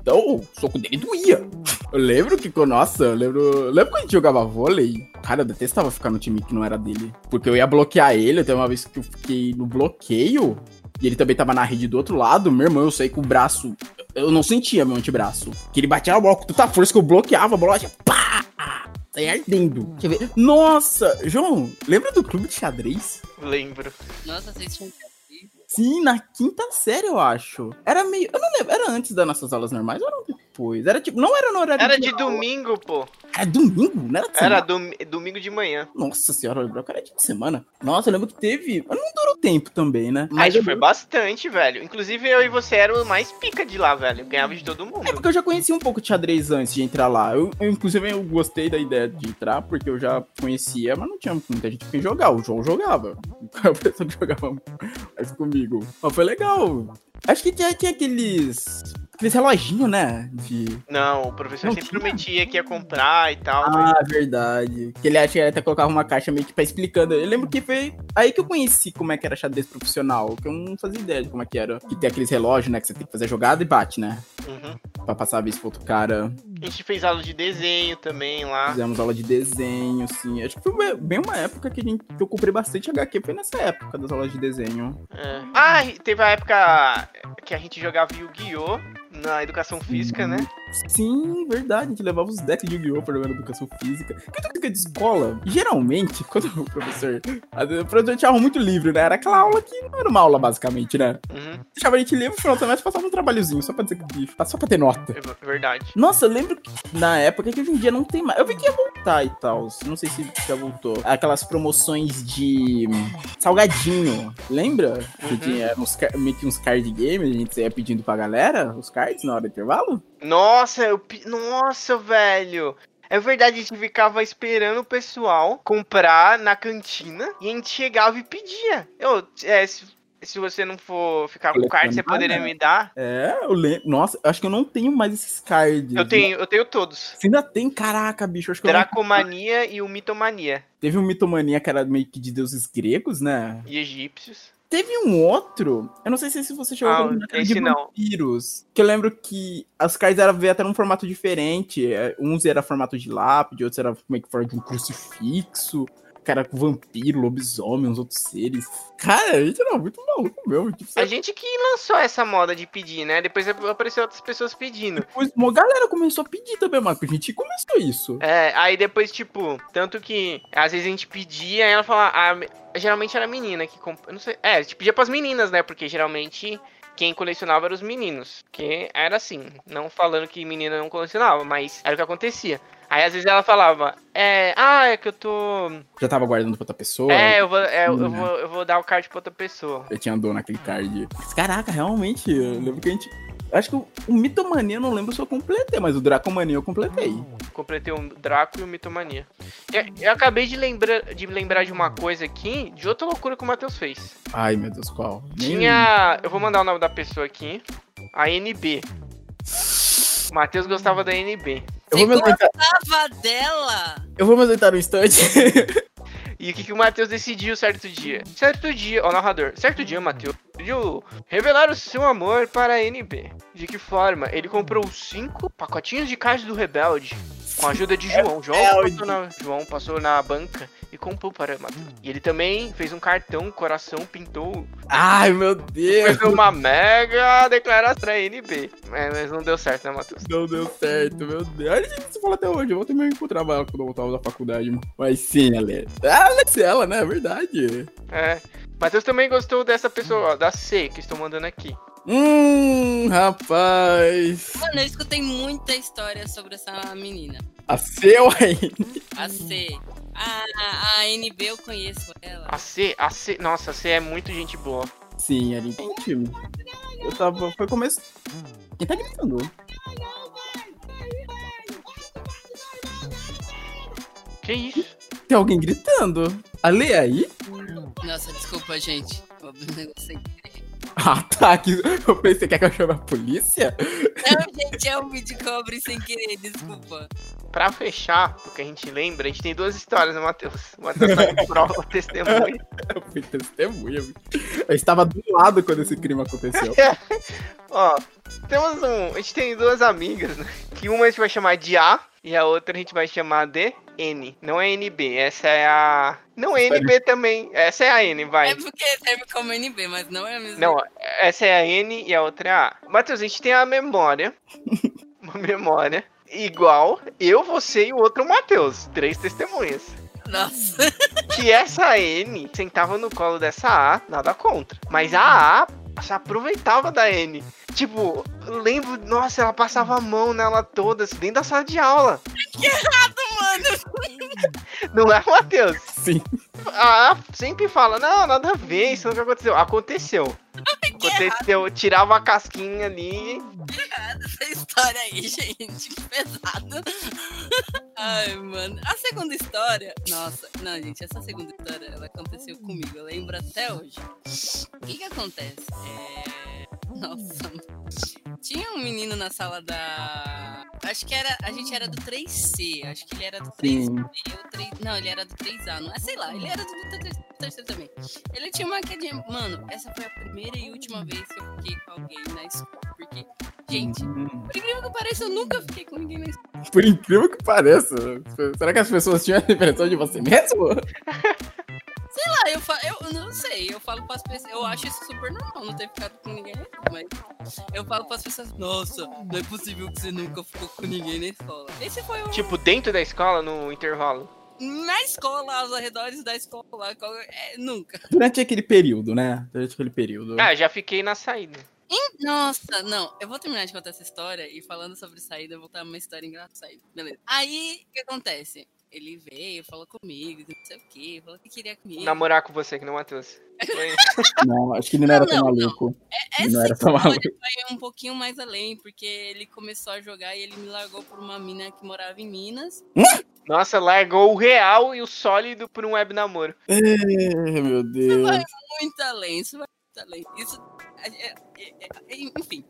Então, o soco dele doía. Eu lembro que, nossa, eu lembro. Lembro quando a gente jogava vôlei? Cara, eu detestava ficar no time que não era dele. Porque eu ia bloquear ele, até uma vez que eu fiquei no bloqueio. E ele também tava na rede do outro lado. Meu irmão, eu saí com o braço. Eu não sentia meu antebraço. Que ele batia na bola com tanta força que eu bloqueava a bola. Tinha pá! Saía ardendo. Quer ver? Nossa, João, lembra do clube de xadrez? Lembro. Nossa, vocês tinham Sim, na quinta série, eu acho. Era meio. Eu não lembro. Era antes das nossas aulas normais era depois? Era tipo. Não era no horário Era de aula. domingo, pô. Era domingo? Não era de Era dom- domingo de manhã. Nossa senhora, eu lembro que era de semana. Nossa, eu lembro que teve. Não durou tempo também, né? Mas eu foi bastante, velho. Inclusive eu e você eram o mais pica de lá, velho. Eu ganhava de todo mundo. É porque eu já conhecia um pouco de xadrez antes de entrar lá. Eu, eu, inclusive, eu gostei da ideia de entrar, porque eu já conhecia, mas não tinha muita gente que jogar. O João jogava. [laughs] A pessoa que jogava [laughs] mais comigo. Mas foi legal. Acho que tinha, tinha aqueles. Aqueles reloginhos, né? De. Não, o professor Não sempre tinha? prometia que ia comprar e tal. Ah, verdade. Que ele acha que ele até colocava uma caixa meio que pra explicando. Eu lembro que foi aí que eu conheci como é que era xadrez profissional, que eu não fazia ideia de como é que era. Que tem aqueles relógios, né, que você tem que fazer jogada e bate, né? Uhum. Pra passar a vez pro outro cara. A gente fez aula de desenho também lá. Fizemos aula de desenho, assim. Acho que foi bem- uma época que, a gente, que eu comprei bastante HQ. Foi nessa época das aulas de desenho. É. Ah, teve a época que a gente jogava Yu-Gi-Oh! Na educação física, né? Sim, verdade. A gente levava os decks de Yu-Gi-Oh! pra jogar na educação física. Porque educação de escola, geralmente, [laughs] quando o professor. a- O professor aula muito livre, né? Era aquela aula que não era uma aula, basicamente, né? Uhum, Deixava a gente livre no final do semestre passava um trabalhozinho, só pra dizer que. Só pra ter nota. é verdade. Nossa, eu lembro que na época que hoje em dia não tem mais. Eu vi que ia voltar e tal. Não sei se já voltou. Aquelas promoções de salgadinho. Lembra? Que Uhum. tinha uns, meio que uns card games, a gente ia pedindo pra galera os cards na hora do intervalo? Nossa, eu. Nossa, velho. É verdade, a gente ficava esperando o pessoal comprar na cantina e a gente chegava e pedia. Eu, é, se- se você não for ficar com o card, você poderia me dar. É, eu lembro. Nossa, acho que eu não tenho mais esses cards. Eu tenho, eu tenho todos. Você ainda tem? Caraca, bicho. Acho que eu não- Dracomania e o Mitomania. Teve um mitomania que era meio que de deuses gregos, né? E egípcios. Teve um outro, eu não sei se você chegou Ah, a era de esse não. vampiros. Que eu lembro que as cards eram até num formato diferente. é, Uns era formato de lápide, outros era meio que formato de um crucifixo. Era com vampiro, lobisomem, uns outros seres. Cara, a gente era muito maluco mesmo. Tipo, A gente que lançou essa moda de pedir, né? Depois apareceu outras pessoas pedindo. depois uma galera começou a pedir também, mano. A gente começou isso. É, aí depois, tipo, tanto que às vezes a gente pedia e ela falava. ah, me- geralmente era a menina que. comp- não sei. É, a gente pedia pras meninas, né? Porque geralmente quem colecionava eram os meninos. Que era assim. Não falando que menina não colecionava, mas era o que acontecia. Aí às vezes ela falava, é. Ah, é que eu tô. Já tava guardando pra outra pessoa. É, eu vou, é, eu, vou, eu vou dar o card pra outra pessoa. Eu tinha dor naquele card. Caraca, realmente, eu lembro que a gente. Acho que o, o Mitomania eu não lembro se eu completei, mas o Dracomania eu completei. Completei o Draco e o Mitomania. Eu, eu acabei de lembrar, de lembrar de uma coisa aqui, de outra loucura que o Matheus fez. Ai, meu Deus, qual? Nem- Tinha. Eu vou mandar o nome da pessoa aqui. A NB. O Matheus gostava da NB. Eu vou me ausentar, dela! eu vou me ausentar um instante. [laughs] E o que, que o Matheus decidiu certo dia? Certo dia, ó, narrador. Certo dia, Matheus decidiu revelar o seu amor para a NB. De que forma? Ele comprou cinco pacotinhos de cards do Rebelde. Com a ajuda de João. João Rebelde. passou, na, João passou na banca e comprou para o Matheus. E ele também fez um cartão, coração, pintou Ai, meu Deus. Fez uma mega declaração pra NB. É, mas não deu certo, né, Matheus? Não deu certo, meu Deus. A gente se fala até hoje. Eu vou ter me encontrar ela quando eu voltar da faculdade, mano. Mas sim, Ale. Ah, Alex, ela, né? É verdade. É. Matheus também gostou dessa pessoa, ó, da C, que estou mandando aqui. Hum, rapaz. Mano, eu escutei muita história sobre essa menina. A seu aí. A C. A, a, a NB eu conheço ela. A C, a C, nossa, a C é muito gente boa. Sim, ali. Gente, eu tava. Foi começo. Quem tá gritando? Que isso? Tem alguém gritando. Ale aí? Nossa, desculpa, gente. Um negócio querer. [laughs] Ah, tá. Que eu pensei que eu chame a polícia. Não, gente, é um vídeo abri sem querer, desculpa. Pra fechar, o que a gente lembra, a gente tem duas histórias, né, Matheus? O Matheus tá com [laughs] prova, testemunha. Eu fui testemunha. bicho. Eu estava do lado quando esse crime aconteceu. [laughs] Ó, temos um. A gente tem duas amigas, né? Que uma a gente vai chamar de A e a outra a gente vai chamar de N. Não é NB, essa é a. Não é NB também. Essa é a N, vai. É porque serve como NB, mas não é a mesma. Não, essa é a N e a outra é a A. Matheus, a gente tem a memória. [laughs] Uma memória igual eu, você e o outro Matheus. Três testemunhas. Nossa. [laughs] Que essa N sentava no colo dessa A, nada contra. Mas a A se aproveitava da N. Tipo, lembro, nossa, ela passava a mão nela toda, assim, dentro da sala de aula. Mano, Não é, Matheus? Sim. A A sempre fala, não, nada a ver, isso nunca aconteceu. Aconteceu. Aconteceu, tirava a casquinha ali. essa história aí, gente, que [laughs] pesado. Ai, mano. A segunda história. Nossa, não, gente, essa segunda história, ela aconteceu comigo. Eu lembro até hoje. O que que acontece? É. Nossa. Tinha um menino na sala da. Acho que era. A gente era do 3C. Acho que ele era do 3 Sim. eu, 3... Não, ele era do 3A, não é? Sei lá, ele era do, do, ter- do terceiro também. Ele tinha uma quedinha. Mano, essa foi a primeira e última vez que eu fiquei com alguém na escola. Porque, gente, Hum, por incrível que pareça, eu nunca fiquei com ninguém na escola. Por incrível que pareça. Será que as pessoas tinham a impressão de você mesmo? [laughs] Sei lá, eu, fa... eu não sei, eu falo pras pessoas. Eu acho isso super normal, não ter ficado com ninguém na escola. Mas eu falo pras pessoas, nossa, não é possível que você nunca ficou com ninguém na escola. Esse foi o. Tipo, dentro da escola, no intervalo. Na escola, aos arredores da escola. é, nunca. Durante aquele período, né? Durante aquele período. Ah, já fiquei na saída. Nossa, não, eu vou terminar de contar essa história e falando sobre saída, eu vou contar uma história engraçada. Beleza. Aí, o que acontece? Ele veio, falou comigo, não sei o que, falou que queria comigo. Namorar com você, que não, Matheus. Foi- [laughs] [laughs] Não, acho que ele não era Não, tão não, maluco. Essa não era tão maluco. vai um pouquinho mais além, porque ele começou a jogar e ele me largou por uma mina que morava em Minas. Nossa, largou o real e o sólido por um web namoro. É, meu Deus. Vai muito além, isso vai muito talento. Isso. é- é- é- é- enfim.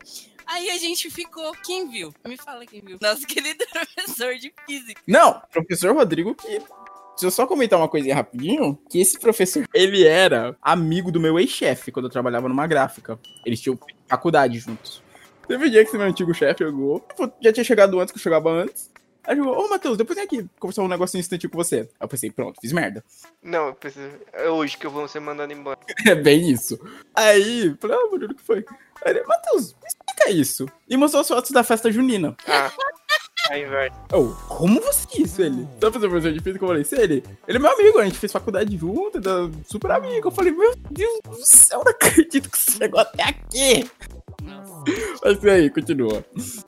Aí a gente ficou. Quem viu? Me fala quem viu. Nosso querido professor de física. Não, professor Rodrigo que. Deixa eu só comentar uma coisinha rapidinho. Que esse professor, ele era amigo do meu ex-chefe quando eu trabalhava numa gráfica. Eles tinham faculdade juntos. Teve um dia que esse meu antigo chefe chegou. pô, Já tinha chegado antes, que eu chegava antes. Aí chegou, ô Matheus, depois vem aqui conversar um negocinho instantinho com você. Aí eu pensei, pronto, fiz merda. Não, eu preciso... é hoje que eu vou ser mandado embora. [laughs] É bem isso. Aí, falei, ah, mano, o que foi? Aí ele, Matheus, explica isso. E mostrou as fotos da festa junina. Ah. Aí, velho. Oh, como você disse ele? Sabe fazer professor de física? Eu falei, se ele? Ele é meu amigo, a gente fez faculdade junto, é super amigo. Eu falei, meu Deus do céu, não acredito que você chegou até aqui. Nossa. Mas e aí, continua.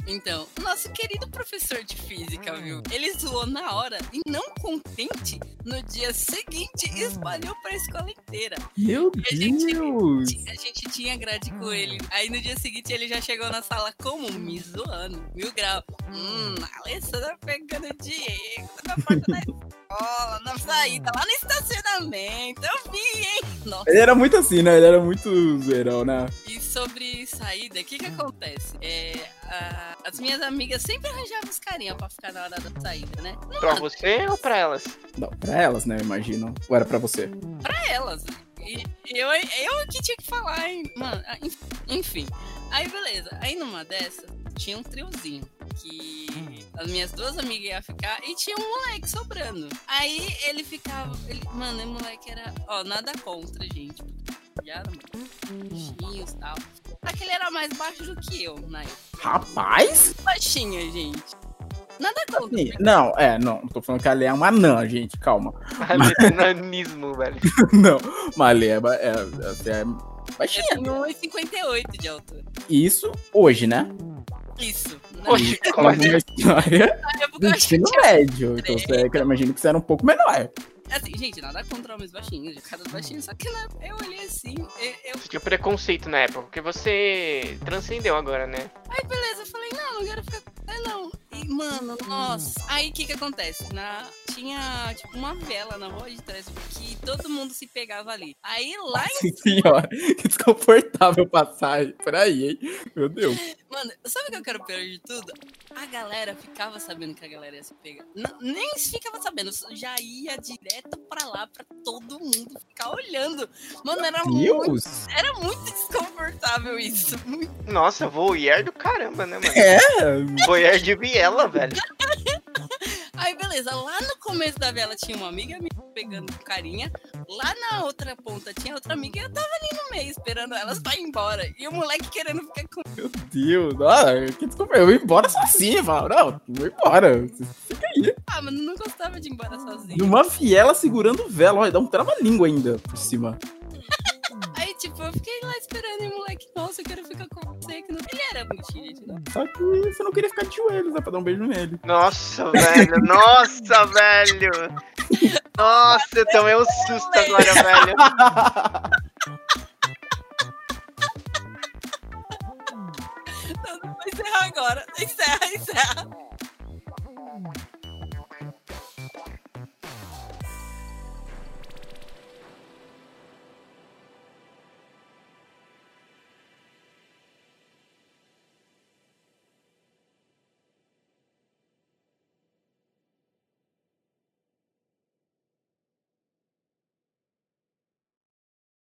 Então, nosso querido professor de física, viu? Ele zoou na hora e não contente, no dia seguinte espalhou pra escola inteira. Meu a gente- Deus. A gente tinha grade com ele. Aí no dia seguinte ele já chegou na sala como? Me zoando. Mil grau. Hum, a Alessandra pegando o Diego na porta da escola, na saída, lá no estacionamento. Eu vi, hein? Nossa. Ele era muito assim, né? Ele era muito zoeirão, né? E sobre saída, o que que acontece? É, a- as minhas amigas sempre arranjavam os carinha pra ficar na hora da saída, né? Pra você ou pra elas? Não, pra elas, né, eu imagino. Ou era pra você? Pra elas. E e eu, eu que tinha que falar, hein? Mano, ah, enf- enfim. Aí beleza. Aí numa dessas, tinha um triozinho. Que as minhas duas amigas iam ficar e tinha um moleque sobrando. Aí ele ficava. Ele, mano, o moleque era. Ó, nada contra, gente. Já era baixinhos e tal. Só que ele era mais baixo do que eu, né? Rapaz? Baixinha, gente. Nada contra. Sim, Não, é, não. Tô falando que a Lê é uma anã, gente, calma. Nanismo, velho. [laughs] Não, mas a Lê é, é, é, é Eu baixinha. tenho 1,58 de altura. Isso hoje, né? Isso. Isso como é uma história do ensino médio. Então você, eu imagino que você era um pouco menor. Assim, gente, nada contra homens baixinhos, de cada baixinho, só que eu olhei assim, eu, tinha preconceito na época, porque você transcendeu agora, né? Aí beleza, eu falei, não, não quero ficar. É não. E, mano, nossa. Aí o que que acontece? Na, tinha, tipo, uma vela na rua de trás que todo mundo se pegava ali. Aí lá em. Senhora, [laughs] que desconfortável passagem. Peraí, hein? Meu Deus. Mano, sabe o que eu quero pior de tudo? A galera ficava sabendo que a galera ia se pegar. N- nem ficava sabendo, já ia direto pra lá pra todo mundo ficar olhando. Mano, era muito, era muito desconfortável isso. Muito Nossa, voyeur do caramba, né, mano? É, Voyeur de Biela, velho. [laughs] Aí, beleza, lá no começo da vela tinha uma amiga me pegando com carinha. Lá na outra ponta tinha outra amiga e eu tava ali no meio esperando elas pra ir embora. E o moleque querendo ficar com. meu Deus. Ah, que desconfortável. Eu vou embora sozinho. Fala, não, vou embora. Fica aí. Ah, mas eu não gostava de ir embora sozinho. Numa fiela segurando vela. Olha, dá um trava-língua ainda por cima. [laughs] Aí, tipo, eu fiquei lá esperando e o moleque, nossa, eu quero ficar com você. Que não... Ele era bonitinho. Não. Só que você não queria ficar de joelhos, né? Pra dar um beijo nele. Nossa, velho. [laughs] Nossa, velho. Nossa, eu tomei um susto agora, velho. [laughs] Não, não vai encerrar agora. Encerra, encerra.